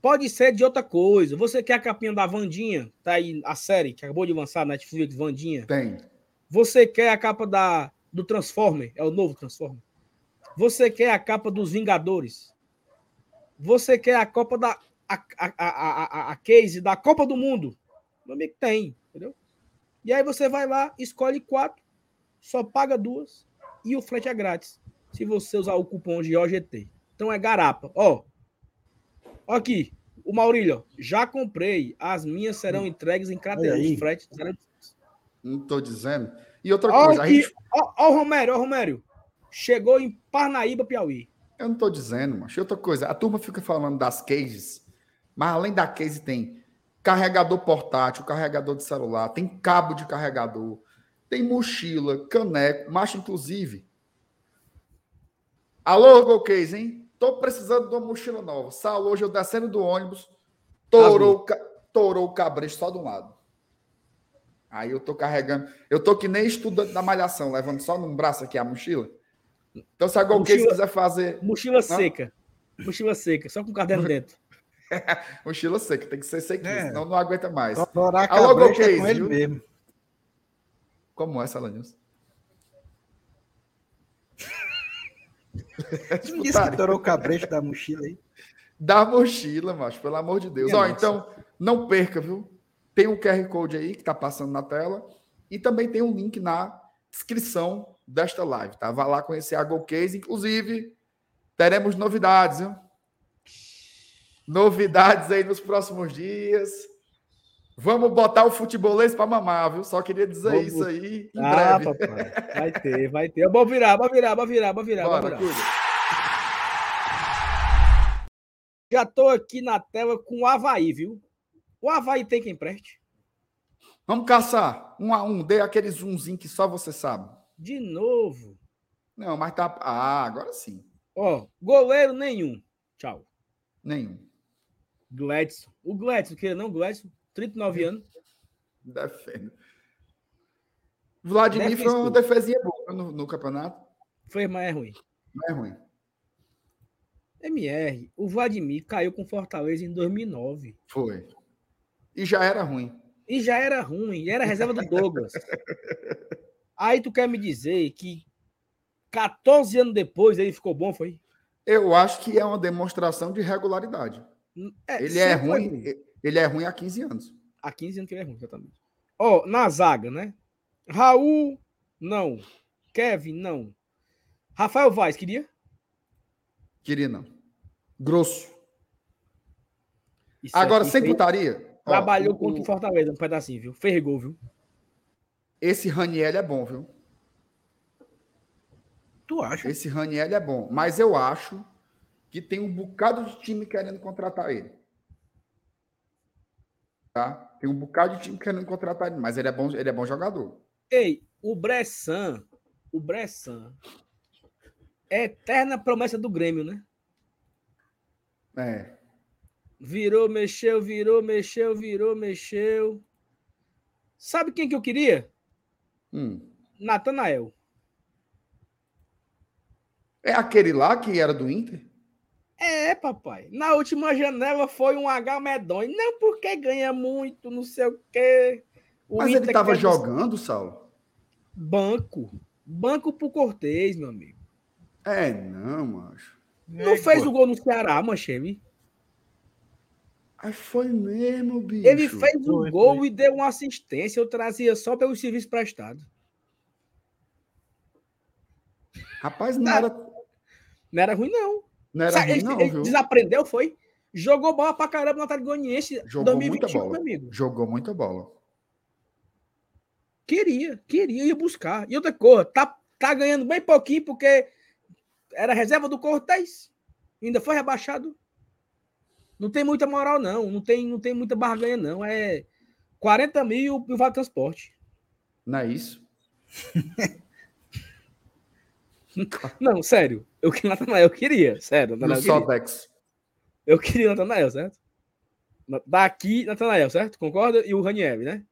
Pode ser de outra coisa. Você quer a capinha da Vandinha? Tá aí a série que acabou de lançar na Netflix, Vandinha. Tem. Você quer a capa da, do Transformer? É o novo Transformer. Você quer a capa dos Vingadores? Você quer a Copa da. A, a, a, a, a case da Copa do Mundo? Meu amigo tem, entendeu? E aí você vai lá, escolhe quatro, só paga duas e o frete é grátis. Se você usar o cupom de OGT. Então é garapa. Ó. Ó aqui. O Maurílio, já comprei. As minhas serão entregues em Crateus. Frete zero Não tô dizendo. E outra Ó, coisa, a aqui, gente- ó, ó o Romério, ó o Romério. Chegou em Parnaíba, Piauí. eu não tô dizendo, mas outra coisa, a turma fica falando das cases, mas além da case tem carregador portátil, carregador de celular, tem cabo de carregador, tem mochila, caneco, macho inclusive. Alô, Golcase, hein? Tô precisando de uma mochila nova. Sal, hoje eu descendo do ônibus, torou, o ca- torou o cabresto só de um lado. Aí eu tô carregando. Eu tô que nem estudante da malhação, levando só num braço aqui a mochila. Então, se a Golcase Mochila- quiser fazer Mochila seca. Mochila seca, só com caderno dentro. mochila seca, tem que ser sequinha, É. senão não aguenta mais. Alô, cabrecha é Golcase, com ele viu? mesmo. Como é, Salanils? Não disse que torou o cabrecho da mochila aí. Da mochila, macho, pelo amor de Deus. Minha Ó, nossa. então, não perca, viu? Tem o QR Code aí que tá passando na tela e também tem um link na descrição desta live, tá? Vá lá conhecer a GoCase. Inclusive, teremos novidades, viu? Novidades aí nos próximos dias. Vamos botar o futebolês para mamar, viu? Só queria dizer Vamos. isso aí em Ah, breve. papai. Vai ter, vai ter. Vou virar, vou virar, vou virar, vou virar, vou Bora, virar. Já tô aqui na tela com o Havaí, viu? O Havaí tem quem preste? Vamos caçar um a um, dê aquele zoomzinho que só você sabe. De novo. Não, mas tá. Ah, agora sim. Ó, goleiro nenhum. Tchau. Nenhum. Gladson. O Gladson, queira não, Gladson, 39 anos. Defendo. Vladimir foi uma defesinha boa no, no campeonato. Foi, mas é ruim. Não é ruim. MR, o Vladimir caiu com Fortaleza em 2009. Foi. E já era ruim. E já era ruim, era reserva do Douglas. Aí tu quer me dizer que 14 anos depois ele ficou bom, foi? Eu acho que é uma demonstração de regularidade. É, ele é foi ruim, ele é ruim há 15 anos. Há 15 anos que ele é ruim, exatamente. Ó, na zaga, né? Raul, não. Kevin, não. Rafael Vaz, queria? Queria não. Grosso. Isso Agora, sem fez- putaria. ó, Trabalhou o- contra o Fortaleza, um pedacinho, viu? Fez gol, viu? Esse Raniel é bom, viu? Tu acha? Esse Raniel é bom. Mas eu acho que tem um bocado de time querendo contratar ele. Tá? Tem um bocado de time querendo contratar ele. Mas ele é bom, ele é bom jogador. Ei, o Bressan, o Bressan é eterna promessa do Grêmio, né? É. Virou, mexeu, virou, mexeu, virou, mexeu. Sabe quem que eu queria? Hum. Natanael. É aquele lá que era do Inter? É, papai. Na última janela foi um H medonho. Não porque ganha muito, não sei o quê. O Mas ele Inter tava quer jogando, Saulo? Banco. Banco pro Cortez, meu amigo. É, não, macho. Não fez o gol no Ceará, Mancheve. Aí foi mesmo, bicho. Ele fez o Foi, gol foi. e deu uma assistência. Eu trazia só pelo serviço prestado. Rapaz, não Não. era, Não era ruim, não. Não era ruim, não, ele viu? desaprendeu, foi? Jogou bola pra caramba no Atlético Goianiense Jogou 2021, muita bola. amigo. Jogou muita bola. Queria, queria, ia buscar. E outra coisa, tá, tá ganhando bem pouquinho porque era reserva do Cortez. Ainda foi rebaixado. Não tem muita moral, não. Não tem, não tem muita barganha, não. É 40 mil e o Vale Transporte. Não é isso? Não, sério. Eu que Natanael queria. Sério, Natanael queria. Eu queria Natanael, certo? Daqui, Natanael, certo? Concorda? E o Ranieri, né?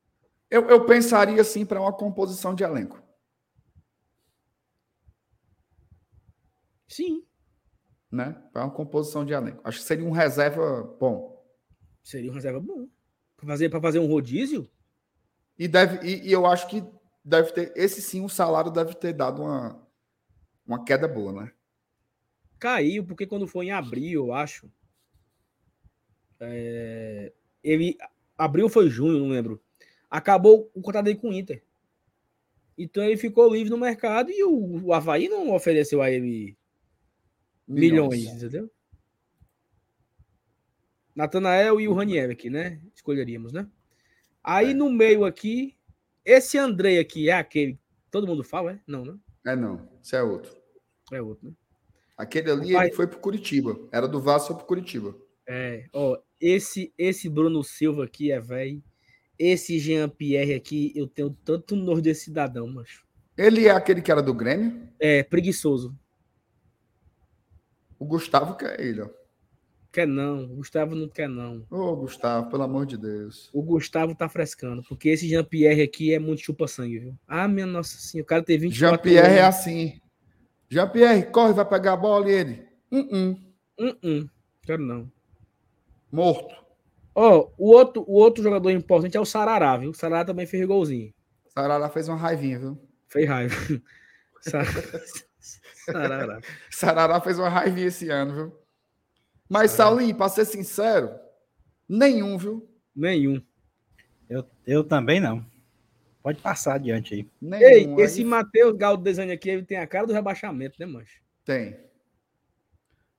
Eu, eu pensaria assim para uma composição de elenco. Sim. Né? Para uma composição de elenco. Acho que seria um reserva bom. Seria um reserva bom. Pra fazer, pra fazer um rodízio? E, deve, e, e eu acho que deve ter. Esse sim, o salário deve ter dado uma, uma queda boa, né? Caiu, porque quando foi em abril, eu acho. é, ele. Abril foi junho, não lembro. Acabou o contrato dele com o Inter. Então ele ficou livre no mercado e o, o Havaí não ofereceu a ele milhões, entendeu? Natanael e o Ranieri aqui, né? Escolheríamos, né? Aí É. no meio aqui, esse Andrei aqui é aquele. que Todo mundo fala, é? Não, né? É não. Isso é outro. É outro, né? Aquele ali ele foi pro Curitiba. Era do Vasco pro Curitiba. É, ó, esse esse Bruno Silva aqui é velho. Esse Jean Pierre aqui, eu tenho tanto nojo desse cidadão, macho. Ele é aquele que era do Grêmio. É preguiçoso. O Gustavo que é ele, ó. Quer não, o Gustavo não quer não. Ô, Gustavo, pelo amor de Deus. O Gustavo tá frescando, porque esse Jean Pierre aqui é muito chupa-sangue, viu? Ah, minha nossa senhora, o cara tem 24 Jean-Pierre é assim. Jean-Pierre, corre, vai pegar a bola e ele. Uh -uh, hum, quero não. morto. Ó, o outro, o outro jogador importante é o Sarará, viu? O Sarará também fez golzinho. Sarará fez uma raivinha, viu? Fez raiva. Sa- Sarará. Sarará fez uma raivinha esse ano, viu? Mas, Saulinho, pra ser sincero, nenhum, viu? Nenhum. Eu, eu também não. Pode passar adiante aí. Nenhum. Ei, Aí esse Matheus Galo desenho aqui, ele tem a cara do rebaixamento, né, mancho? Tem.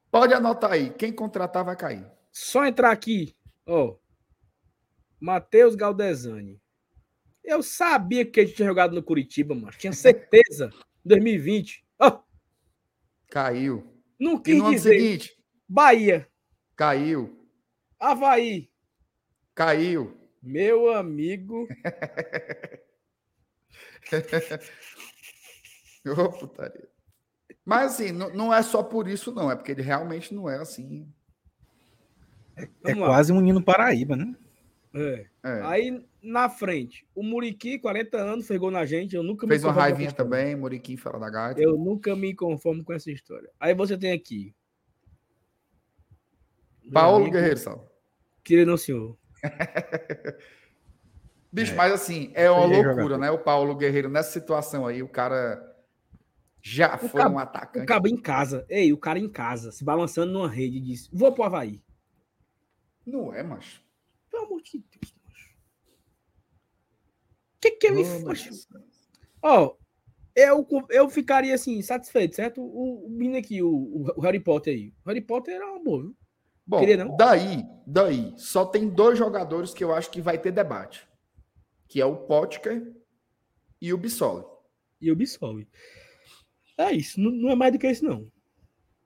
Pode anotar aí. Quem contratar vai cair. Só entrar aqui, ó. Matheus Galdesani. Eu sabia que ele tinha jogado no Curitiba, mano. Tinha certeza. 2020. Ó, Caiu. não E quis no ano dizer. seguinte, Bahia, caiu. Havaí. Caiu. Meu amigo. Ô, putaria. Mas assim, não, não é só por isso, não. É porque ele realmente não é assim. É lá. quase um hino Paraíba, né? É. É. Aí, na frente, o Muriqui, 40 anos, fez gol na gente. Eu nunca Fez me uma raivinha também, Muriqui fora da gaita. Eu nunca me conformo com essa história. Aí você tem aqui. Paulo amigo, Guerreiro, Sal. Querido não, senhor. Bicho, mas assim, é uma Foi loucura, jogador. né? O Paulo Guerreiro, nessa situação aí, o cara já foi cabo- um O atacante. cabo em casa. Ei, o cara em casa, se balançando numa rede, disse: Vou pro Havaí. Não é, macho. Pelo amor de Deus, macho. O que que ele Oh, faz? Ó, eu, eu ficaria assim, satisfeito, certo? O, o menino aqui, o, o Harry Potter aí. O Harry Potter era uma boa, viu? Bom, Queria não? daí, daí, só tem dois jogadores que eu acho que vai ter debate. Que é o Potker e o Bissoli. E o Bissoli. É isso, não, não é mais do que isso, não.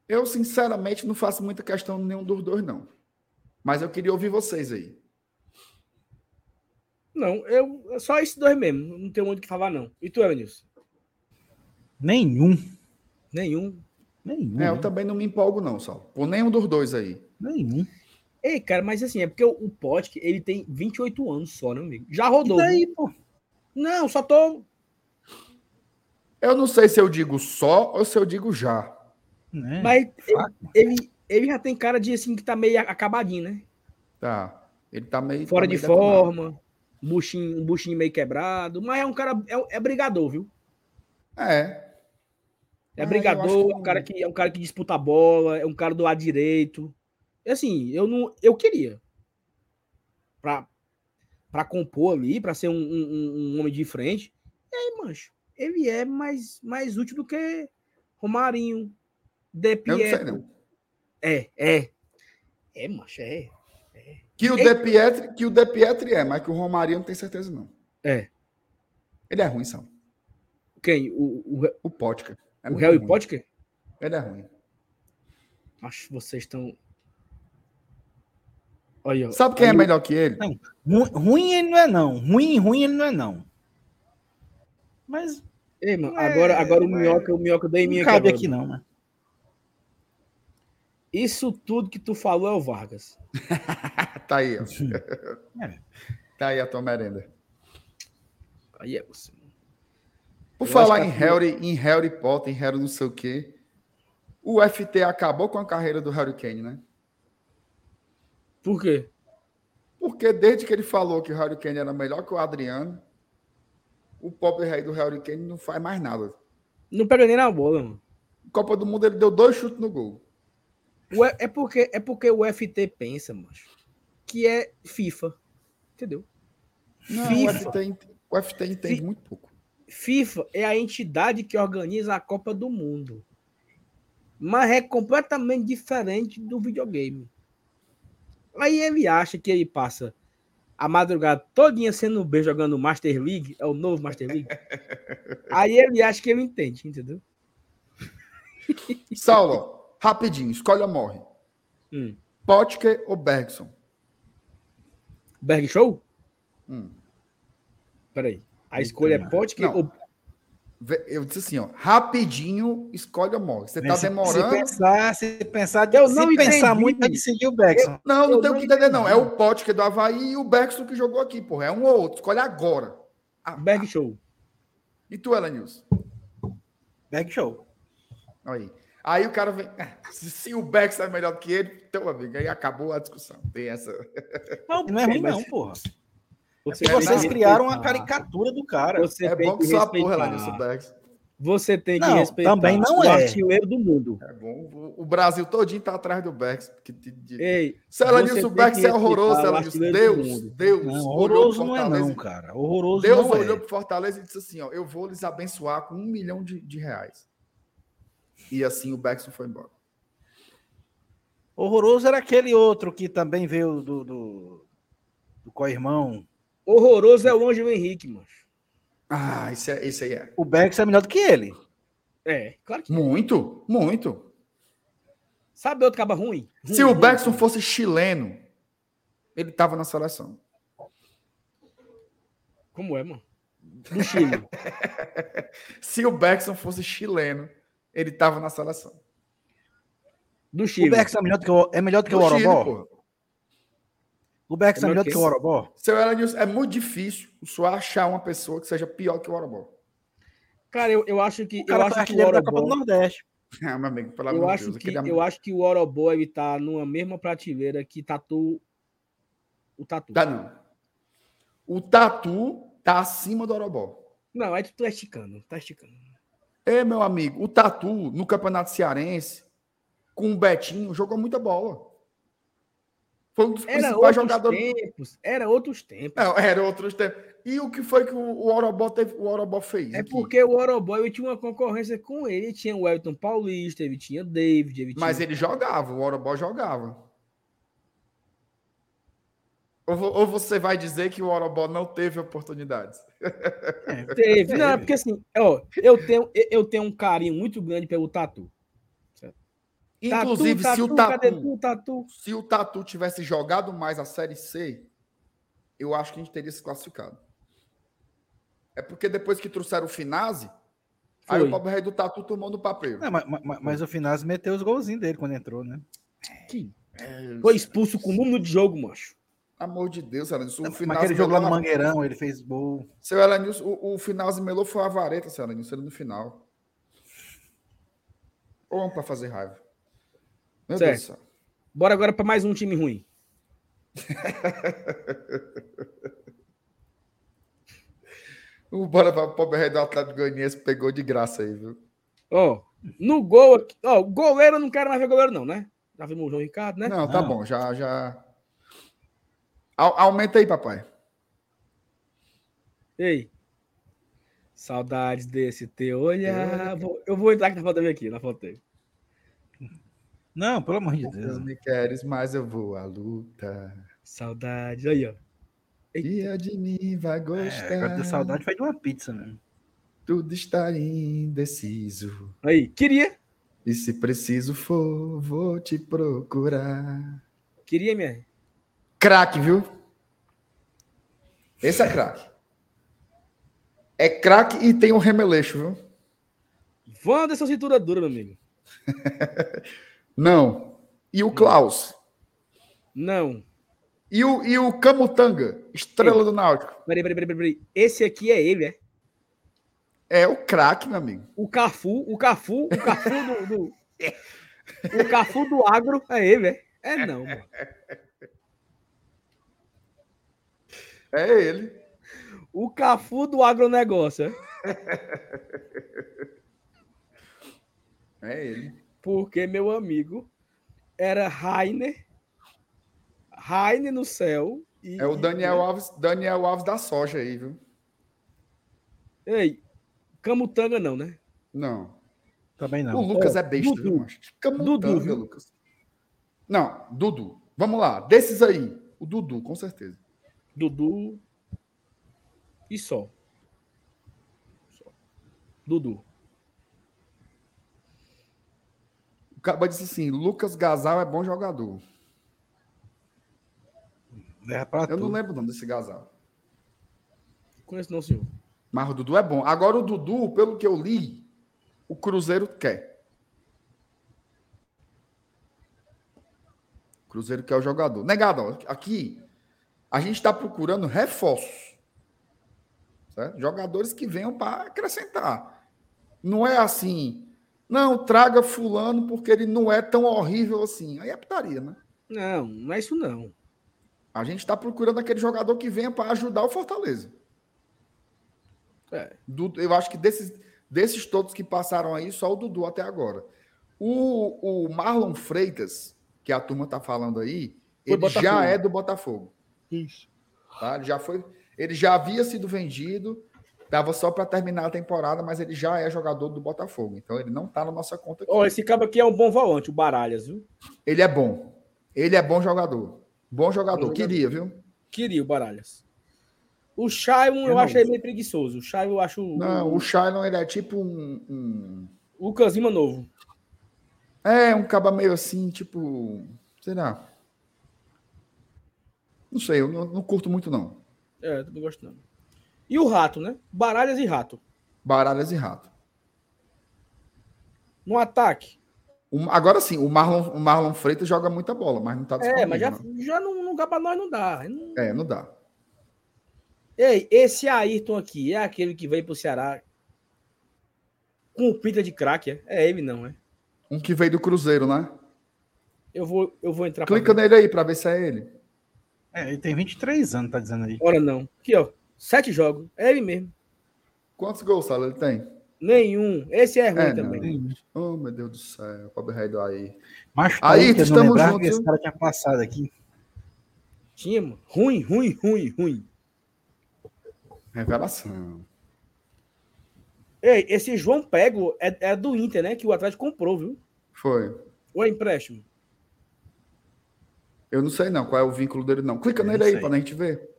Eu, sinceramente, não faço muita questão de nenhum dos dois, não. Mas eu queria ouvir vocês aí. Não, eu. Só esses dois mesmo. Não tenho muito o que falar, não. E tu, Evanilson? Nenhum. Nenhum. Nenhum. É, eu também não me empolgo, não, só. Por nenhum dos dois aí. Nenhum. Ei, cara, mas assim, é porque o, o Potker, ele tem 28 anos só, né, amigo? Já E rodou. daí, viu? pô? Não, só tô. Eu não sei se eu digo só ou se eu digo já. Né? Mas ele, ele, ele já tem cara de assim que tá meio acabadinho, né? Tá. Ele tá meio. Fora tá de meio detonado. forma, um buchinho, um buchinho meio quebrado, mas é um cara, é, é brigador, viu? É. É Ah, brigador, é um cara que é um cara que disputa a bola, é um cara do lado direito. Assim, eu não, eu queria para para compor ali, para ser um, um- um- homem de frente. E aí, mancho, ele é mais mais útil do que Romarinho, De Eu não sei, Pietro. não. É, é. É, mancho, é. Que o Ei. De Pietri, que o De Pietri é, mas que o Romarinho não tenho certeza, não. É. Ele é ruim, São. Quem? O, o, O Potker. É o Harry. Potker? Ele é ruim. Acho que vocês estão. Olha. Sabe quem é melhor que ele? Não. Ru- Ruim ele não é, não. Ruim, ruim ele não é, não. Mas Ei, mano, é- agora, agora o é- minhoca, o minhoca da não minha cabe aqui, não, né? Isso tudo que tu falou é o Vargas. Tá aí, ó. É. Tá aí a tua merenda. Aí é você. Por Eu falar em Harry, em Harry Potter, em Harry não sei o quê, o FT acabou com a carreira do Harry Kane, né? Por quê? Porque desde que ele falou que o Harry Kane era melhor que o Adriano, o pobre rei do Harry Kane não faz mais nada. Não pega nem na bola, mano. Copa do Mundo ele deu dois chutes no gol. O é, porque, é porque o FT pensa, macho, que é FIFA. Entendeu? Não, o FIFA. FT, ent- o FT entende muito pouco. FIFA é a entidade que organiza a Copa do Mundo. Mas é completamente diferente do videogame. Aí ele acha que ele passa a madrugada todinha sendo bem jogando Master League, é o novo Master League. Aí ele acha que ele entende, entendeu? Saulo, rapidinho, escolhe ou morre. Hum. Potker ou Bergson? Berg Show? Hum. Peraí. A escolha é Potker ou Eu disse assim, ó, rapidinho, escolhe ou morre. Você tá se, demorando. Se pensar, se pensar, Eu se não pensar entendi. muito, vai decidir o Beckson. Não, não Eu tem o não que entender, entendi. não. É o Potker do Havaí e o Bergson que jogou aqui, porra. É um ou outro. Escolhe agora. Ah, Berg Show? E tu, Elenilson? Back show. Aí. Aí o cara vem. "Ah, Se, se o Bergson é melhor que ele, então, amigo, aí acabou a discussão. Tem essa. Não, não é ruim, não, porra. Você E tem vocês que criaram uma respeitar. caricatura do cara. Você é bom que que só a porra, respeitar. Elenilson Bergson. Você tem que Não, respeitar também não o é. artilheiro do mundo. É bom. O- O Brasil todinho tá atrás do Bergson. Que, de, de... Ei, tem Bergson que é horroroso, o Deus, mundo. Deus. Não, olhou horroroso não é Fortaleza não, cara. Horroroso Deus não olhou é. pro Fortaleza e disse assim: ó, eu vou lhes abençoar com um milhão de, de reais. E assim o Bergson foi embora. Horroroso era aquele outro que também veio do, do, do co-irmão. Horroroso é o Ângelo Henrique, mano. Ah, esse, é, esse aí é. O Beckson é melhor do que ele. É, claro que. Muito, muito. Sabe outro caba ruim? Se Ruim, o ruim, Bergson ruim. fosse chileno, ele tava na seleção. Como é, mano? Do Chile. Se o Bergson fosse chileno, ele tava na seleção. Do O Chile. Beckson é melhor do que o, é melhor do que o Do Chile, Orobó. O Bex é é melhor que do que é? o Orobó? Seu Elenilson, é muito difícil o senhor achar uma pessoa que seja pior que o Orobó. Cara, eu, eu acho que O eu acho que o da Copa do Orobó, Nordeste. Ah, meu amigo, pelo eu acho Deus. que aquele- eu acho que o Orobó ele tá numa mesma prateleira que Tatu o Tatu. Tá não. O Tatu tá acima do Orobó. Não, aí tu tá esticando, tá esticando. Ei, meu amigo, o Tatu no Campeonato Cearense, com o Betinho, jogou muita bola. Foi um dos Era principais outros jogadores. tempos, era outros tempos. Não, era outros tempos. E o que foi que o, Orobó teve, o Orobó fez? É aqui? porque o Orobó ele tinha uma concorrência com ele. Ele tinha o Elton Paulista, ele tinha David, ele Mas tinha... ele jogava, o Orobó jogava. Ou, ou você vai dizer que o Orobó não teve oportunidades? Teve. Não, é porque assim, ó, eu tenho, eu tenho um carinho muito grande pelo Tatu. Inclusive, tatu, se o tatu, cadê Tatu, tu, Tatu? se o Tatu tivesse jogado mais a Série C, eu acho que a gente teria se classificado. É porque depois que trouxeram o Finazzi, aí o pobre rei do Tatu tomou no papel. Não, mas, mas- mas o Finazzi meteu os golzinhos dele quando entrou, né? Que É, Foi expulso com o número de jogo, macho. amor de Deus, Elenilson. O Mas Finazzi aquele jogo lá no Mangueirão, ele fez gol. Seu Elenilson, o, o Finazzi melou foi a vareta, seu Elenilson, ele no final. Ou para fazer raiva. Meu Certo. Deus do céu. Bora agora para mais um time ruim. O Bora para o pobre rei do Atlético Goianiense pegou de graça aí, viu? Ó, no gol aqui. Ó, goleiro, eu não quero mais ver goleiro, não, né? Já vimos o João Ricardo, né? Não, tá Não. bom, já, já. Au- Aumenta aí, papai. Ei. Saudades desse teu olhar. Olha. Vou- Eu vou entrar aqui na foto dele aqui, na foto dele. Não, pelo amor de Não Deus. me queres, mas eu vou à luta. Saudades. Aí, ó. E de mim vai É, gostar. agora deu saudade foi de uma pizza mesmo. Tudo estar indeciso. Aí, queria. E se preciso for, vou te procurar. Queria, minha. Craque, viu? Esse é craque. É craque e tem um remeleixo, viu? Wanderson cintura dura, meu amigo. Não. E o Klaus. Não. E o, e o Camutanga, estrela do Náutico. Peraí, peraí, peraí, peraí, peraí. Esse aqui é ele, é? É o craque, meu amigo. O Cafu, o Cafu, o Cafu do, do- O Cafu do agro é ele, é? É não, mano. É ele. O Cafu do agronegócio, é? É ele. Porque, meu amigo, era Rainer. Rainer no céu. e- É o Daniel Alves, Daniel Alves da soja aí, viu? Ei, Camutanga não, né? Não. Também O não. Lucas Ó, é besta, Dudu. viu, macho? Camutanga, Dudu, viu? Lucas. Não, Dudu. Vamos lá. Desses aí, o Dudu, com certeza. Dudu. E só. Só. Dudu. O cara disse assim: Lucas Gasal é bom jogador. Pra Eu não lembro o nome desse Gasal. Conheço não, senhor. Mas o Dudu é bom. Agora o Dudu, pelo que eu li, o Cruzeiro quer. O Cruzeiro quer o jogador. Negado, aqui a gente está procurando reforços. Certo? Jogadores que venham para acrescentar. Não é assim, não, traga fulano porque ele não é tão horrível assim. Aí é putaria, né? Não, não é isso não. A gente está procurando aquele jogador que venha para ajudar o Fortaleza. É. Dudu- eu acho que desses, desses todos que passaram aí, só o Dudu até agora. O, o Marlon Freitas, que a turma tá falando aí, Foi ele Botafogo. já é do Botafogo. Isso. Tá? Ele, já foi, ele já havia sido vendido, dava só para terminar a temporada, mas ele já é jogador do Botafogo. Então ele não tá na nossa conta aqui. Ó, esse cabo aqui é um bom volante, o Baralhas, viu? Ele é bom. Ele é bom jogador. Bom jogador. Bom jogador. Queria, viu? Queria o Baralhas. O Shailon eu, Eu ele meio preguiçoso. O Shailon eu acho. Não, o, Shailon, ele é tipo um- um o Lucas Lima novo. É, um caba meio assim, tipo. Será? Não sei, eu não, não curto muito, não. É, também gosto não. E o Rato, né? Baralhas e Rato. Baralhas e rato. No ataque, Um- agora sim, o Marlon, o Marlon Freitas joga muita bola, mas não tá É, mas já, disponível, já não, não dá pra nós, não dá. Não- não. É, não dá. Ei, esse Ayrton aqui é aquele que veio pro Ceará com pinta de craque, é? É ele, não, é? Um que veio do Cruzeiro, né? Eu vou, eu vou entrar pra Clica nele aí pra ver se é ele. É, ele tem 23 anos, tá dizendo aí. Ora, não. Aqui, ó. Sete jogos. É ele mesmo. Quantos gols, Sala, ele tem? Nenhum. Esse é ruim É, também. Oh, meu Deus do céu, pobre rei do aí. Mas Aí, não estamos juntos, esse cara tinha passado aqui. Tinha, mano. Ruim, ruim, ruim, ruim. Revelação. Ei, esse João Pego é, é do Inter, né? Que o Atlético comprou, viu? Foi. Ou é empréstimo? Eu não sei não qual é o vínculo dele, não. Clica Eu nele não aí sei. pra gente ver.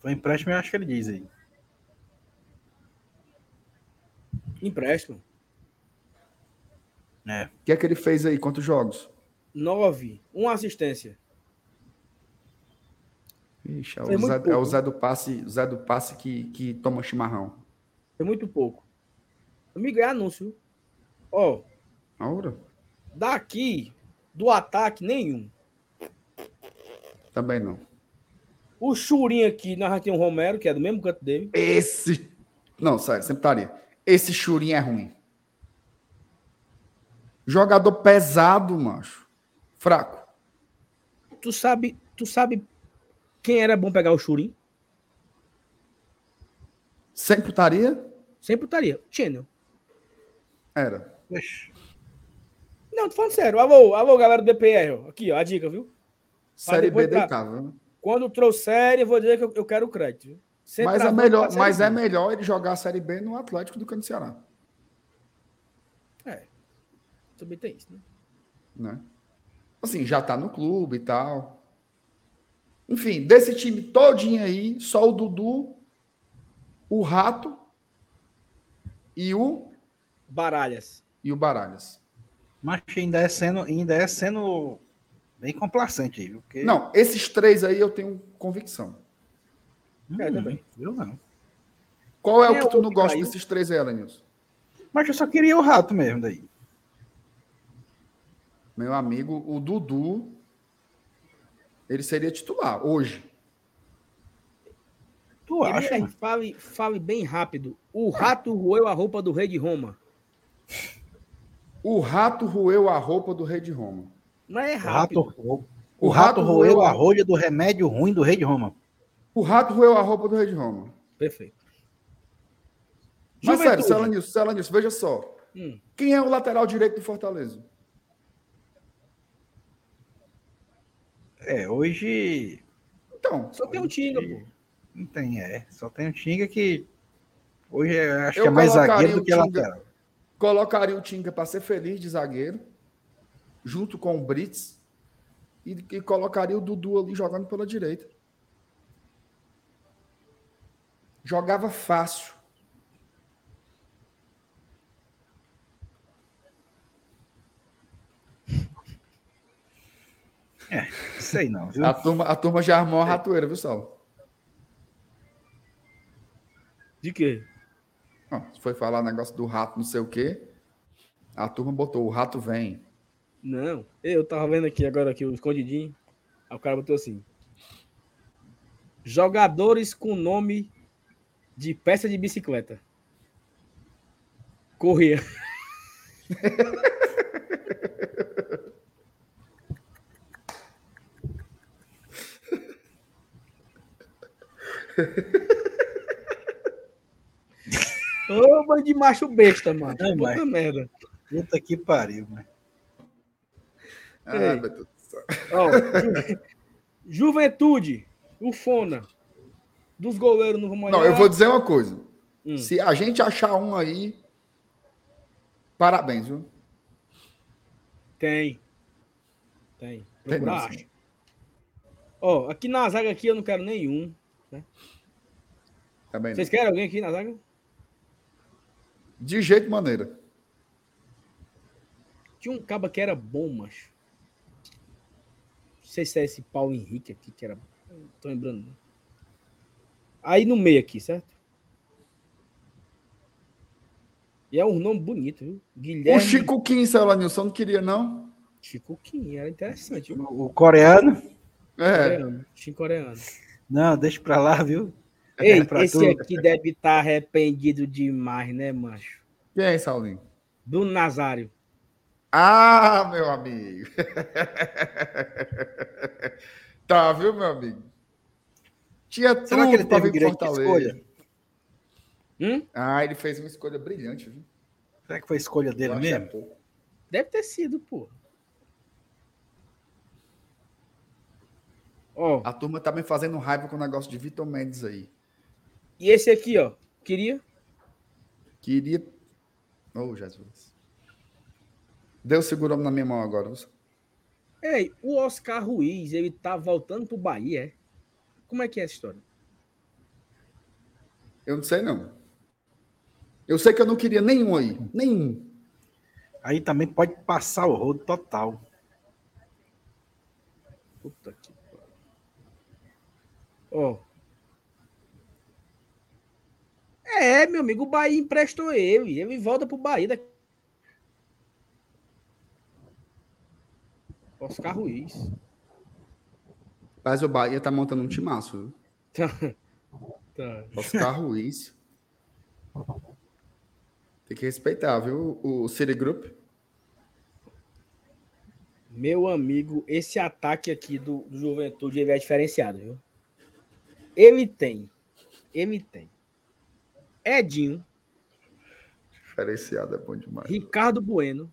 Foi empréstimo, eu acho que ele diz aí. Empréstimo. É. O que é que ele fez aí? Quantos jogos? Nove. Uma assistência. Ixi, é o, muito Zé, pouco. é o Zé do Passe, Zé do Passe que, que toma chimarrão. Foi muito pouco. Amigo, é anúncio. viu? Ó, Aura? daqui, do ataque, nenhum. Também não. O Churinho aqui, nós já temos o Romero, que é do mesmo canto dele. Esse. Não, sério, sempre estaria. Esse churinho é ruim. Jogador pesado, macho. Fraco. Tu sabe, tu sabe quem era bom pegar o Churinho? Sem putaria? Sempre estaria. Channel. Era. Não, tô falando sério. Alô, alô, galera do DPR. Aqui, ó, a dica, viu? Série B deitava. né? Quando trouxerem, eu vou dizer que eu, eu quero o crédito. Mas, é melhor, Série mas é melhor ele jogar a Série B no Atlético do que no Ceará. É. Também tem isso, né? Né? Assim, já tá no clube e tal. Enfim, desse time todinho aí, só o Dudu, o Rato e o, Baralhas. e o Baralhas. Mas ainda é sendo, ainda é sendo bem complacente aí, viu? Porque... Não, esses três aí eu tenho convicção. É, também. Eu não. Qual é o é que tu não gosta caiu? desses três aí, Alanils? Mas eu só queria o rato mesmo daí. Meu amigo, o Dudu, ele seria titular hoje. Tu acha? MR, mano? fale, fale bem rápido. O rato roeu a roupa do rei de Roma. O Rato roeu a roupa do Rei de Roma. Não é O rato, rápido. o, O o rato rato roeu roeu a rolha do remédio ruim do rei de Roma. O Rato roeu a roupa do Rei de Roma. Perfeito. Mas sério, Juventude. Celanilson, Celanilson, veja só. Hum. Quem é o lateral direito do Fortaleza? É, hoje Então, Só tem um Tinga, pô. não tem, é. Só tem o Tinga que hoje é- acho Eu que é mais zagueiro o do que Tinga. lateral. colocaria o Tinga para ser feliz de zagueiro, junto com o Brits, e, e colocaria o Dudu ali jogando pela direita. Jogava fácil. Sei não, viu? A turma, a turma já armou a ratoeira, viu, Saulo? De quê? Se foi falar negócio do rato, não sei o quê. A turma botou, o rato vem. Não. Eu tava vendo aqui agora aqui o escondidinho. Aí o cara botou assim. Jogadores com nome de peça de bicicleta. Corria. Ô, bando de macho besta, mano. Não, Puta merda. Puta que pariu, mano. Ah, meu Deus do Ju- Juventude, o Fona. Dos goleiros não vamos Não, eu vou dizer uma coisa. Hum. Se a gente achar um aí, parabéns, viu? Tem. Tem. Tem Procura, não, acha. sim. Ó, aqui na zaga aqui eu não quero nenhum. Também não. Vocês querem alguém aqui na zaga? De jeito maneira. Tinha um caba que era bom, macho. Não sei se é esse Paulo Henrique aqui que era. Não tô lembrando. não. Aí no meio aqui, certo? E é um nome bonito, viu? O Guilherme Chico Kim saiu lá, Nilson, não queria, não? Chico Kim, era interessante, viu? O coreano? É. Coreano, Chico coreano. Não, deixa pra lá, viu? Ei, pra esse tu. aqui deve estar arrependido demais, né, macho? Quem é, Saulinho? Bruno Nazário. Ah, meu amigo. tá, viu, meu amigo? Tinha tudo Será que ele teve vir pro direito de Fortaleza. escolha? Hum? Ah, ele fez uma escolha brilhante, viu? Será que foi a escolha dele Eu é mesmo? pouco. Deve ter sido, pô. Ó, A turma tá me fazendo raiva com o negócio de Vitor Mendes aí. e esse aqui, ó. Queria? Queria. Oh, Jesus. Deus segurou na minha mão agora. Ei, o Oscar Ruiz, ele tá voltando pro Bahia, é? Como é que é essa história? Eu não sei, não. Eu sei que eu não queria nenhum aí. Nenhum. Aí também pode passar o rodo total. Puta que pariu. Ó. É, meu amigo, o Bahia emprestou ele. Ele volta pro Bahia. daqui- Oscar Ruiz. Mas o Bahia tá montando um timaço, viu? Tá. Tá. Oscar Ruiz. Tem que respeitar, viu? O City Group. Meu amigo, esse ataque aqui do, do Juventude ele é diferenciado, viu? Ele tem. Ele tem. Edinho, Diferenciado é bom demais. Ricardo Bueno,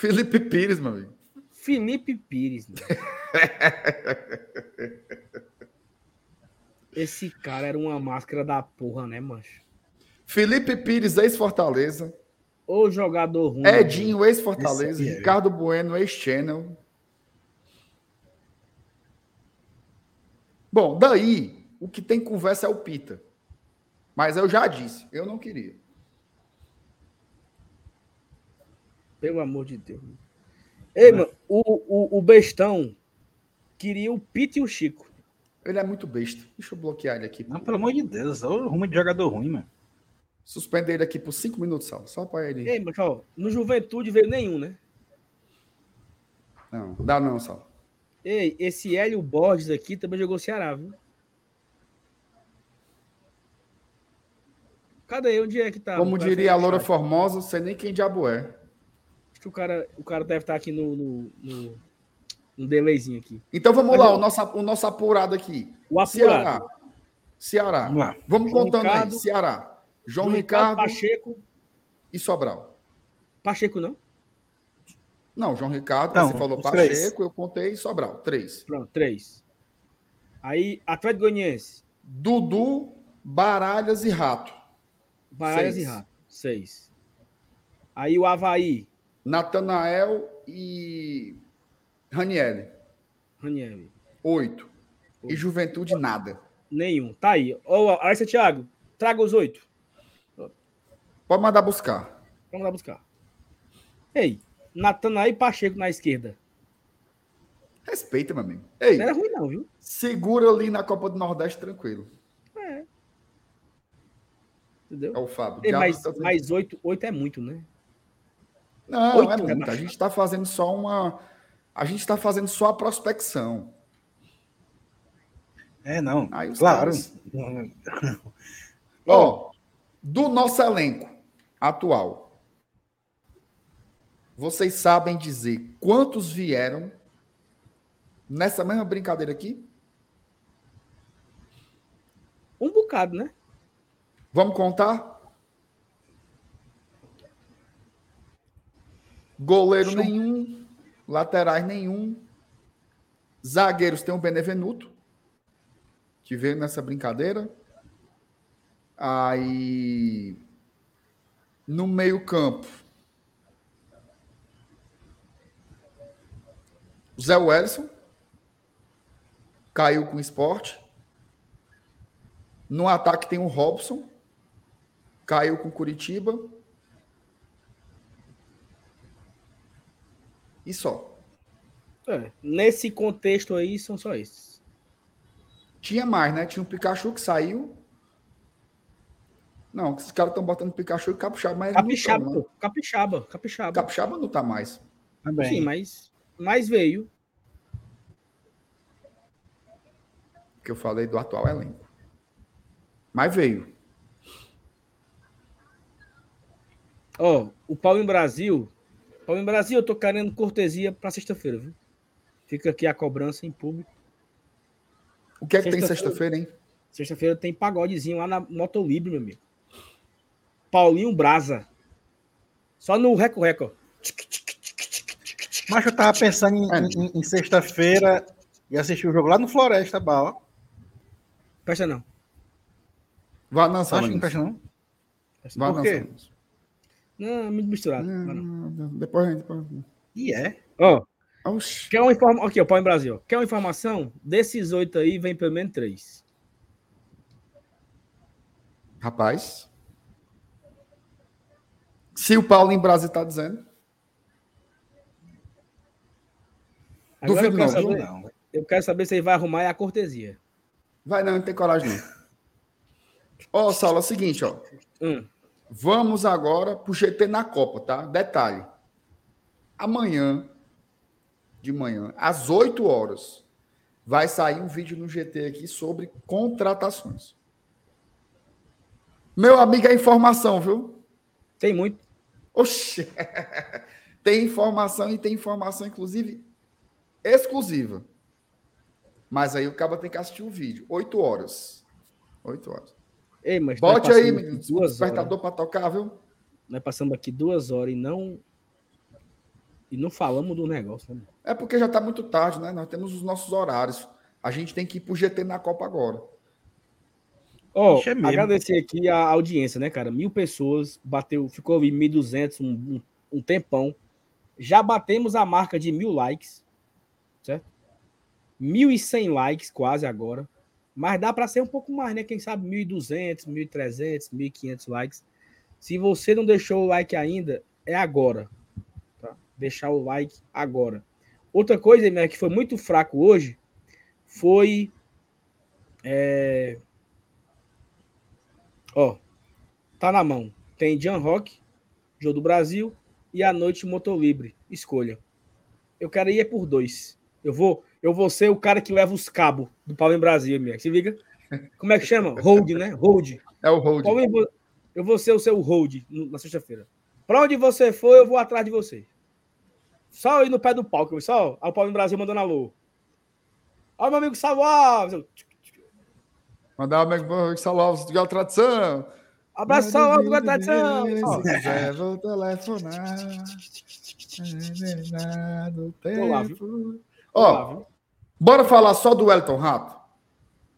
Felipe Pires, meu amigo. Felipe Pires. né? Esse cara era uma máscara da porra, né, mancho? Felipe Pires, ex-Fortaleza. Ô jogador ruim. Edinho, ex-Fortaleza. É, Ricardo Bueno, ex-Channel. Bom, daí, o que tem conversa é o Pita. Mas eu já disse, eu não queria. Pelo amor de Deus. Ei, mano, o, o, o bestão queria o Pito e o Chico. Ele é muito besta. Deixa eu bloquear ele aqui. Não, pelo amor de Deus. Olha o rumo de jogador ruim, mano. Suspender ele aqui por cinco minutos, só. Só pra ele. Ei, mas ó, no Juventude veio nenhum, né? Não, dá não, Sal. Ei, esse Hélio Borges aqui também jogou Ceará, viu? Cadê? Onde é que tá? Como diria a Loura. Formosa, não sei nem quem diabo é. Acho que o cara, o cara deve estar aqui no, no, no, no delayzinho aqui. Então vamos Mas lá, eu- o nosso, o nosso apurado aqui. O apurado. Ceará. Ceará. Vamos lá. Vamos João contando Ricardo. aí. Ceará. João, João Ricardo, Pacheco. e Sobral. Pacheco não? Não, João Ricardo, Não, você falou Pacheco, três. eu contei Sobral. Três. Pronto, três. Aí, Atlético Goianiense. Dudu, Baralhas e Rato. Baralhas Seis. e Rato. Seis. Aí o Havaí. Natanael e. Raniel. Oito. E Juventude, nada. Nenhum. Tá aí. Ô, Alessa Thiago, traga os oito. Pode mandar buscar. Vamos lá buscar. Ei, Natanael e Pacheco na esquerda. Respeita, meu amigo. Ei, Não era ruim, não, viu? segura ali na Copa do Nordeste tranquilo. Entendeu? É o Fábio. Ei, mas, tá- oito é muito, né? Não, oito é é muito. A gente está fazendo só uma. A gente está fazendo só a prospecção. É, não. Aí os claro. caras- Ó, do nosso elenco atual, vocês sabem dizer quantos vieram nessa mesma brincadeira aqui? Um bocado, né? Vamos contar? Goleiro Show. nenhum, laterais nenhum, zagueiros tem o Benevenuto, que veio nessa brincadeira. Aí, no meio-campo, Zé Wellison caiu com o esporte. No ataque tem o Robson, caiu com Curitiba. E só. É, nesse contexto aí, são só esses. Tinha mais, né? Tinha o Pikachu que saiu. Não, esses caras estão botando Pikachu e Capixaba, mas Capixaba, não pô. Capixaba, Capixaba. não. Capixaba não tá mais. Também. Sim, mas, mas veio. Que eu falei do atual elenco. Mas veio. Ó, o Paulo em Brasil. Paulo em Brasil, eu tô querendo cortesia pra sexta-feira, viu? Fica aqui a cobrança em público. O que é que tem Sexta-feira. hein? Sexta-feira tem pagodezinho lá na Motolibre, meu amigo. Paulinho Brasa. Só no reco-reco. Mas eu tava pensando em, É. em- em sexta-feira e assistir o jogo lá no Floresta, Bala. Presta não. Vá não, Acho que não presta, não. Presta Vá não. Não, é muito misturado. Não. Depois a gente. E é. Ó, quer uma informação. Aqui, ó, Paulo em Brasil. Quer uma informação? Desses oito aí, vem pelo menos três. Rapaz. Se o Paulo em Brasil tá dizendo. Agora eu Duvido quero, não, saber, Não. eu quero saber se ele vai arrumar a cortesia. Vai não, não tem coragem não. Ó, Saulo, é o seguinte, ó. Hum. Vamos agora pro GT na Copa, tá? Detalhe. Amanhã, de manhã, às 8 horas, vai sair um vídeo no GT aqui sobre contratações. Meu amigo, é informação, viu? Tem muito. Oxê! tem informação e tem informação, inclusive, exclusiva. Mas aí o cara tem que assistir o vídeo. 8 horas. 8 horas. Ei, mas Bote aí, duas Despertador horas. para tocar, viu? Nós passamos aqui duas horas e não. E não falamos do negócio. Né? É porque já está muito tarde, né? Nós temos os nossos horários. A gente tem que ir pro GT na Copa agora. Ó, Ixi, é agradecer aqui a audiência, né, cara? Mil pessoas, bateu, ficou ali 1.200, um, um, um tempão. Já batemos a marca de mil likes, certo? 1.100 likes quase agora. Mas dá para ser um pouco mais, né? Quem sabe 1.200, 1.300, 1.500 likes. Se você não deixou o like ainda, é agora. Tá? Deixar o like agora. Outra coisa, né, que foi muito fraco hoje foi. é, Ó, tá na mão. Tem Jan Rock, Jogo do Brasil e a Noite Motolibre. Escolha. Eu quero ir é por dois. Eu vou, eu vou ser o cara que leva os cabos do em Brasil, minha. Se liga? Como é que chama? Hold, né? Hold. É o hold. Eu vou- ser o seu hold na sexta-feira. Pra onde você for, eu vou atrás de você. Só ir no pé do palco. Só ó, o em Brasil mandando alô. Ó, meu amigo Salva. Mandar o amigo Salve de tradição. Abraço, Salva, boa tradição. Se quiser, vou telefonar. Do Vou lá, viu? tempo. Ó? Bora falar só do Elton Rato?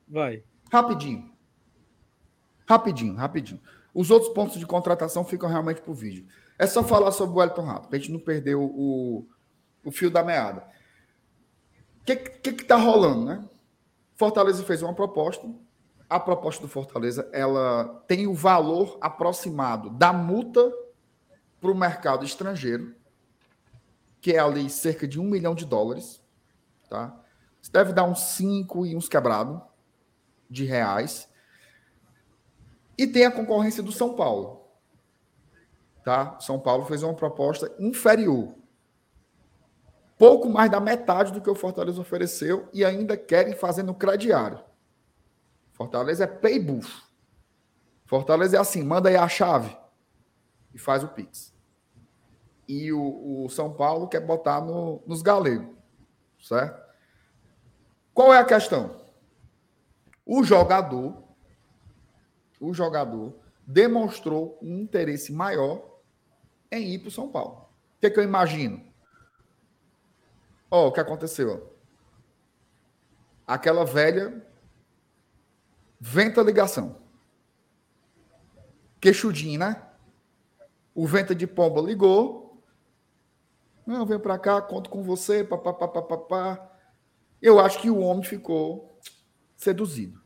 Vai. Rapidinho. Rapidinho, rapidinho. Os outros pontos de contratação ficam realmente pro vídeo. É só falar sobre o Elton Rato, pra gente não perder o, o, o fio da meada. O que, que que tá rolando, né? Fortaleza fez uma proposta. A proposta do Fortaleza, ela tem o valor aproximado da multa para o mercado estrangeiro, que é ali cerca de um milhão de dólares, tá? Isso deve dar uns cinco e uns quebrados de reais. E tem a concorrência do São Paulo. Tá? São Paulo fez uma proposta inferior. Pouco mais da metade do que o Fortaleza ofereceu e ainda querem fazer no crediário. Fortaleza é pay buff. Fortaleza é assim, manda aí a chave e faz o Pix. E o, o São Paulo quer botar no, nos galegos. Certo? Qual é a questão? O jogador, o jogador demonstrou um interesse maior em ir para o São Paulo. O que, que eu imagino? Ó, o que aconteceu? Aquela velha venta ligação. Queixudinho, né? O venta de pomba ligou. Não, vem para cá, conto com você, papapá, papapá. Eu acho que o homem ficou seduzido.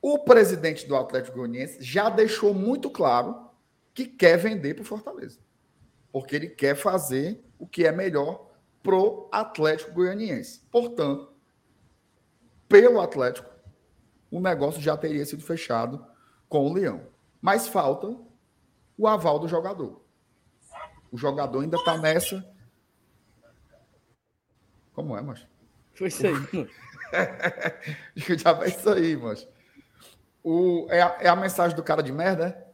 O presidente do Atlético Goianiense já deixou muito claro que quer vender para o Fortaleza. Porque ele quer fazer o que é melhor pro Atlético Goianiense. Portanto, pelo Atlético, o negócio já teria sido fechado com o Leão. Mas falta o aval do jogador. O jogador ainda está nessa. Como é, mas? Foi isso aí, mano. Já vai isso aí, mas. O, é, a, é a mensagem do cara de merda, é?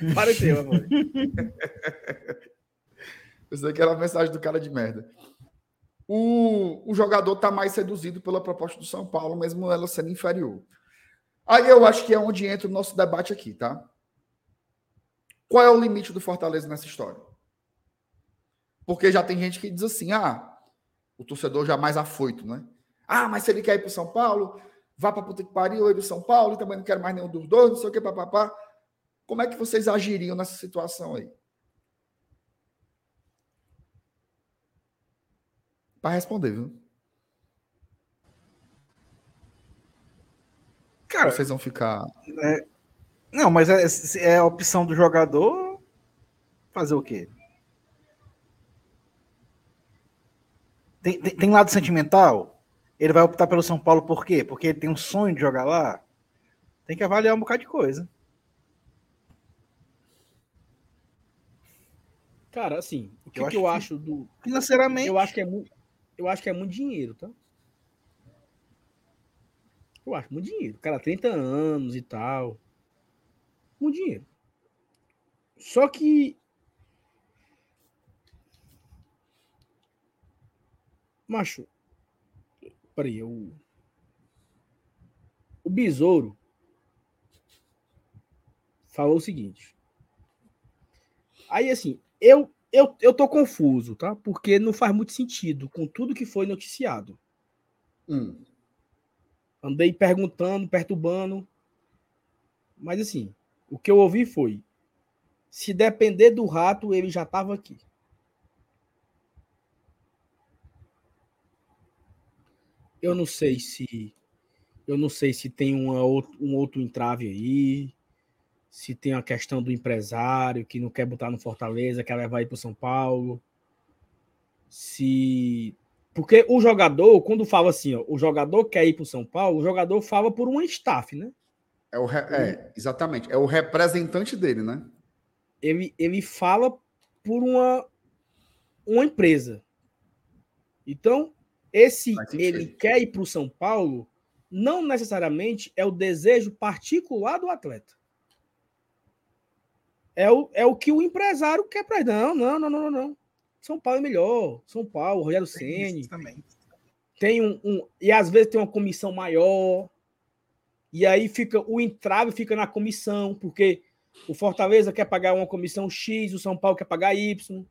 Pareceu, amor. Isso aqui era a mensagem do cara de merda. O, o jogador está mais seduzido pela proposta do São Paulo, mesmo ela sendo inferior. Aí eu acho que é onde entra o nosso debate aqui, tá? Qual é o limite do Fortaleza nessa história? Porque já tem gente que diz assim: ah, o torcedor já mais afoito, né? Ah, mas se ele quer ir para São Paulo, vá para puta que pariu, ele São Paulo, e também não quero mais nenhum dos dois, não sei o que, papapá. Como é que vocês agiriam nessa situação aí? Para responder, viu? Cara, vocês vão ficar. É... Não, mas é, é a opção do jogador fazer o quê? Tem, tem, tem, lado sentimental? Ele vai optar pelo São Paulo por quê? Porque ele tem um sonho de jogar lá? Tem que avaliar um bocado de coisa. Cara, assim, o que eu, que acho, eu acho do. Financeiramente. Eu acho que é muito, eu acho que é muito dinheiro, tá? Eu acho muito dinheiro. Cara, 30 anos e tal. Muito dinheiro. Só que. Macho. Peraí, eu. O Besouro falou o seguinte. Aí, assim, eu, eu, eu tô confuso, tá? Porque não faz muito sentido com tudo que foi noticiado. Hum. Andei perguntando, perturbando. Mas assim, o que eu ouvi foi: se depender do rato, ele já estava aqui. Eu não sei se eu não sei se tem uma, um outro entrave aí, se tem a questão do empresário que não quer botar no Fortaleza, quer levar aí para São Paulo. Se porque o jogador, quando fala assim, ó, o jogador quer ir para o São Paulo, o jogador fala por um staff, né? É, re... é, exatamente. É o representante dele, né? Ele, ele fala por uma, uma empresa. Então, esse ele quer ir para o São Paulo, não necessariamente é o desejo particular do atleta. É o, é o que o empresário quer para ele. Não, não, não, não, não. São Paulo é melhor. São Paulo, Rogério Ceni também. Tem um, um, e às vezes tem uma comissão maior. E aí fica o entrave fica na comissão, porque o Fortaleza quer pagar uma comissão X, o São Paulo quer pagar Y.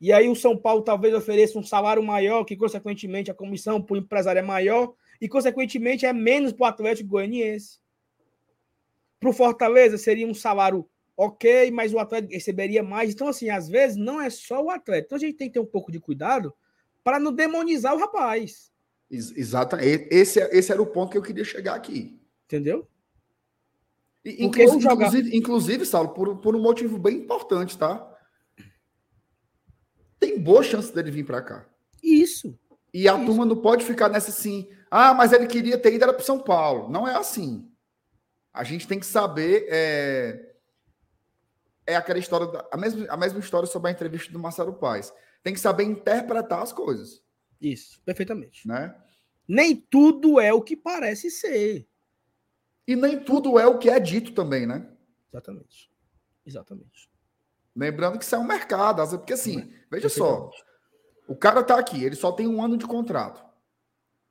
E aí o São Paulo talvez ofereça um salário maior, que consequentemente a comissão para o empresário é maior, e consequentemente é menos para o Atlético Goianiense. Para o Fortaleza seria um salário ok, mas o atleta receberia mais. Então, assim, às vezes não é só o atleta. Então a gente tem que ter um pouco de cuidado para não demonizar o rapaz. Exato. Esse, esse era o ponto que eu queria chegar aqui. Entendeu? inclusive, jogar... inclusive, inclusive, Saulo, por, por um motivo bem importante, tá? Tem boa chance dele vir para cá. Isso. E a Isso. turma não pode ficar nessa assim. Ah, mas ele queria ter ido para São Paulo. Não é assim. A gente tem que saber. É é aquela história, da, a, mesma, a mesma história sobre a entrevista do Marcelo Paes. Tem que saber interpretar as coisas. Isso, perfeitamente. Né? Nem tudo é o que parece ser. E nem tudo é o que é dito também, né? Exatamente. Exatamente. Lembrando que isso é um mercado, porque assim, veja só, o cara tá aqui, ele só tem um ano de contrato.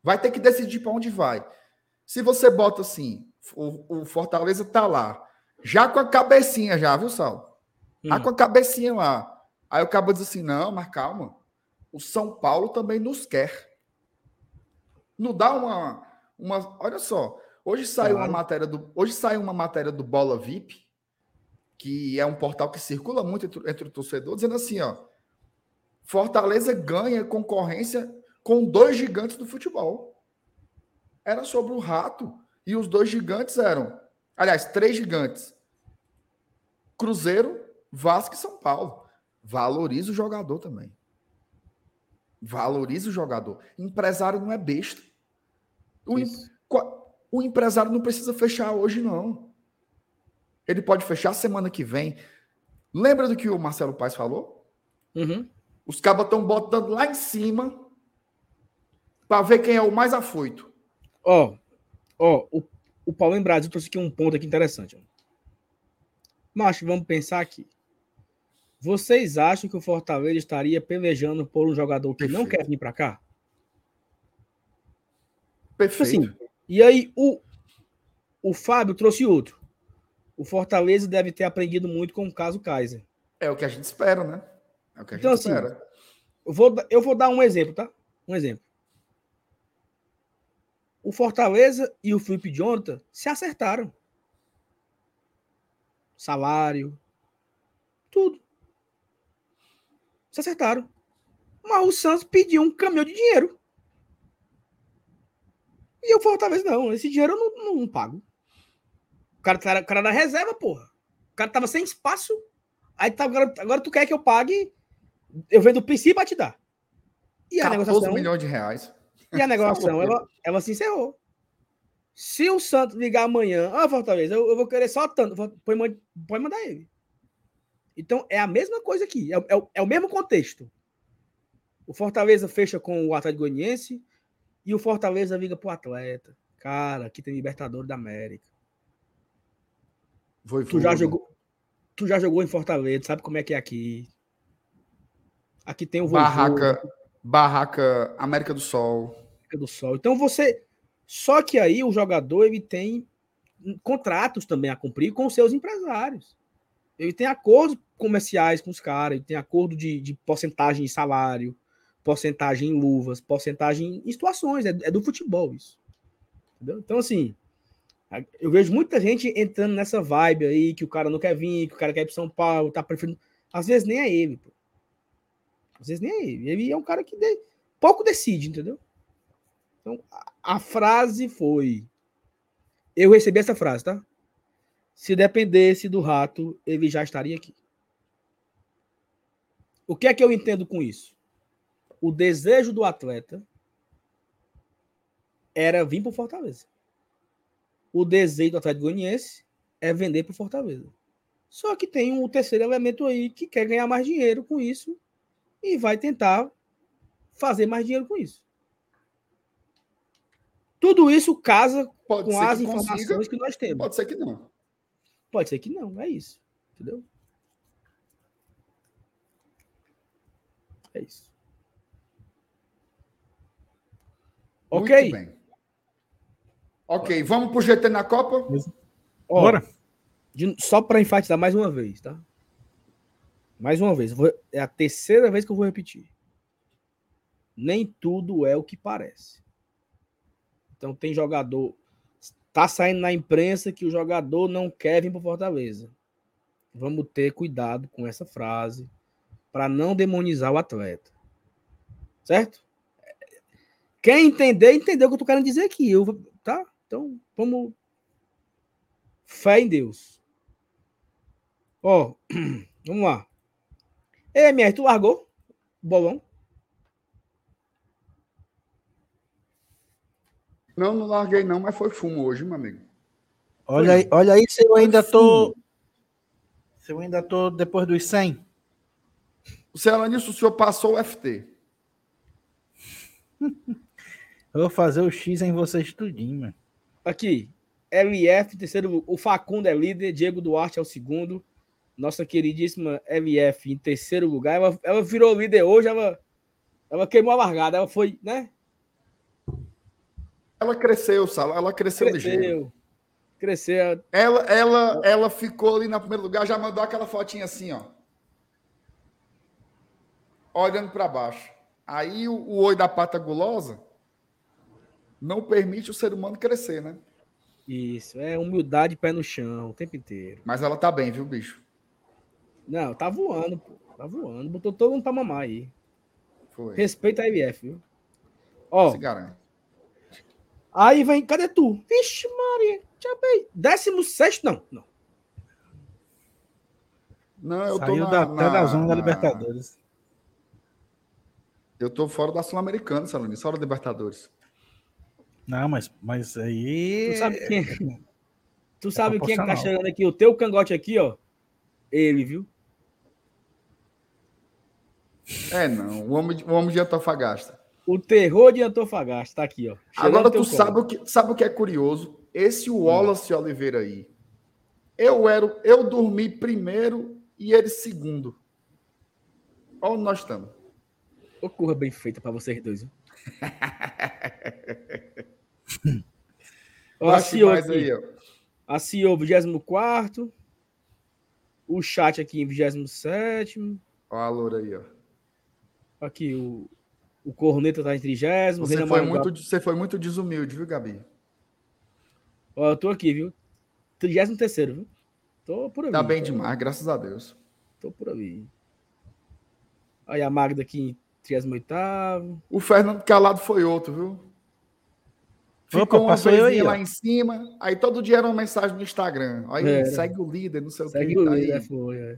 Vai ter que decidir para onde vai. Se você bota assim, o, o Fortaleza tá lá, já com a cabecinha já, viu, Sal? Já hum. com a cabecinha lá. Aí o cabo diz assim: não, mas calma. O São Paulo também nos quer. Não dá uma. uma olha só. Hoje saiu claro. uma matéria do. Hoje saiu uma matéria do Bola VIP, que é um portal que circula muito entre, entre o torcedor, dizendo assim: ó. Fortaleza ganha concorrência com dois gigantes do futebol. Era sobre o rato. E os dois gigantes eram Aliás, três gigantes: Cruzeiro, Vasco e São Paulo. Valoriza o jogador também. Valoriza o jogador. Empresário não é besta. O, o empresário não precisa fechar hoje, não. Ele pode fechar semana que vem. Lembra do que o Marcelo Paes falou? Uhum. Os cabas estão botando lá em cima para ver quem é o mais afoito. Ó, ó, o, o Paulo em Brasil trouxe aqui um ponto aqui interessante. Macho, vamos pensar aqui. Vocês acham que o Fortaleza estaria pelejando por um jogador que não Perfeito. quer vir para cá? Tipo Perfeito. assim, e aí o, o Fábio trouxe outro. O Fortaleza deve ter aprendido muito com o caso Kaiser. É o que a gente espera, né? É o que a Então, gente assim, espera. Eu vou, eu vou dar um exemplo, tá? Um exemplo. O Fortaleza e o Felipe Jonathan se acertaram. Salário, tudo. Se acertaram. Mas o Santos pediu um caminhão de dinheiro. E o Fortaleza, não, esse dinheiro eu não, não pago. O cara, tá- o cara da reserva, porra. O cara tava sem espaço. Aí tá, agora, agora tu quer que eu pague eu venho do princípio pra te dar. E a 14 negociação, milhões de reais. e a negociação ela, ela se encerrou. Se o Santos ligar amanhã, ah, Fortaleza, eu, eu vou querer só tanto, pode, pode mandar ele. Então é a mesma coisa aqui, é, o- é o- é o mesmo contexto. O Fortaleza fecha com o Atlético Goianiense e o Fortaleza liga pro atleta. Cara, aqui tem Libertadores da América. Tu já jogou, tu já jogou em Fortaleza, sabe como é que é aqui? Aqui tem o Barraca, Barraca América do Sol. América do Sol. Então você. Só que aí o jogador ele tem contratos também a cumprir com seus empresários. Ele tem acordos comerciais com os caras, ele tem acordo de, de porcentagem em salário, porcentagem em luvas, porcentagem em situações. É, é do futebol isso. Entendeu? Então, assim, eu vejo muita gente entrando nessa vibe aí, que o cara não quer vir, que o cara quer ir para São Paulo, tá preferindo. Às vezes nem é ele, pô. Às vezes nem é ele. Ele é um cara que de- pouco decide, entendeu? Então, a, a frase foi. Eu recebi essa frase, tá? Se dependesse do rato, ele já estaria aqui. O que é que eu entendo com isso? O desejo do atleta era vir para Fortaleza. O desejo do Atlético Goianiense é vender para o Fortaleza. Só que tem um terceiro elemento aí que quer ganhar mais dinheiro com isso e vai tentar fazer mais dinheiro com isso. Tudo isso casa Pode com as que informações consiga, que nós temos. pode ser que não. Pode ser que não, é isso. Entendeu? É isso. Muito Ok. bem. Ok, vamos pro GT na Copa? Ó, Bora. de- só para enfatizar mais uma vez, tá? Mais uma vez. vou- é a terceira vez que eu vou repetir. Nem tudo é o que parece. Então tem jogador. Tá saindo na imprensa que o jogador não quer vir para Fortaleza. Vamos ter cuidado com essa frase para não demonizar o atleta. Certo? Quem entender, entendeu o que eu tô querendo dizer aqui. Eu? Então, vamos. Fé em Deus. Ó, vamos lá. Ei, MR, tu largou o bolão? Não, não larguei não, mas foi fumo hoje, meu amigo. Olha aí, olha aí se eu ainda tô. Se eu ainda tô depois dos 100. O Celanilson, o senhor passou o FT. Eu vou fazer o X em vocês tudinho, mano. Aqui. LF, terceiro. O Facundo é líder. Diego Duarte é o segundo. Nossa queridíssima LF em terceiro lugar. Ela, ela virou líder hoje. Ela, ela queimou a largada. Ela foi, né? Ela cresceu, Sala, ela cresceu, ligeiro. Cresceu. Cresceu. Ela, ela, ela ficou ali no primeiro lugar, já mandou aquela fotinha assim, ó. Olhando para baixo. Aí o, o oi da pata gulosa não permite o ser humano crescer, né? Isso. É humildade, pé no chão o tempo inteiro. Mas ela tá bem, viu, bicho? Não, tá voando, pô. Tá voando. Botou todo mundo pra mamar aí. Foi. Respeita a LF, viu? Ó. Se garante. Aí vem, cadê tu? Vixe, Maria, já bem. Décimo sexto, não, não. Não, eu tô Saiu na, da, na- da zona da na- Libertadores. Eu tô fora da Sul-Americana, Salanis, fora da Libertadores. Não, mas, mas aí. Tu sabe quem é? Tu sabe quem é que tá cheirando aqui? O teu cangote aqui, ó. Ele, viu? É, não. O homem, de- o homem de Antofagasta. O terror de Antofagasta tá aqui, ó. Agora tu sabe o, que, sabe o que é curioso? Esse Wallace Oliveira aí. Eu era, eu dormi primeiro e ele segundo. Olha onde nós estamos. Ô, curva bem feita pra vocês dois, viu? ó, a CEO aqui. aí. A CEO 24. O chat aqui em 27. Olha a loura aí, ó. Aqui o, o Corneta tá em 30. Você Renan foi, muito, você foi muito desumilde, viu, Gabi? Ó, eu tô aqui, viu? 33, viu? Tô por ali. Tá bem demais, graças a Deus. Tô por ali. Aí a Magda aqui em 38. O Fernando Calado foi outro, viu? Opa, Ficou uma passou eu vezinha aí, ó. lá em cima, aí todo dia era uma mensagem no Instagram. Aí É. segue o líder, não sei o Segue que. o tá líder, aí. foi. É.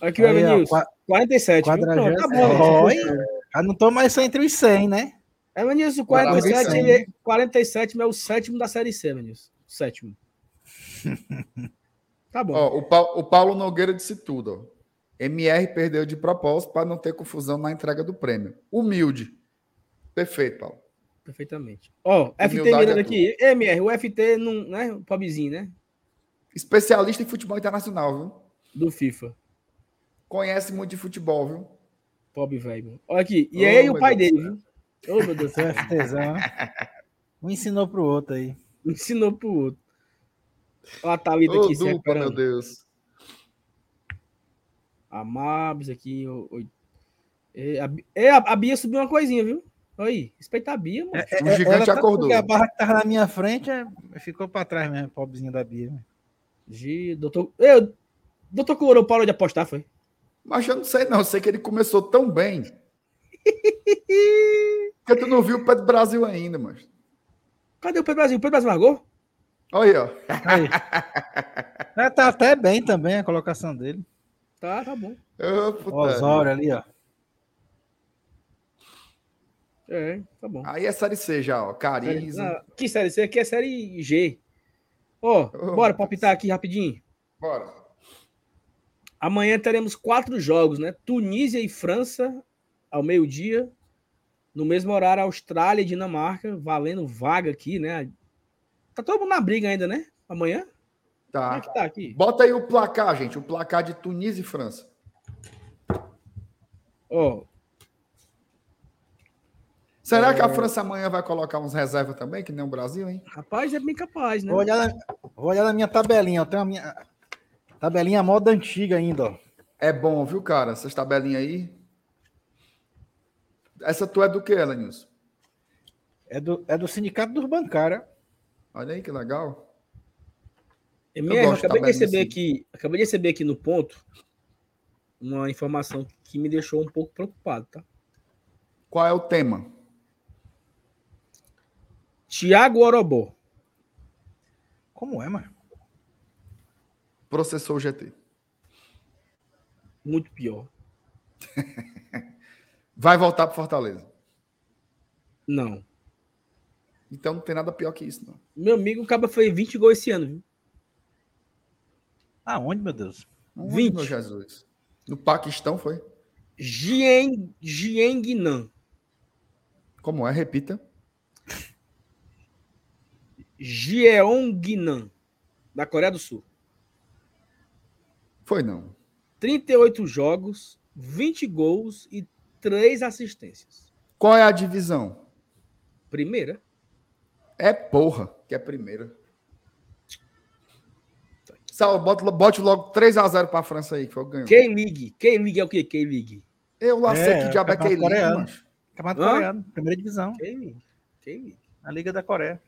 Aqui o Aí, ó, Evanilson. qua- 47. viu? Pronto, tá bom. Já não tô mais só entre os 100, né? Evanilson, Quadragésimo. 47, ele é, 47 é o sétimo da Série C, Evanilson. O sétimo. Tá bom. Ó, o, Pau- o Paulo Nogueira disse tudo. Ó. MR perdeu de propósito para não ter confusão na entrega do prêmio. Humilde. Perfeito, Paulo. Perfeitamente. Ó, FT Humildade mirando é aqui. MR, o FT não, né? O pobrezinho, né? Especialista em futebol internacional, viu? Do FIFA. Conhece muito de futebol, viu? Pobre velho. Olha aqui. E Oh, aí o meu pai Deus dele, viu? Ô, meu Deus do Seu céu. FTzão. Um ensinou pro outro aí. Ensinou pro outro. Ó, a Thalita Ô, aqui se dupla, meu recuperando. Deus. A Mabs aqui. O, o- É, a, é, a, a Bia subiu uma coisinha, viu? Olha aí. Respeita a Bia, mano. O É, gigante tá- acordou. porque A barra que tava na minha frente é, ficou pra trás mesmo, pobrezinha da Bia. Gi, doutor. Eu, doutor Coroa parou de apostar, foi? Mas eu não sei, não. Eu sei que ele começou tão bem. Porque tu não viu o pé do Brasil ainda, mas. Cadê o Pedro Brasil? O Pedro Brasil largou? Olha aí, ó. Aí. É, tá até bem também a colocação dele. Tá, tá bom. Ô, puta. Osório ali, ó. É, tá bom. Aí é série C já, ó. Cariza. Ah, que série C? Aqui é série G. Ó, Oh, bora palpitar aqui rapidinho. Bora. Amanhã teremos quatro jogos, né? Tunísia e França ao meio-dia. No mesmo horário, Austrália e Dinamarca, valendo vaga aqui, né? Tá todo mundo na briga ainda, né? Amanhã? Como é Tá. que tá aqui? Bota aí o placar, gente. O placar de Tunísia e França. Ó, Será É. que a França amanhã vai colocar uns reservas também, que nem o Brasil, hein? rapaz, é bem capaz, né? Vou olhar, na, vou olhar na minha tabelinha. Eu tenho a minha tabelinha moda antiga ainda, ó. É bom, viu, cara? Essas tabelinhas aí. Essa tu é do que, Elenilson? É do, é do Sindicato dos Bancários. Olha aí que legal. MR, eu gosto de acabei de receber assim. aqui, acabei de receber aqui no ponto uma informação que me deixou um pouco preocupado, tá? Qual é o tema? Tiago Orobó. Como é, mano? Processou o GT. Muito pior. Vai voltar para Fortaleza. Não. Então não tem nada pior que isso, não. Meu amigo, o Caba foi 20 gols esse ano, viu? Aonde, meu Deus? Onde, 20. meu Jesus? No Paquistão foi? Jieng, Jiengnan. Como é? Repita. Jeongnan, da Coreia do Sul. Foi não. 38 jogos, 20 gols e 3 assistências. Qual é a divisão? Primeira. É porra, que é a primeira. Sal, bote, bote logo 3x0 para a França aí, que foi o que ganhou. K-League. K-League é o quê? K-League. Eu lá sei É, que diabo é K-League, coreano. macho. Campeonato? Coreano, primeira divisão, K-League. K-League. na Liga da Coreia.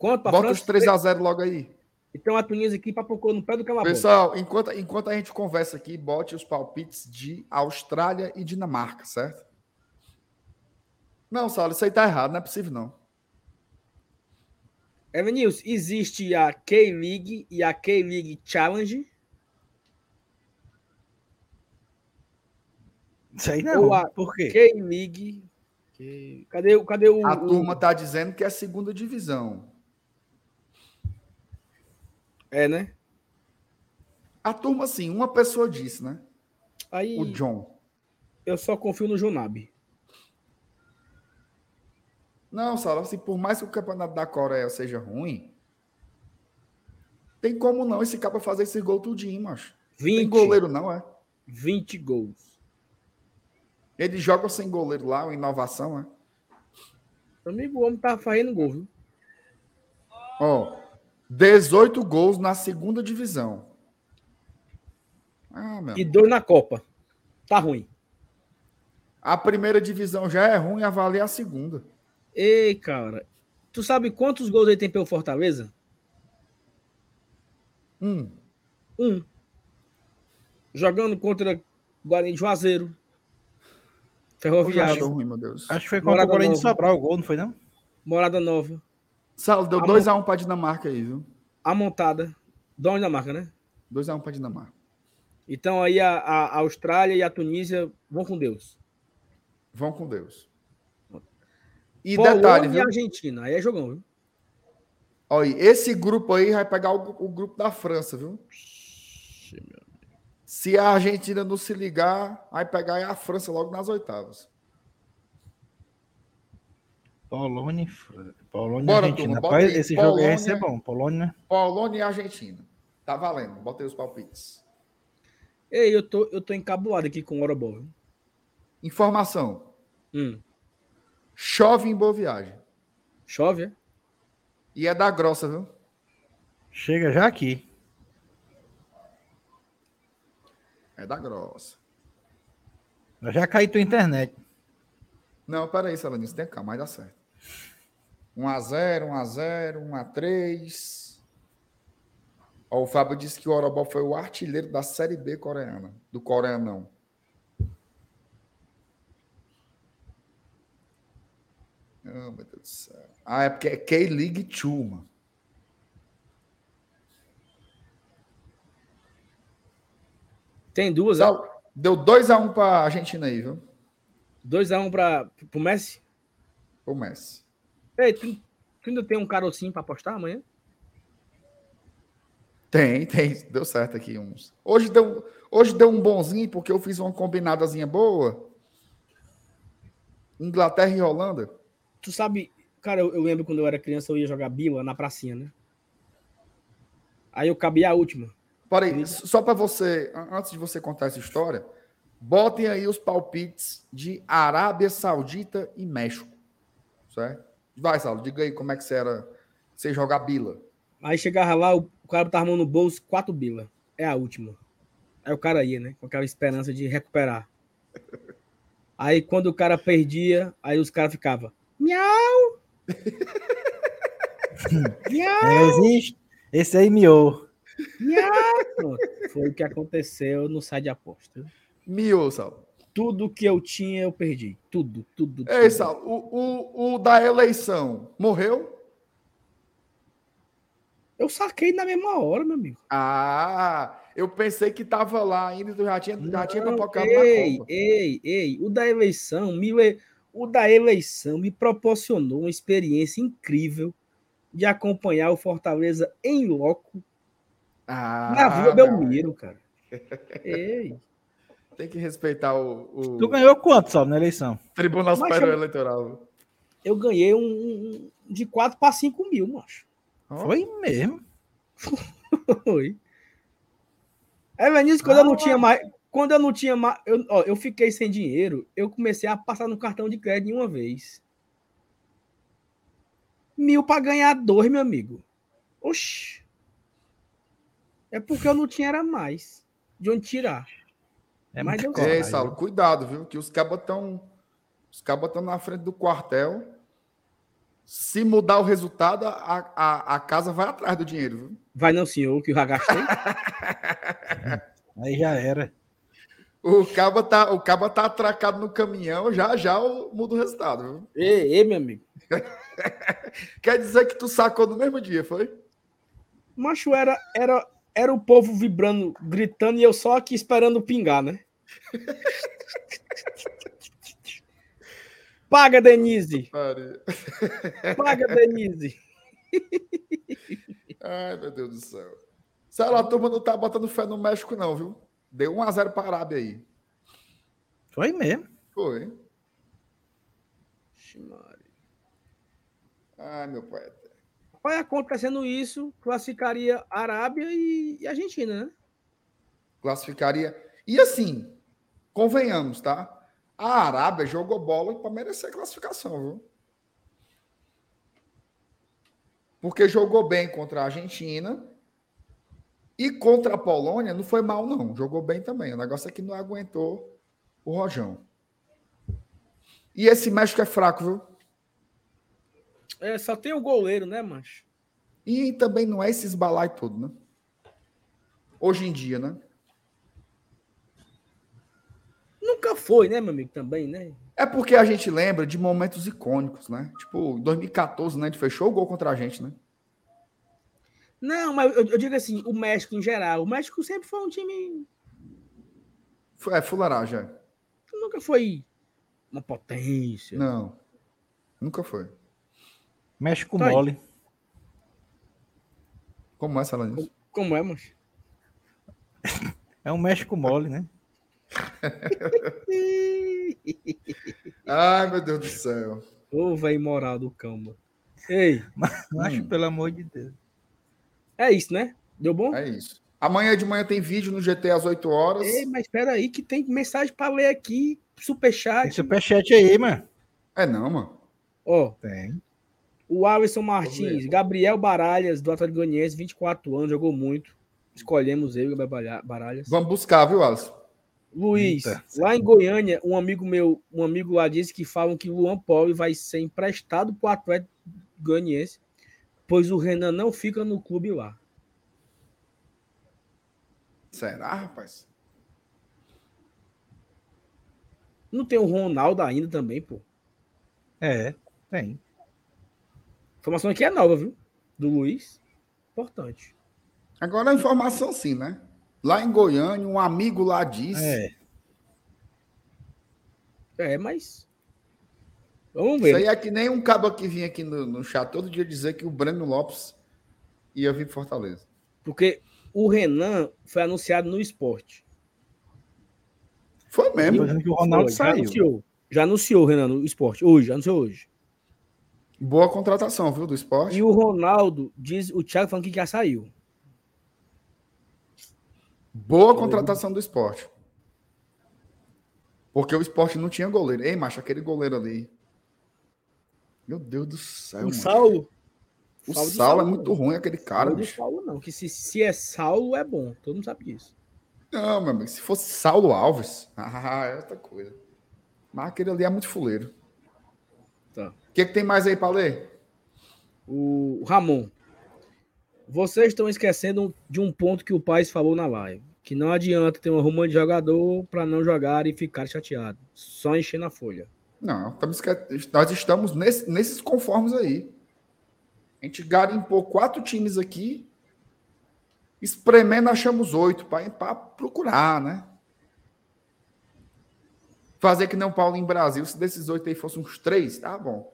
Quanto pra Bota os França? 3x0 logo aí. Então a Tunísia aqui papocou no pé do calabouço. Pessoal, enquanto, enquanto a gente conversa aqui, bote os palpites de Austrália e Dinamarca, certo? Não, Saulo, isso aí tá errado, não é possível não. Evanilson, existe a K-League e a K-League Challenge. Isso aí não. Ou a Por quê? K-League. Cadê, o- cadê o. A o- turma tá dizendo que é a segunda divisão. É, né? A turma, assim, uma pessoa disse, né? Aí O John. eu só confio no Junab. Não, Saulo, assim, por mais que o campeonato da Coreia seja ruim, tem como não esse cara fazer esse gol tudinho, macho. 20, Tem goleiro não, é? 20 gols. Ele joga sem goleiro lá, uma inovação, é? Amigo, o homem tá fazendo gol, viu? Ó, 18 gols na segunda divisão. Ah, meu. E dois na Copa. Tá ruim. A primeira divisão já é ruim, avalia a segunda. Ei, cara. Tu sabe quantos gols ele tem pelo Fortaleza? Hum. Um. Jogando contra Guarani de Juazeiro. Ferroviário. Ruim, meu Deus. Acho que foi contra o Guarani de. Sobral o gol, não foi não? Morada Nova. Saulo, deu A 2x1 pra Dinamarca aí, viu? A montada. Dona marca, né? 2x1 pra Dinamarca. Então aí a, a- a Austrália e a Tunísia vão com Deus. Vão com Deus. E Polônia detalhe, e viu? Argentina. Aí é jogão, viu? Olha, esse grupo aí vai pegar o, o grupo da França, viu? Se a Argentina não se ligar, vai pegar a França logo nas oitavas. Polônia e Fran- Polônia e Bora, Argentina. turma, Rapaz, aí. esse jogo aí vai ser Polônia. bom. Polônia. Polônia e Argentina. Tá valendo. Botei os palpites. Ei, eu tô, eu tô encabulado aqui com o Orobol. viu? Informação. Hum. Chove em Boa Viagem. Chove, é? E é da grossa, viu? Chega já aqui. É da grossa. Já caiu tua internet. Não, peraí, Salanis, tem calma, vai dar certo. 1x0, 1x0, 1x3. Ó, o Fábio disse que o Orobó foi o artilheiro da Série B coreana. Do coreanão. Oh, meu Deus do céu. Ah, é porque é K-League 2, mano. Tem duas? Sal- Deu 2x1 pra Argentina aí, viu? 2x1 um pra, pro Messi. O Messi. Ei, tu, tu ainda tem um carocinho pra apostar amanhã? Tem, tem. Deu certo aqui uns. Hoje deu, hoje deu um bonzinho, porque eu fiz uma combinadazinha boa. Inglaterra e Holanda. Tu sabe, cara, eu, eu lembro quando eu era criança, eu ia jogar bila na pracinha, né? Aí eu cabia a última. Peraí, só para você, an- antes de você contar essa história, botem aí os palpites de Arábia Saudita e México. Certo? Vai, Saulo, diga aí como é que você era. Você jogar bila. Aí chegava lá, o, cara tava armando no bolso, quatro bila. É a última. Aí o cara ia, né? Com aquela esperança de recuperar. Aí quando o cara perdia, aí os caras ficavam. Miau! Miau! Não existe. Esse aí miou. Miau! Pronto. Foi o que aconteceu no site de aposta. Mio, Saulo. Tudo que eu tinha, eu perdi. Tudo, tudo. Ei, tudo. Saulo, o, o, o da eleição morreu? Eu saquei na mesma hora, meu amigo. Ah, eu pensei que tava lá ainda, tu já tinha, já tinha Não, papocado ei, na Copa. ei, ei, o da eleição me o da eleição me proporcionou uma experiência incrível de acompanhar o Fortaleza em loco Ah, na Vila Belmiro, cara. Ei, Tem que respeitar o, o Tu ganhou quanto, só na eleição? Tribunal Superior Eleitoral. eu ganhei um, um- de 4 para 5 mil, macho. Ó, Foi mesmo. Foi. É, Vinícius, quando eu não tinha mais. Quando eu não tinha mais. Eu, ó, eu fiquei sem dinheiro, eu comecei a passar no cartão de crédito de uma vez. Mil para ganhar dois, meu amigo. Oxi. É porque eu não tinha era mais. De onde tirar. É Mas muito deu coragem. Ei, Saulo, cuidado, viu? Que os cabas estão. Os cabas estão na frente do quartel. Se mudar o resultado, a, a, a casa vai atrás do dinheiro, viu? Vai não, senhor, que eu já gastei. Aí já era. O caba tá, o caba tá atracado no caminhão, já já eu muda o resultado, viu? ei, ei, meu amigo. Quer dizer que tu sacou no mesmo dia, foi? Macho era, era, era o povo vibrando, gritando e eu só aqui esperando pingar, né? Paga, Denise! Pare. Paga, Denise! Ai, meu Deus do céu. Sei lá, a turma não tá botando fé no México, não, viu? Deu 1x0 para a Arábia aí. Foi mesmo. Foi. Ai, meu poeta. Vai acontecendo isso, classificaria Arábia e, e Argentina, né? Classificaria. E assim, convenhamos, tá? A Arábia jogou bola para merecer classificação, viu? Porque jogou bem contra a Argentina e contra a Polônia não foi mal, não. Jogou bem também. O negócio é que não aguentou o Rojão. E esse México é fraco, viu? É, só tem o goleiro, né, mancho? E também não é esses balai todo, né? Hoje em dia, né? Nunca foi, né, meu amigo, também, né? É porque a gente lembra de momentos icônicos, né? Tipo, em 2014, né? A gente fechou o gol contra a gente, né? Não, mas eu, eu digo assim, o México em geral. O México sempre foi um time. É, fularagem. é. Nunca foi uma potência. Não. Nunca foi. México Tá aí. mole. Como é, Salanis? Como é, mancho? É um México mole, né? Ai, meu Deus do céu. Ô, velho moral do cão, mano. Ei, Acho, pelo amor de Deus. é isso, né? Deu bom? É isso. Amanhã de manhã tem vídeo no GT às 8 horas. Ei, mas espera aí que tem mensagem para ler aqui, superchat. Tem superchat aí, mano. É não, mano. Ó, Tem. O Alisson Martins, Gabriel Baralhas, do Atlético Goianiense, 24 anos, jogou muito. Escolhemos ele, Gabriel Baralha- Baralhas. Vamos buscar, viu, Alisson? Luiz, Eita. lá em Goiânia, um amigo meu, um amigo lá disse que falam que o Luan Paulo vai ser emprestado para o Atlético Goianiense, pois o Renan não fica no clube lá. Será, rapaz? Não tem o Ronaldo ainda também, pô. É, tem. Informação aqui é nova, viu? Do Luiz. Importante. Agora a informação sim, né? Lá em Goiânia, um amigo lá disse. É. É, mas. Vamos Isso ver. aí é que nem um cabo que vinha aqui no, no chat todo dia dizer que o Breno Lopes ia vir para Fortaleza. Porque o Renan foi anunciado no esporte. Foi mesmo. que o Ronaldo Foi, já saiu. anunciou. Já anunciou o Renan no esporte. Hoje, já anunciou hoje. Boa contratação, viu, do esporte. E o Ronaldo, diz o Thiago falando que já saiu. Boa contratação do esporte. Porque o esporte não tinha goleiro. Ei, macho, aquele goleiro ali. Meu Deus do céu. o. Saulo. O Saulo Saulo é muito não. ruim, aquele cara, bicho. Saulo não. Que se, se é Saulo, é bom. Todo mundo sabe disso. Não, meu amigo, se fosse Saulo Alves, ah, é outra coisa. Mas aquele ali é muito fuleiro. O que, que tem mais aí pra ler? O Ramon. Vocês estão esquecendo de um ponto que o pai falou na live. Que não adianta ter uma ruma de jogador para não jogar e ficar chateado. Só encher na folha. Não, estamos nós estamos nesse- nesses conformes aí. A gente garimpou quatro times aqui, espremendo, achamos oito para procurar, né? Fazer que nem o Paulo em Brasil, se desses oito aí fossem uns três, tá bom.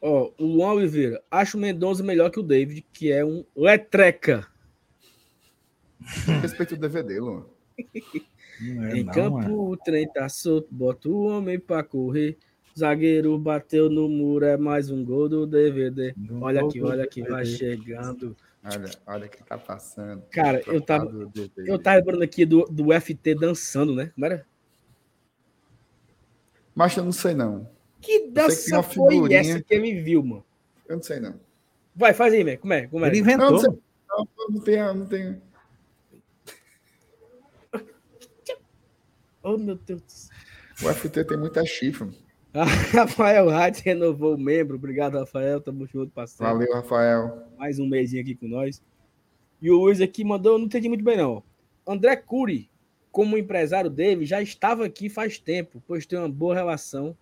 Ó, o Luan Oliveira. Acho o Mendonça melhor que o David, que é um letreca. Respeito o DVD, Luan. Não é em não, campo, mano. o trem tá solto, bota o homem pra correr. Zagueiro bateu no muro, é mais um gol do DVD. Um Olha aqui, olha que vai chegando. Olha, olha o que tá passando. Cara, eu tava, eu tava lembrando aqui do, do FT dançando, né? Como era? Mas eu não sei, não. Que que dança tem uma foi essa que ele viu, mano? Eu não sei, não. Vai, faz aí, velho. Como é? Como é? Ele Não, inventou. não sei. Não, não tenho, não tenho. Oh, meu Deus do céu. O FT tem muita. Ah, Rafael Hart renovou o membro. Obrigado, Rafael. Tamo junto, parceiro. Valeu, Rafael. Mais um mêsinho aqui com nós. E o Luiz aqui mandou, eu não entendi muito bem, não. André Cury, como empresário dele, já estava aqui faz tempo, pois tem uma boa relação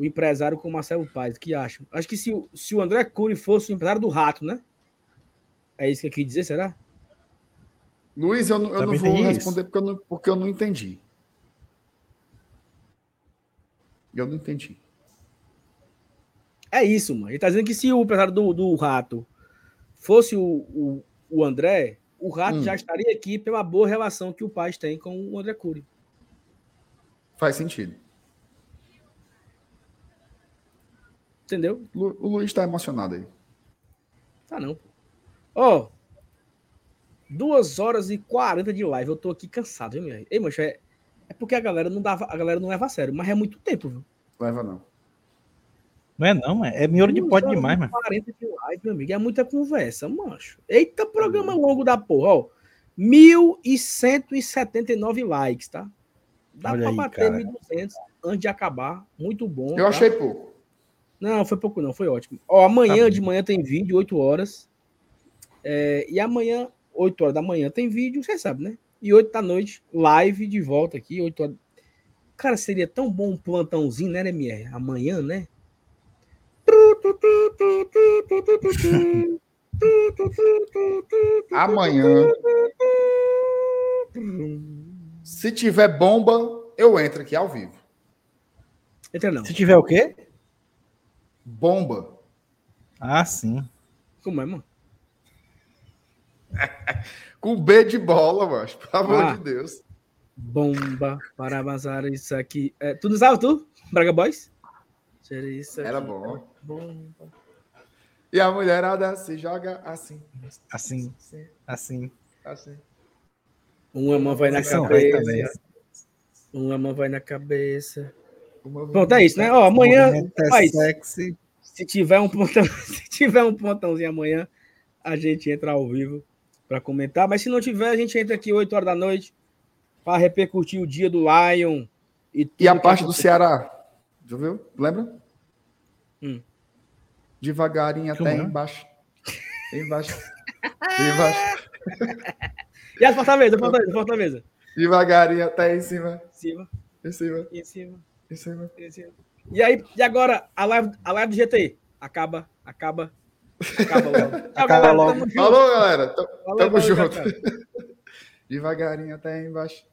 o empresário com o Marcelo Paz. O que acham? Acho que se, o- se o André Cury fosse o empresário do Rato, né? É isso que eu quis dizer, será? Luiz, eu, não- eu não vou responder porque eu não, porque eu não entendi. Eu não entendi. É isso, mano. Ele tá dizendo que se o empresário do, do Rato fosse o, o, o André, o Rato Hum. já estaria aqui pela boa relação que o Paz tem com o André Cury. Faz sentido. Entendeu? Lu- O Luiz tá emocionado aí. Tá não. Ó, duas horas e 40 de live. Eu tô aqui cansado, viu, minha? Ei, mancha, é, é porque a galera não dava, a galera não leva a sério, mas é muito tempo, viu? Leva não. Não é não, é, é miolo de pote demais, mano. 40 de live, meu amigo. É muita conversa, mancho. Eita, programa longo da porra, ó. 1.179 likes, tá? Dá Olha pra aí, bater cara. 1.200 antes de acabar. Muito bom. Eu tá? achei pouco. Não, foi pouco não, foi ótimo. Ó, amanhã Tá de manhã tem vídeo, 8 horas. É, e amanhã, 8 horas da manhã, tem vídeo, você sabe, né? E 8 da noite, live de volta aqui, 8 horas. Cara, seria tão bom um plantãozinho, né, MR? Amanhã, né? Amanhã, se tiver bomba, eu entro aqui ao vivo. Entra não. Se tiver o quê? Bomba. Ah, sim. Como é, mano? Com B de bola, macho. Pelo amor Ah. de Deus. Bomba para vazar isso aqui. É, tu não sabe, tu? Braga Boys? Isso aqui. Era bom. Bomba. E a mulherada se joga assim. Assim, Assim. assim. assim. Uma mão vai na São rei cabeça. também. Uma mão vai na cabeça. Pronto, é isso, né? Ó, amanhã, é sexy. Se tiver um pontão, se tiver um pontãozinho amanhã, a gente entra ao vivo para comentar. Mas se não tiver, a gente entra aqui 8 horas da noite para repercutir o dia do Lion e, E a parte do. Ceará? Já viu? Lembra? Hum. Devagarinho até embaixo. Embaixo. embaixo. E as Fortaleza, Fortaleza, Fortaleza. Devagarinho até em cima. Em cima, Em cima. em cima, Em cima. em cima. E aí, e agora a live, a live do GT acaba, acaba, acaba logo. Tchau, Acaba galera, logo. Falou, galera. Tamo Valeu, tamo valeu, junto. Devagarinho até embaixo.